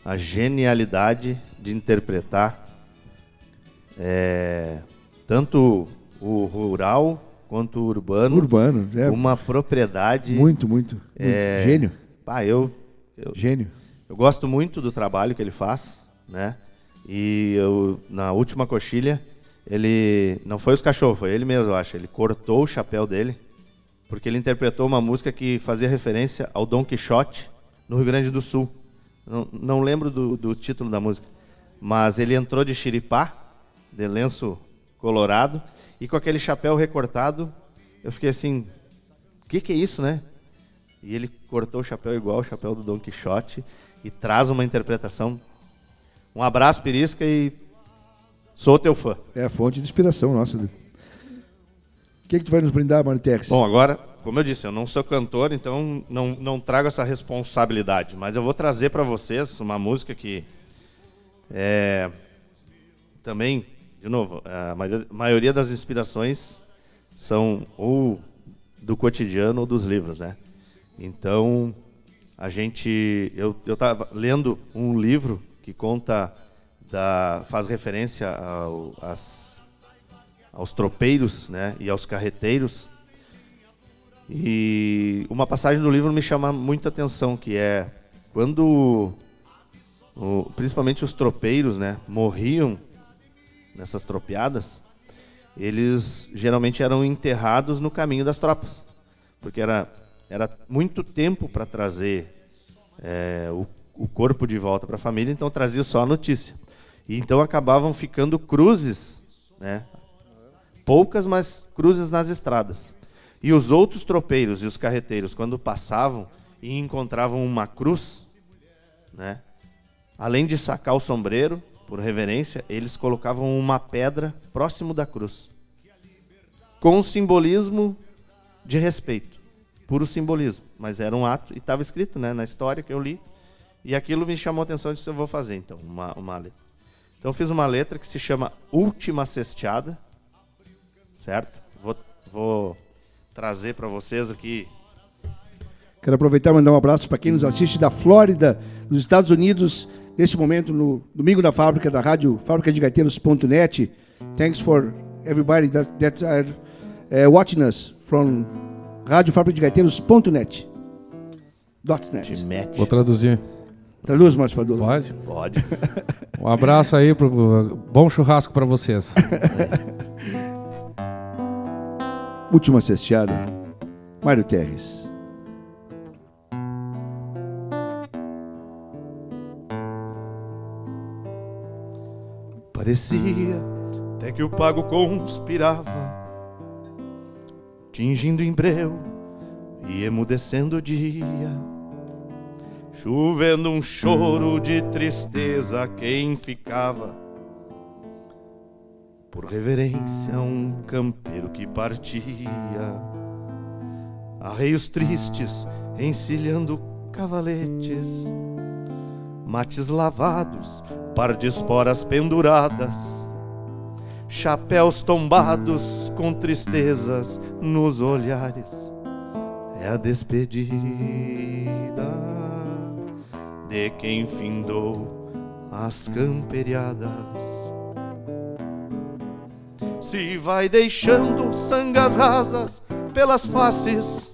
a genialidade de interpretar é, tanto o rural quanto o urbano, Urbano. É, uma propriedade. muito, muito. muito. é, Gênio. Pá, eu, eu, Gênio. eu gosto muito do trabalho que ele faz, né? E eu, na última coxilha, ele. Não foi os cachorros, foi ele mesmo, eu acho. Ele cortou o chapéu dele, porque ele interpretou uma música que fazia referência ao Dom Quixote no Rio Grande do Sul. Não, não lembro do, do título da música, mas ele entrou de xiripá, de lenço colorado, e com aquele chapéu recortado, eu fiquei assim: o que, que é isso, né? E ele cortou o chapéu igual o chapéu do Dom Quixote e traz uma interpretação. Um abraço, Pirisca, e sou teu fã. É a fonte de inspiração nossa. O que, que tu vai nos brindar, Terres? Bom, agora, como eu disse, eu não sou cantor, então não, não trago essa responsabilidade, mas eu vou trazer para vocês uma música que é, também, de novo, a maioria, das inspirações são ou do cotidiano ou dos livros, né? Então, a gente, eu estava lendo um livro que conta da faz referência ao, às, aos tropeiros, né, e aos carreteiros. E uma passagem do livro me chama muita atenção, que é quando, o- principalmente os tropeiros, né, morriam nessas tropeadas, eles geralmente eram enterrados no caminho das tropas, porque era, era muito tempo para trazer é, o, o corpo de volta para a família, então trazia só a notícia. E então acabavam ficando cruzes, né, poucas, mas cruzes nas estradas. E os outros tropeiros e os carreteiros, quando passavam e encontravam uma cruz, né, além de sacar o sombreiro, por reverência, eles colocavam uma pedra próximo da cruz, com simbolismo de respeito, puro simbolismo, mas era um ato, e estava escrito né, na história que eu li, e aquilo me chamou a atenção e disse, eu vou fazer então, uma, uma letra. Então eu fiz uma letra que se chama Última Cesteada, certo? Vou, vou trazer para vocês aqui. Quero aproveitar e mandar um abraço para quem nos assiste da Flórida, nos Estados Unidos, nesse momento, no Domingo da Fábrica, da rádio fábricadegaiteiros.net. Thanks for everybody that, that are uh, watching us from rádio. Dot De .net. match. Vou traduzir. Traduz, Márcio Padula. Pode? Pode. Um abraço aí, pro, bom churrasco para vocês. Última cesteada. Mário Terres. Parecia até que o pago conspirava, tingindo em breu e emudecendo o dia, chovendo um choro de tristeza a quem ficava, por reverência a um campeiro que partia, arreios tristes encilhando cavaletes, mates lavados par de esporas penduradas, chapéus tombados com tristezas nos olhares. É a despedida de quem findou as camperiadas. Se vai deixando sangas rasas pelas faces,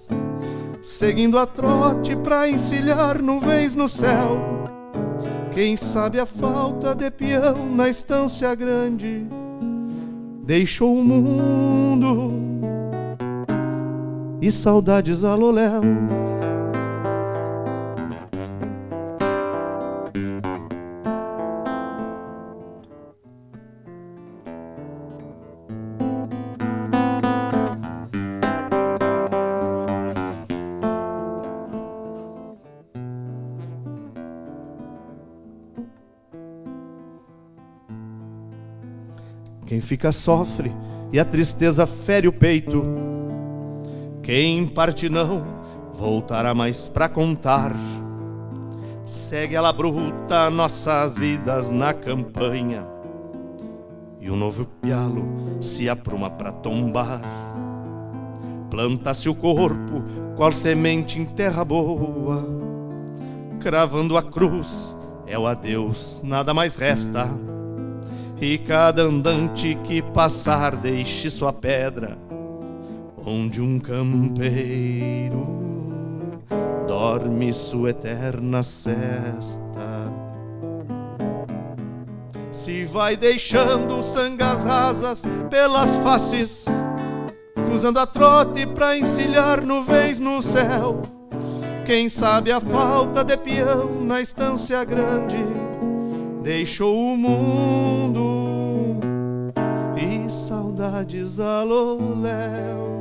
seguindo a trote pra encilhar nuvens no céu quem sabe a falta de peão na estância grande deixou o mundo e saudades a loléu. Fica sofre e a tristeza fere o peito. Quem parte não voltará mais pra contar. Segue ela bruta nossas vidas na campanha. E um novo pialo se apruma pra tombar. Planta-se o corpo, qual semente em terra boa. Cravando a cruz, é o adeus, nada mais resta e cada andante que passar deixe sua pedra, onde um campeiro dorme sua eterna cesta. Se vai deixando sangas rasas pelas faces, cruzando a trote pra encilhar nuvens no céu. Quem sabe a falta de peão na estância grande deixou o mundo e saudades a loléu.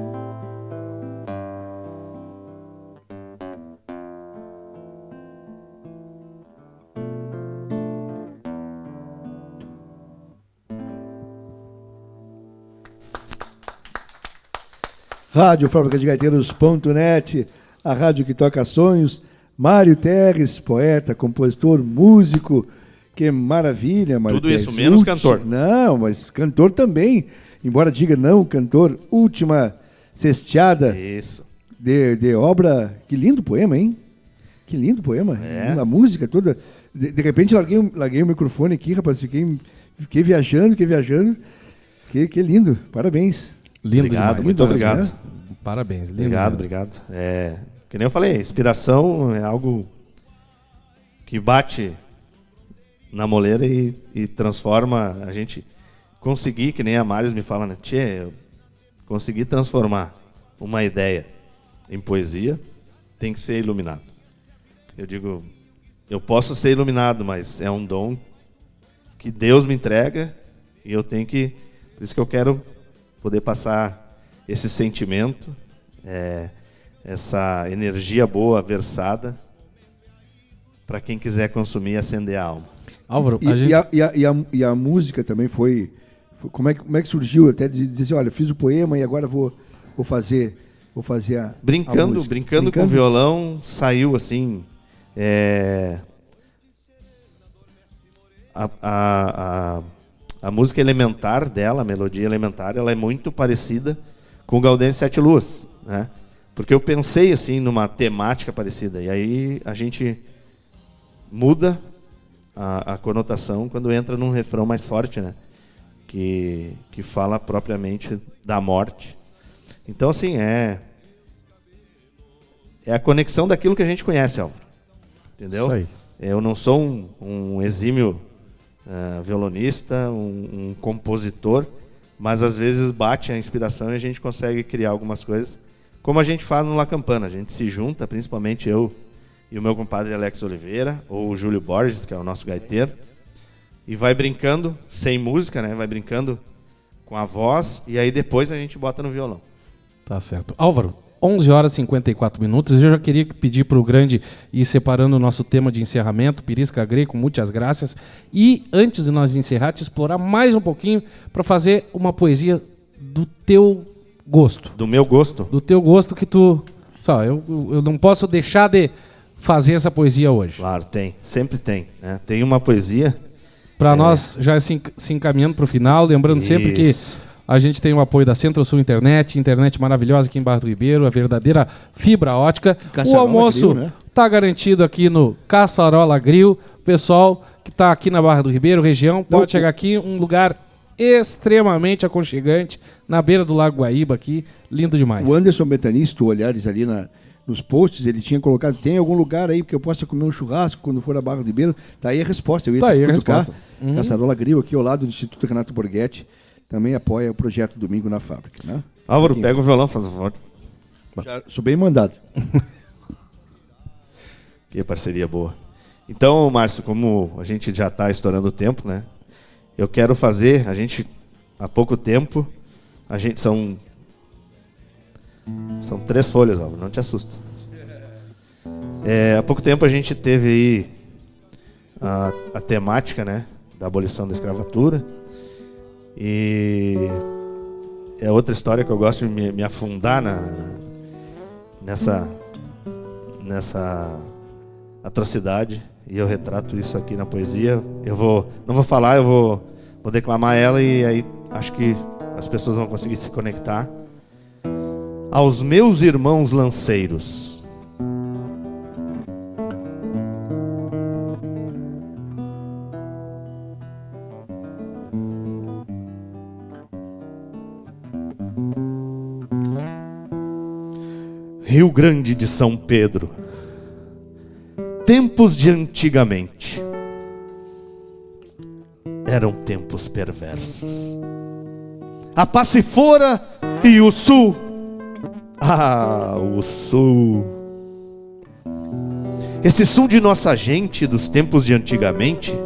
Rádio Fábrica de Gaiteiros.net, a rádio que toca sonhos. Mário Terres, poeta, compositor, músico. Que maravilha, Mário Tudo isso, menos Última- cantor. Não, mas cantor também. Embora diga não, cantor. Última cesteada Isso. de, de obra. Que lindo poema, hein? Que lindo poema. É. A música toda. De, de repente larguei, o- larguei o microfone aqui, rapaz. Fiquei, fiquei viajando, fiquei viajando. Que, que lindo. Parabéns. Lindo Obrigado, demais. muito Muito obrigado. né? Parabéns, lindo. Obrigado, mesmo. obrigado. É, que nem eu falei, inspiração é algo que bate na moleira e, e transforma a gente. Conseguir, que nem a Maris me fala, né? Tchê, eu consegui transformar uma ideia em poesia, tem que ser iluminado. Eu digo, eu posso ser iluminado, mas é um dom que Deus me entrega e eu tenho que. Por isso que eu quero poder passar esse sentimento, é, essa energia boa versada para quem quiser consumir e acender a alma. Álvaro, E, a gente... e a, e a- e a- e a música também foi, foi- como, é, que- como é que surgiu até de dizer assim, olha, eu fiz o poema e agora vou, vou fazer vou fazer a a Brincando, brincando, com o violão, saiu assim. é, a, a, a, a música elementar dela, a melodia elementar, ela é muito parecida com o Gaudêncio Sete Luas, né? Porque eu pensei assim numa temática parecida e aí a gente muda a, a conotação quando entra num refrão mais forte, né? Que, que fala propriamente da morte. Então, assim, é. É a conexão daquilo que a gente conhece, Álvaro. Entendeu? Isso aí. Eu não sou um, um exímio uh, violonista, um, um, compositor, mas às vezes bate a inspiração e a gente consegue criar algumas coisas, como a gente faz no La Campana. A gente se junta, principalmente eu e o meu compadre Alex Oliveira, ou o Júlio Borges, que é o nosso gaiteiro, e vai brincando, sem música, né? Vai brincando com a voz, e aí depois a gente bota no violão. Tá certo. Álvaro, 11 horas e 54 minutos. Eu já queria pedir para o grande ir separando o nosso tema de encerramento, Pirisca Greco, muitas graças. E antes de nós encerrar, te explorar mais um pouquinho para fazer uma poesia do teu gosto. Do meu gosto? Do teu gosto que tu. Só, eu, eu não posso deixar de fazer essa poesia hoje. Claro, tem. Sempre tem. Né? Tem uma poesia. Para é... nós já se, se encaminhando para o final, lembrando Isso. sempre que a gente tem o apoio da Centro-Sul Internet, internet maravilhosa aqui em Barra do Ribeiro, a verdadeira fibra ótica. o almoço Grill, né? tá garantido aqui no Caçarola Grill. Pessoal que está aqui na Barra do Ribeiro, região, pode Não, chegar aqui, um lugar extremamente aconchegante, na beira do Lago Guaíba aqui, lindo demais. O Anderson Betanista, olhares ali na, nos posts, ele tinha colocado, tem algum lugar aí que eu possa comer um churrasco quando for a Barra do Ribeiro? Tá aí a resposta. Eu ia tá aí a resposta. Uhum. Caçarola Grill, aqui ao lado do Instituto Renato Borghetti também apoia o projeto Domingo na Fábrica. Né? Álvaro, pega o violão, faz a foto. Já sou bem mandado. que parceria boa. Então, Márcio, como a gente já está estourando o tempo, né? Eu quero fazer, a gente, há pouco tempo, a gente são são três folhas, Álvaro, não te assusta. É, há pouco tempo a gente teve aí a, a temática, né, da abolição da escravatura. E é outra história que eu gosto de me, me afundar na, nessa, nessa atrocidade. E eu retrato isso aqui na poesia. Eu vou, não vou falar, eu vou, vou declamar ela e aí acho que as pessoas vão conseguir se conectar. Aos meus irmãos lanceiros Rio Grande de São Pedro. Tempos de antigamente. Eram tempos perversos. A Passifora e o Sul. Ah, o Sul. Esse Sul de nossa gente dos tempos de antigamente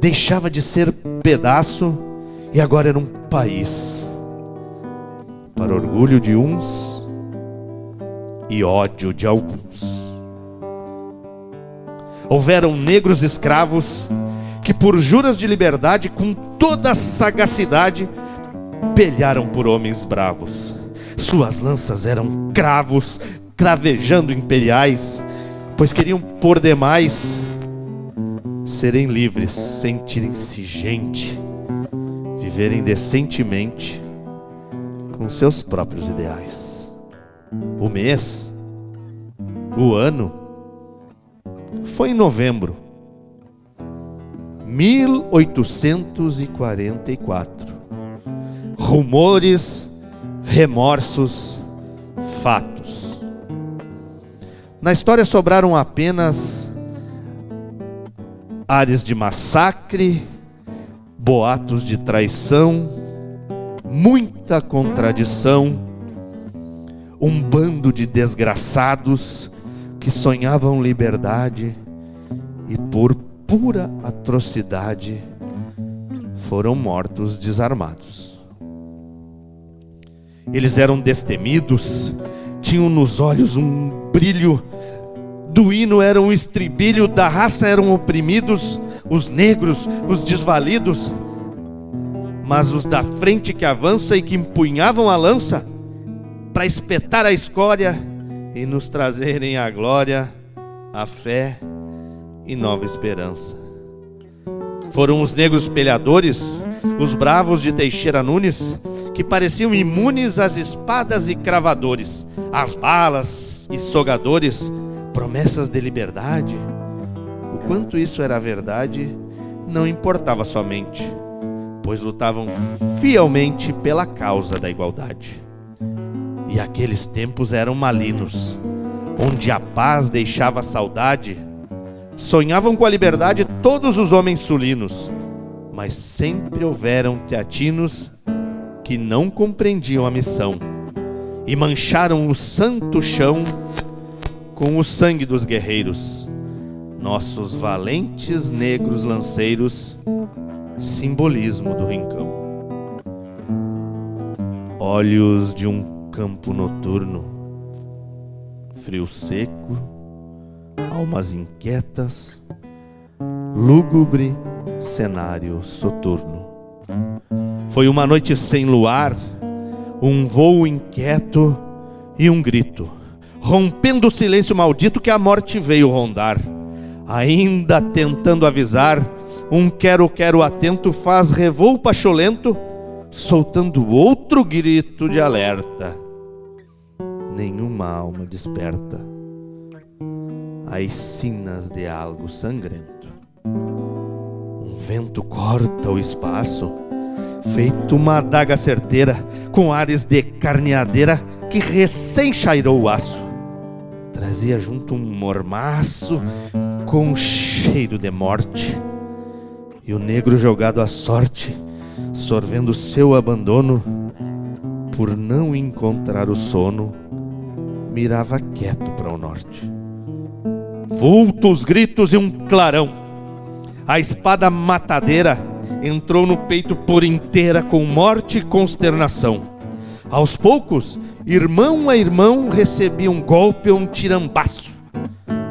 deixava de ser pedaço e agora era um país. Para orgulho de uns, e ódio de alguns. Houveram negros escravos que, por juras de liberdade, com toda a sagacidade, pelharam por homens bravos. Suas lanças eram cravos, cravejando imperiais, pois queriam por demais serem livres, sentirem-se gente, viverem decentemente com seus próprios ideais o mês, o ano, foi em novembro, 1844. Rumores, remorsos, fatos. Na história sobraram apenas áreas de massacre, boatos de traição, muita contradição um bando de desgraçados que sonhavam liberdade e por pura atrocidade foram mortos desarmados. Eles eram destemidos, tinham nos olhos um brilho, do hino era um estribilho, da raça eram oprimidos, os negros, os desvalidos, mas os da frente que avança e que empunhavam a lança, para espetar a escória e nos trazerem a glória, a fé e nova esperança. Foram os negros pelhadores, os bravos de Teixeira Nunes, que pareciam imunes às espadas e cravadores, às balas e sogadores, promessas de liberdade. O quanto isso era verdade não importava somente, pois lutavam fielmente pela causa da igualdade. E aqueles tempos eram malinos, onde a paz deixava saudade, Sonhavam com a liberdade todos os homens sulinos, mas sempre houveram teatinos que não compreendiam a missão e mancharam o santo chão com o sangue dos guerreiros, nossos valentes negros lanceiros, simbolismo do rincão. Olhos de um campo noturno, frio seco, almas inquietas, lúgubre cenário soturno. Foi uma noite sem luar, um voo inquieto e um grito, rompendo o silêncio maldito que a morte veio rondar. Ainda tentando avisar, um quero-quero atento faz revoo pacholento, soltando outro grito de alerta. Nenhuma alma desperta as sinas de algo sangrento. Um vento corta o espaço, feito uma adaga certeira, com ares de carneadeira que recém chairou o aço. Trazia junto um mormaço com cheiro de morte. E o negro jogado à sorte, sorvendo seu abandono, por não encontrar o sono, mirava quieto para o norte vultos, gritos e um clarão. A espada matadeira entrou no peito por inteira com morte e consternação. Aos poucos, irmão a irmão recebia um golpe ou um tirambaço,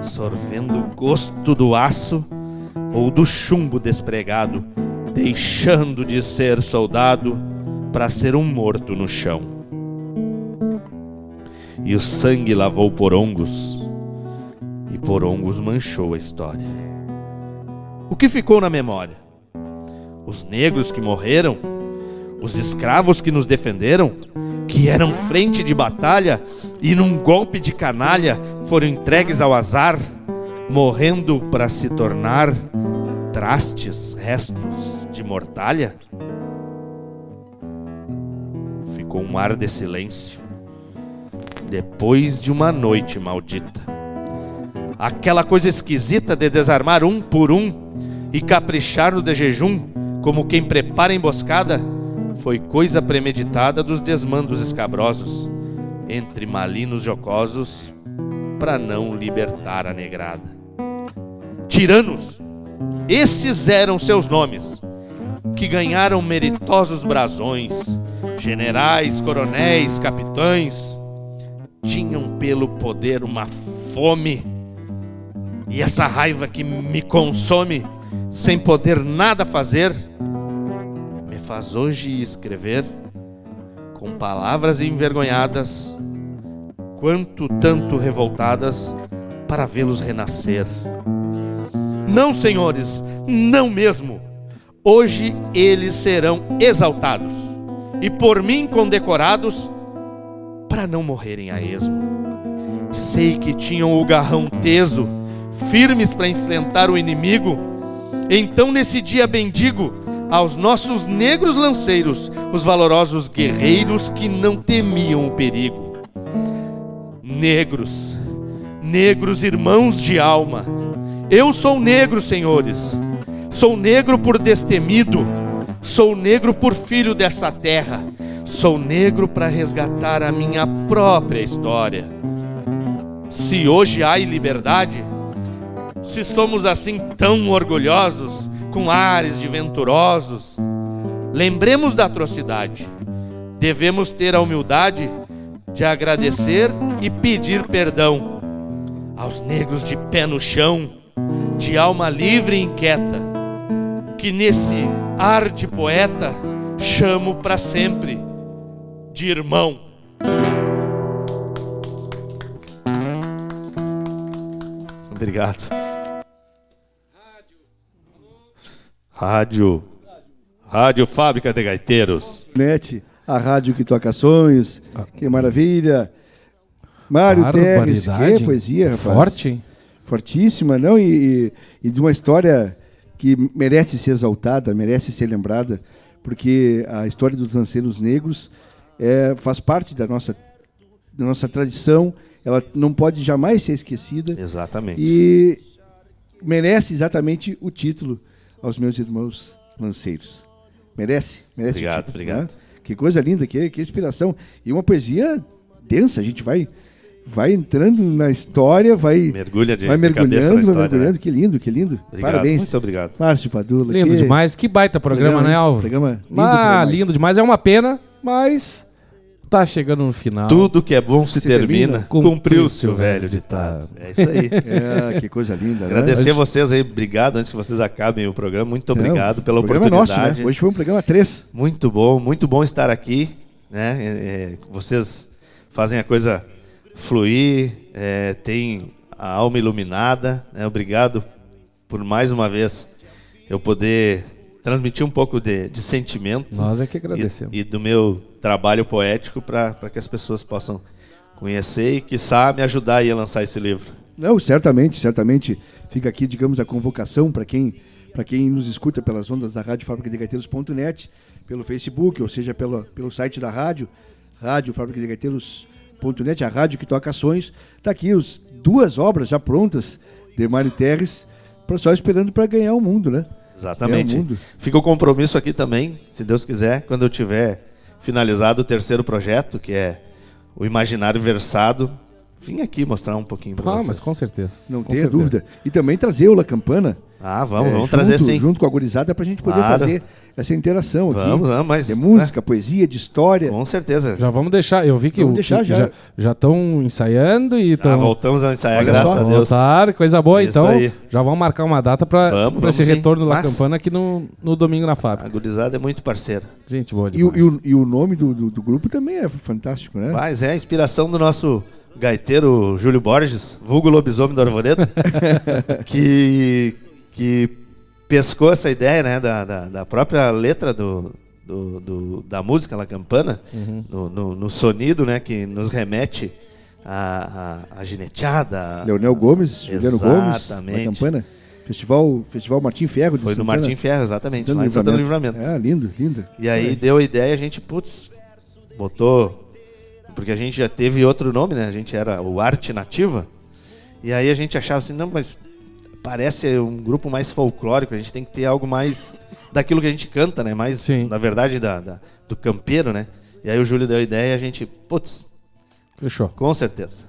sorvendo o gosto do aço ou do chumbo despregado, deixando de ser soldado para ser um morto no chão. E o sangue lavou porongos, Porongos manchou a história. O que ficou na memória? Os negros que morreram? Os escravos que nos defenderam? Que eram frente de batalha e num golpe de canalha foram entregues ao azar, morrendo para se tornar trastes, restos de mortalha? Ficou um ar de silêncio depois de uma noite maldita aquela coisa esquisita de desarmar um por um e caprichar no de jejum, como quem prepara emboscada, foi coisa premeditada dos desmandos escabrosos, entre malinos jocosos, para não libertar a negrada. Tiranos, esses eram seus nomes, que ganharam meritosos brasões, generais, coronéis, capitães, tinham pelo poder uma fome e essa raiva que me consome sem poder nada fazer, me faz hoje escrever com palavras envergonhadas, quanto tanto revoltadas, para vê-los renascer. Não, senhores, não mesmo. Hoje eles serão exaltados e por mim condecorados para não morrerem a esmo. Sei que tinham o garrão teso firmes para enfrentar o inimigo. Então, nesse dia, bendigo aos nossos negros lanceiros, os valorosos guerreiros que não temiam o perigo. Negros, negros irmãos de alma, eu sou negro, senhores, sou negro por destemido, sou negro por filho dessa terra, sou negro para resgatar a minha própria história. Se hoje há liberdade, se somos assim tão orgulhosos, com ares de venturosos, lembremos da atrocidade. Devemos ter a humildade de agradecer e pedir perdão aos negros de pé no chão, de alma livre e inquieta, que nesse ar de poeta chamo para sempre de irmão. Obrigado. Rádio. Rádio Fábrica de Gaiteiros. Net, a rádio que toca sonhos. Ah. Que maravilha. Mário Terres, que poesia, rapaz. Forte. Fortíssima, não? E, e, e de uma história que merece ser exaltada, merece ser lembrada, porque a história dos lanceiros negros é, faz parte da nossa, da nossa tradição, ela não pode jamais ser esquecida. Exatamente. E merece exatamente o título aos meus irmãos lanceiros. Merece, merece Obrigado, o título. obrigado. né? Que coisa linda, que, que inspiração. E uma poesia densa, a gente vai, vai entrando na história, vai, Mergulha de, vai mergulhando, vai história, mergulhando. né? Que lindo, que lindo. Obrigado, Parabéns. Muito obrigado. Márcio Padula. Lindo que demais. Que baita programa, né, Álvaro? Programa lindo ah, demais. lindo demais. É uma pena, mas tá chegando no final. Tudo que é bom se, Se termina, termina, cumpriu-se o velho ditado. É isso aí. É, que coisa linda, né? Agradecer a vocês aí, obrigado antes que vocês acabem o programa. Muito obrigado Não, pela o programa é nosso, oportunidade. né? Hoje foi um programa 3. Muito bom, muito bom estar aqui. Né? É, é, vocês fazem a coisa fluir, é, tem a alma iluminada. Né? Obrigado por mais uma vez eu poder transmitir um pouco de, de sentimento Nós é que e, agradecemos. e do meu trabalho poético para que as pessoas possam conhecer e, quiçá, me ajudar aí a lançar esse livro. Não, certamente, certamente fica aqui, digamos, a convocação para quem, para quem nos escuta pelas ondas da Rádio Fábrica de Gaiteiros.net, pelo Facebook, ou seja, pelo, pelo site da rádio, Rádio Fábrica de Gaiteiros.net, a rádio que toca ações. Está aqui os duas obras já prontas de Mário Terres, só esperando para ganhar o mundo, né? Exatamente. É. Fica o compromisso aqui também, se Deus quiser, quando eu tiver finalizado o terceiro projeto, que é o Imaginário Versado, vim aqui mostrar um pouquinho para Ah, vocês. mas com certeza. Não Com tenha certeza. dúvida. E também trazer o La Campana. Ah, vamos, é, vamos junto, trazer sim. Junto com a gurizada para a gente poder Claro. fazer essa interação aqui. Vamos, vamos, mas- De música, poesia, de história. Com certeza. Já vamos deixar. Eu vi que Vamos o- deixar que já. já estão ensaiando e Ah, estão. voltamos a ensaiar, Olha graças só. a Deus. Voltar, coisa boa. Isso então, aí. já vamos marcar uma data para esse sim. retorno da campana aqui no, no domingo na A fábrica. gurizada é muito parceira. Gente boa E, o- demais. e o, e o nome do, do, do grupo também é fantástico, né? Mas é a inspiração do nosso gaiteiro Júlio Borges, vulgo lobisomem do Arvoredo, que, que pescou essa ideia né, da, da, da própria letra do, do, do- da música La Campana, Uhum. no, no, no sonido né, que nos remete à, à, à gineteada. Leonel Gomes, Juliano Gomes, Exatamente. na Campana. Festival, Festival Martim Ferro de Foi do Santana. Martim Ferro, exatamente, Santana lá em do Santana do Livramento. É, lindo, lindo. E aí deu a ideia, a gente, putz, botou. Porque a gente já teve outro nome, né? A gente era o Arte Nativa. E aí a gente achava assim, não, mas parece um grupo mais folclórico, a gente tem que ter algo mais daquilo que a gente canta, né? Mais, Sim. na verdade, da, da- do campeiro, né? E aí o Júlio deu a ideia e a gente, putz, Fechou. com certeza.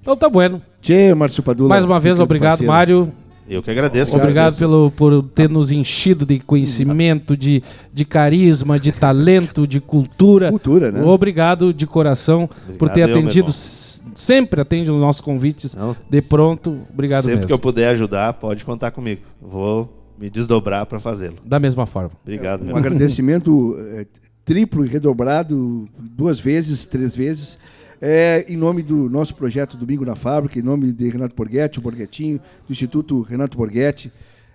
Então tá bueno. Tchê, Márcio Padula. Mais uma vez, obrigado, parceiro. Mário. Eu que agradeço. Obrigado agradeço. pelo, por ter nos enchido de conhecimento, de, de carisma, de talento, de cultura. Cultura, né? Obrigado de coração por Obrigado ter eu, atendido. Sempre atende os nossos convites. Não, De pronto, obrigado Sempre mesmo. que eu puder ajudar, pode contar comigo. Vou me desdobrar para fazê-lo. Da mesma forma. Obrigado, meu Um agradecimento eh, triplo e redobrado, duas vezes, três vezes, é, em nome do nosso projeto Domingo na Fábrica, em nome de Renato Borghetti, o Borghetinho, do Instituto Renato Borghetti,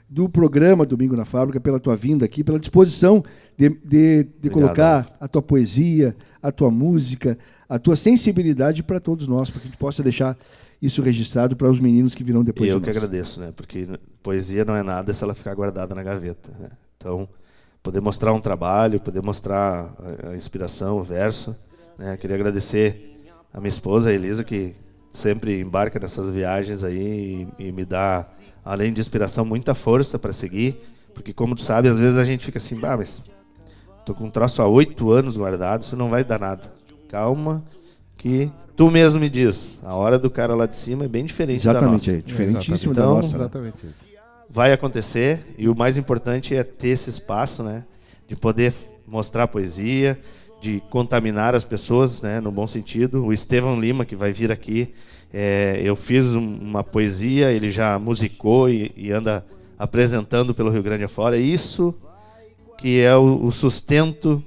do programa Domingo na Fábrica, pela tua vinda aqui, pela disposição de, de, de colocar a tua poesia, a tua música, a tua sensibilidade para todos nós, para que a gente possa deixar isso registrado para os meninos que virão depois eu de que agradeço, né? Porque poesia não é nada se ela ficar guardada na gaveta. né? Então, poder mostrar um trabalho, poder mostrar a, a inspiração, o verso. Né? Queria agradecer a minha esposa, a Elisa, que sempre embarca nessas viagens aí e, e me dá, além de inspiração, muita força para seguir. Porque, como tu sabe, às vezes a gente fica assim, bah, mas tô com um troço há oito anos guardado, isso não vai dar nada. Calma, que tu mesmo me diz. A hora do cara lá de cima é bem diferente da Exatamente, nossa é diferentíssimo da Então, nossa. né? Exatamente isso. vai acontecer e o mais importante é ter esse espaço, né, de poder mostrar poesia, de contaminar as pessoas, né, no bom sentido. O Estevão Lima que vai vir aqui, é, eu fiz um- uma poesia, ele já musicou e, e anda apresentando pelo Rio Grande afora. Isso que é o, o sustento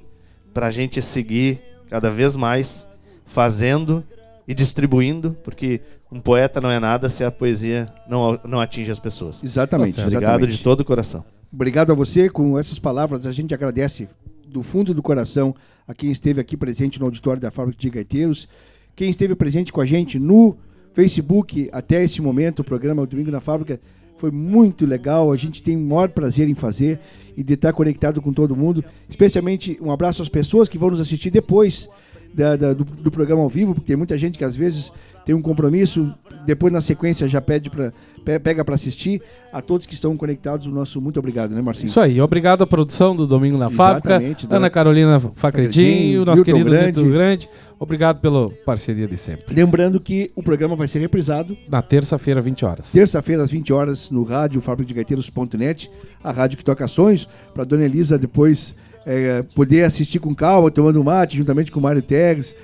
para a gente seguir cada vez mais fazendo e distribuindo, porque um poeta não é nada se a poesia não, não atinge as pessoas. Exatamente, Tá. Obrigado exatamente. de todo o coração. Obrigado a você. Com essas palavras, a gente agradece do fundo do coração a quem esteve aqui presente no auditório da Fábrica de Gaiteiros, quem esteve presente com a gente no Facebook até esse momento, o programa Domingo na Fábrica foi muito legal. A gente tem o maior prazer em fazer e de estar conectado com todo mundo. Especialmente um abraço às pessoas que vão nos assistir depois da- da- do, do programa ao vivo, porque tem muita gente que às vezes tem um compromisso depois na sequência já pede para pega para assistir. A todos que estão conectados, o nosso muito obrigado, né, Marcinho? Isso aí, obrigado à produção do Domingo na Fábrica, Ana Carolina Facredinho, nosso Milton querido Grande. Milton Grande. Obrigado pela parceria de sempre. Lembrando que o programa vai ser reprisado na terça-feira, 20 horas. Terça-feira, às 20 horas, no rádio fábrica de gaiteiros.net, a rádio que toca ações, para dona Elisa depois é, poder assistir com calma, tomando mate, juntamente com o Mário Teres.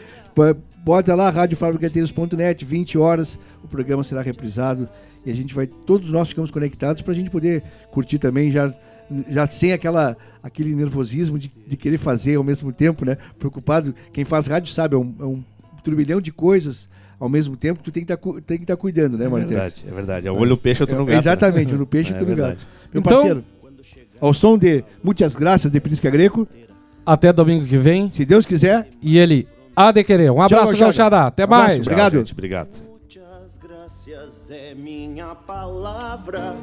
Bota lá, radiofabricateiros.net, 20 horas, o programa será reprisado e a gente vai, todos nós ficamos conectados para a gente poder curtir também, já, já sem aquela, aquele nervosismo de, de querer fazer ao mesmo tempo, né? Preocupado. Quem faz rádio sabe, é um, é um turbilhão de coisas ao mesmo tempo tu tem que tá, estar tá cuidando, né, Martins? É verdade, é verdade. É um olho no peixe, outro no gato. Né? Exatamente, um no peixe, outro é no gato. Meu então, parceiro, ao som de Muitas Graças de Prisca Greco. Até domingo que vem. Se Deus quiser. E ele há de querer. Um abraço, João Xará. Até um mais. Obrigado. Gente, obrigado. É minha palavra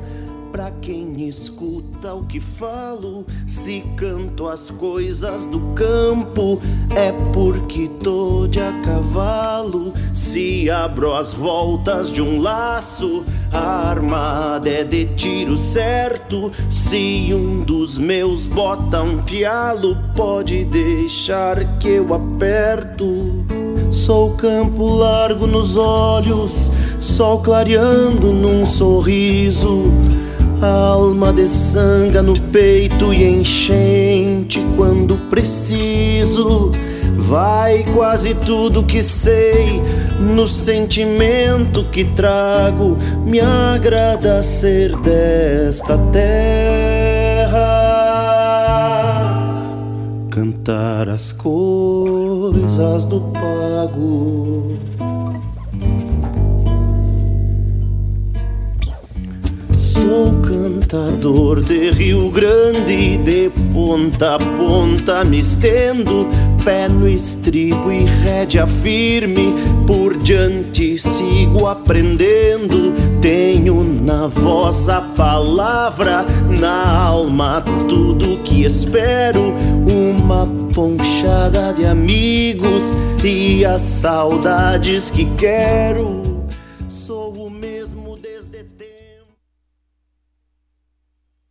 para quem escuta o que falo. Se canto as coisas do campo, é porque tô de a cavalo. Se abro as voltas de um laço, a armada é de tiro certo. Se um dos meus bota um pialo, pode deixar que eu aperto. Sou campo largo nos olhos, sol clareando num sorriso. Alma de sanga no peito e enchente quando preciso. Vai quase tudo que sei no sentimento que trago. Me agrada ser desta terra, cantar as coisas do pago. Sou cantador de Rio Grande, de ponta a ponta me estendo, pé no estribo e rédea firme, por diante sigo aprendendo. Tenho na voz a palavra, na alma tudo que espero, uma ponchada de amigos e as saudades que quero.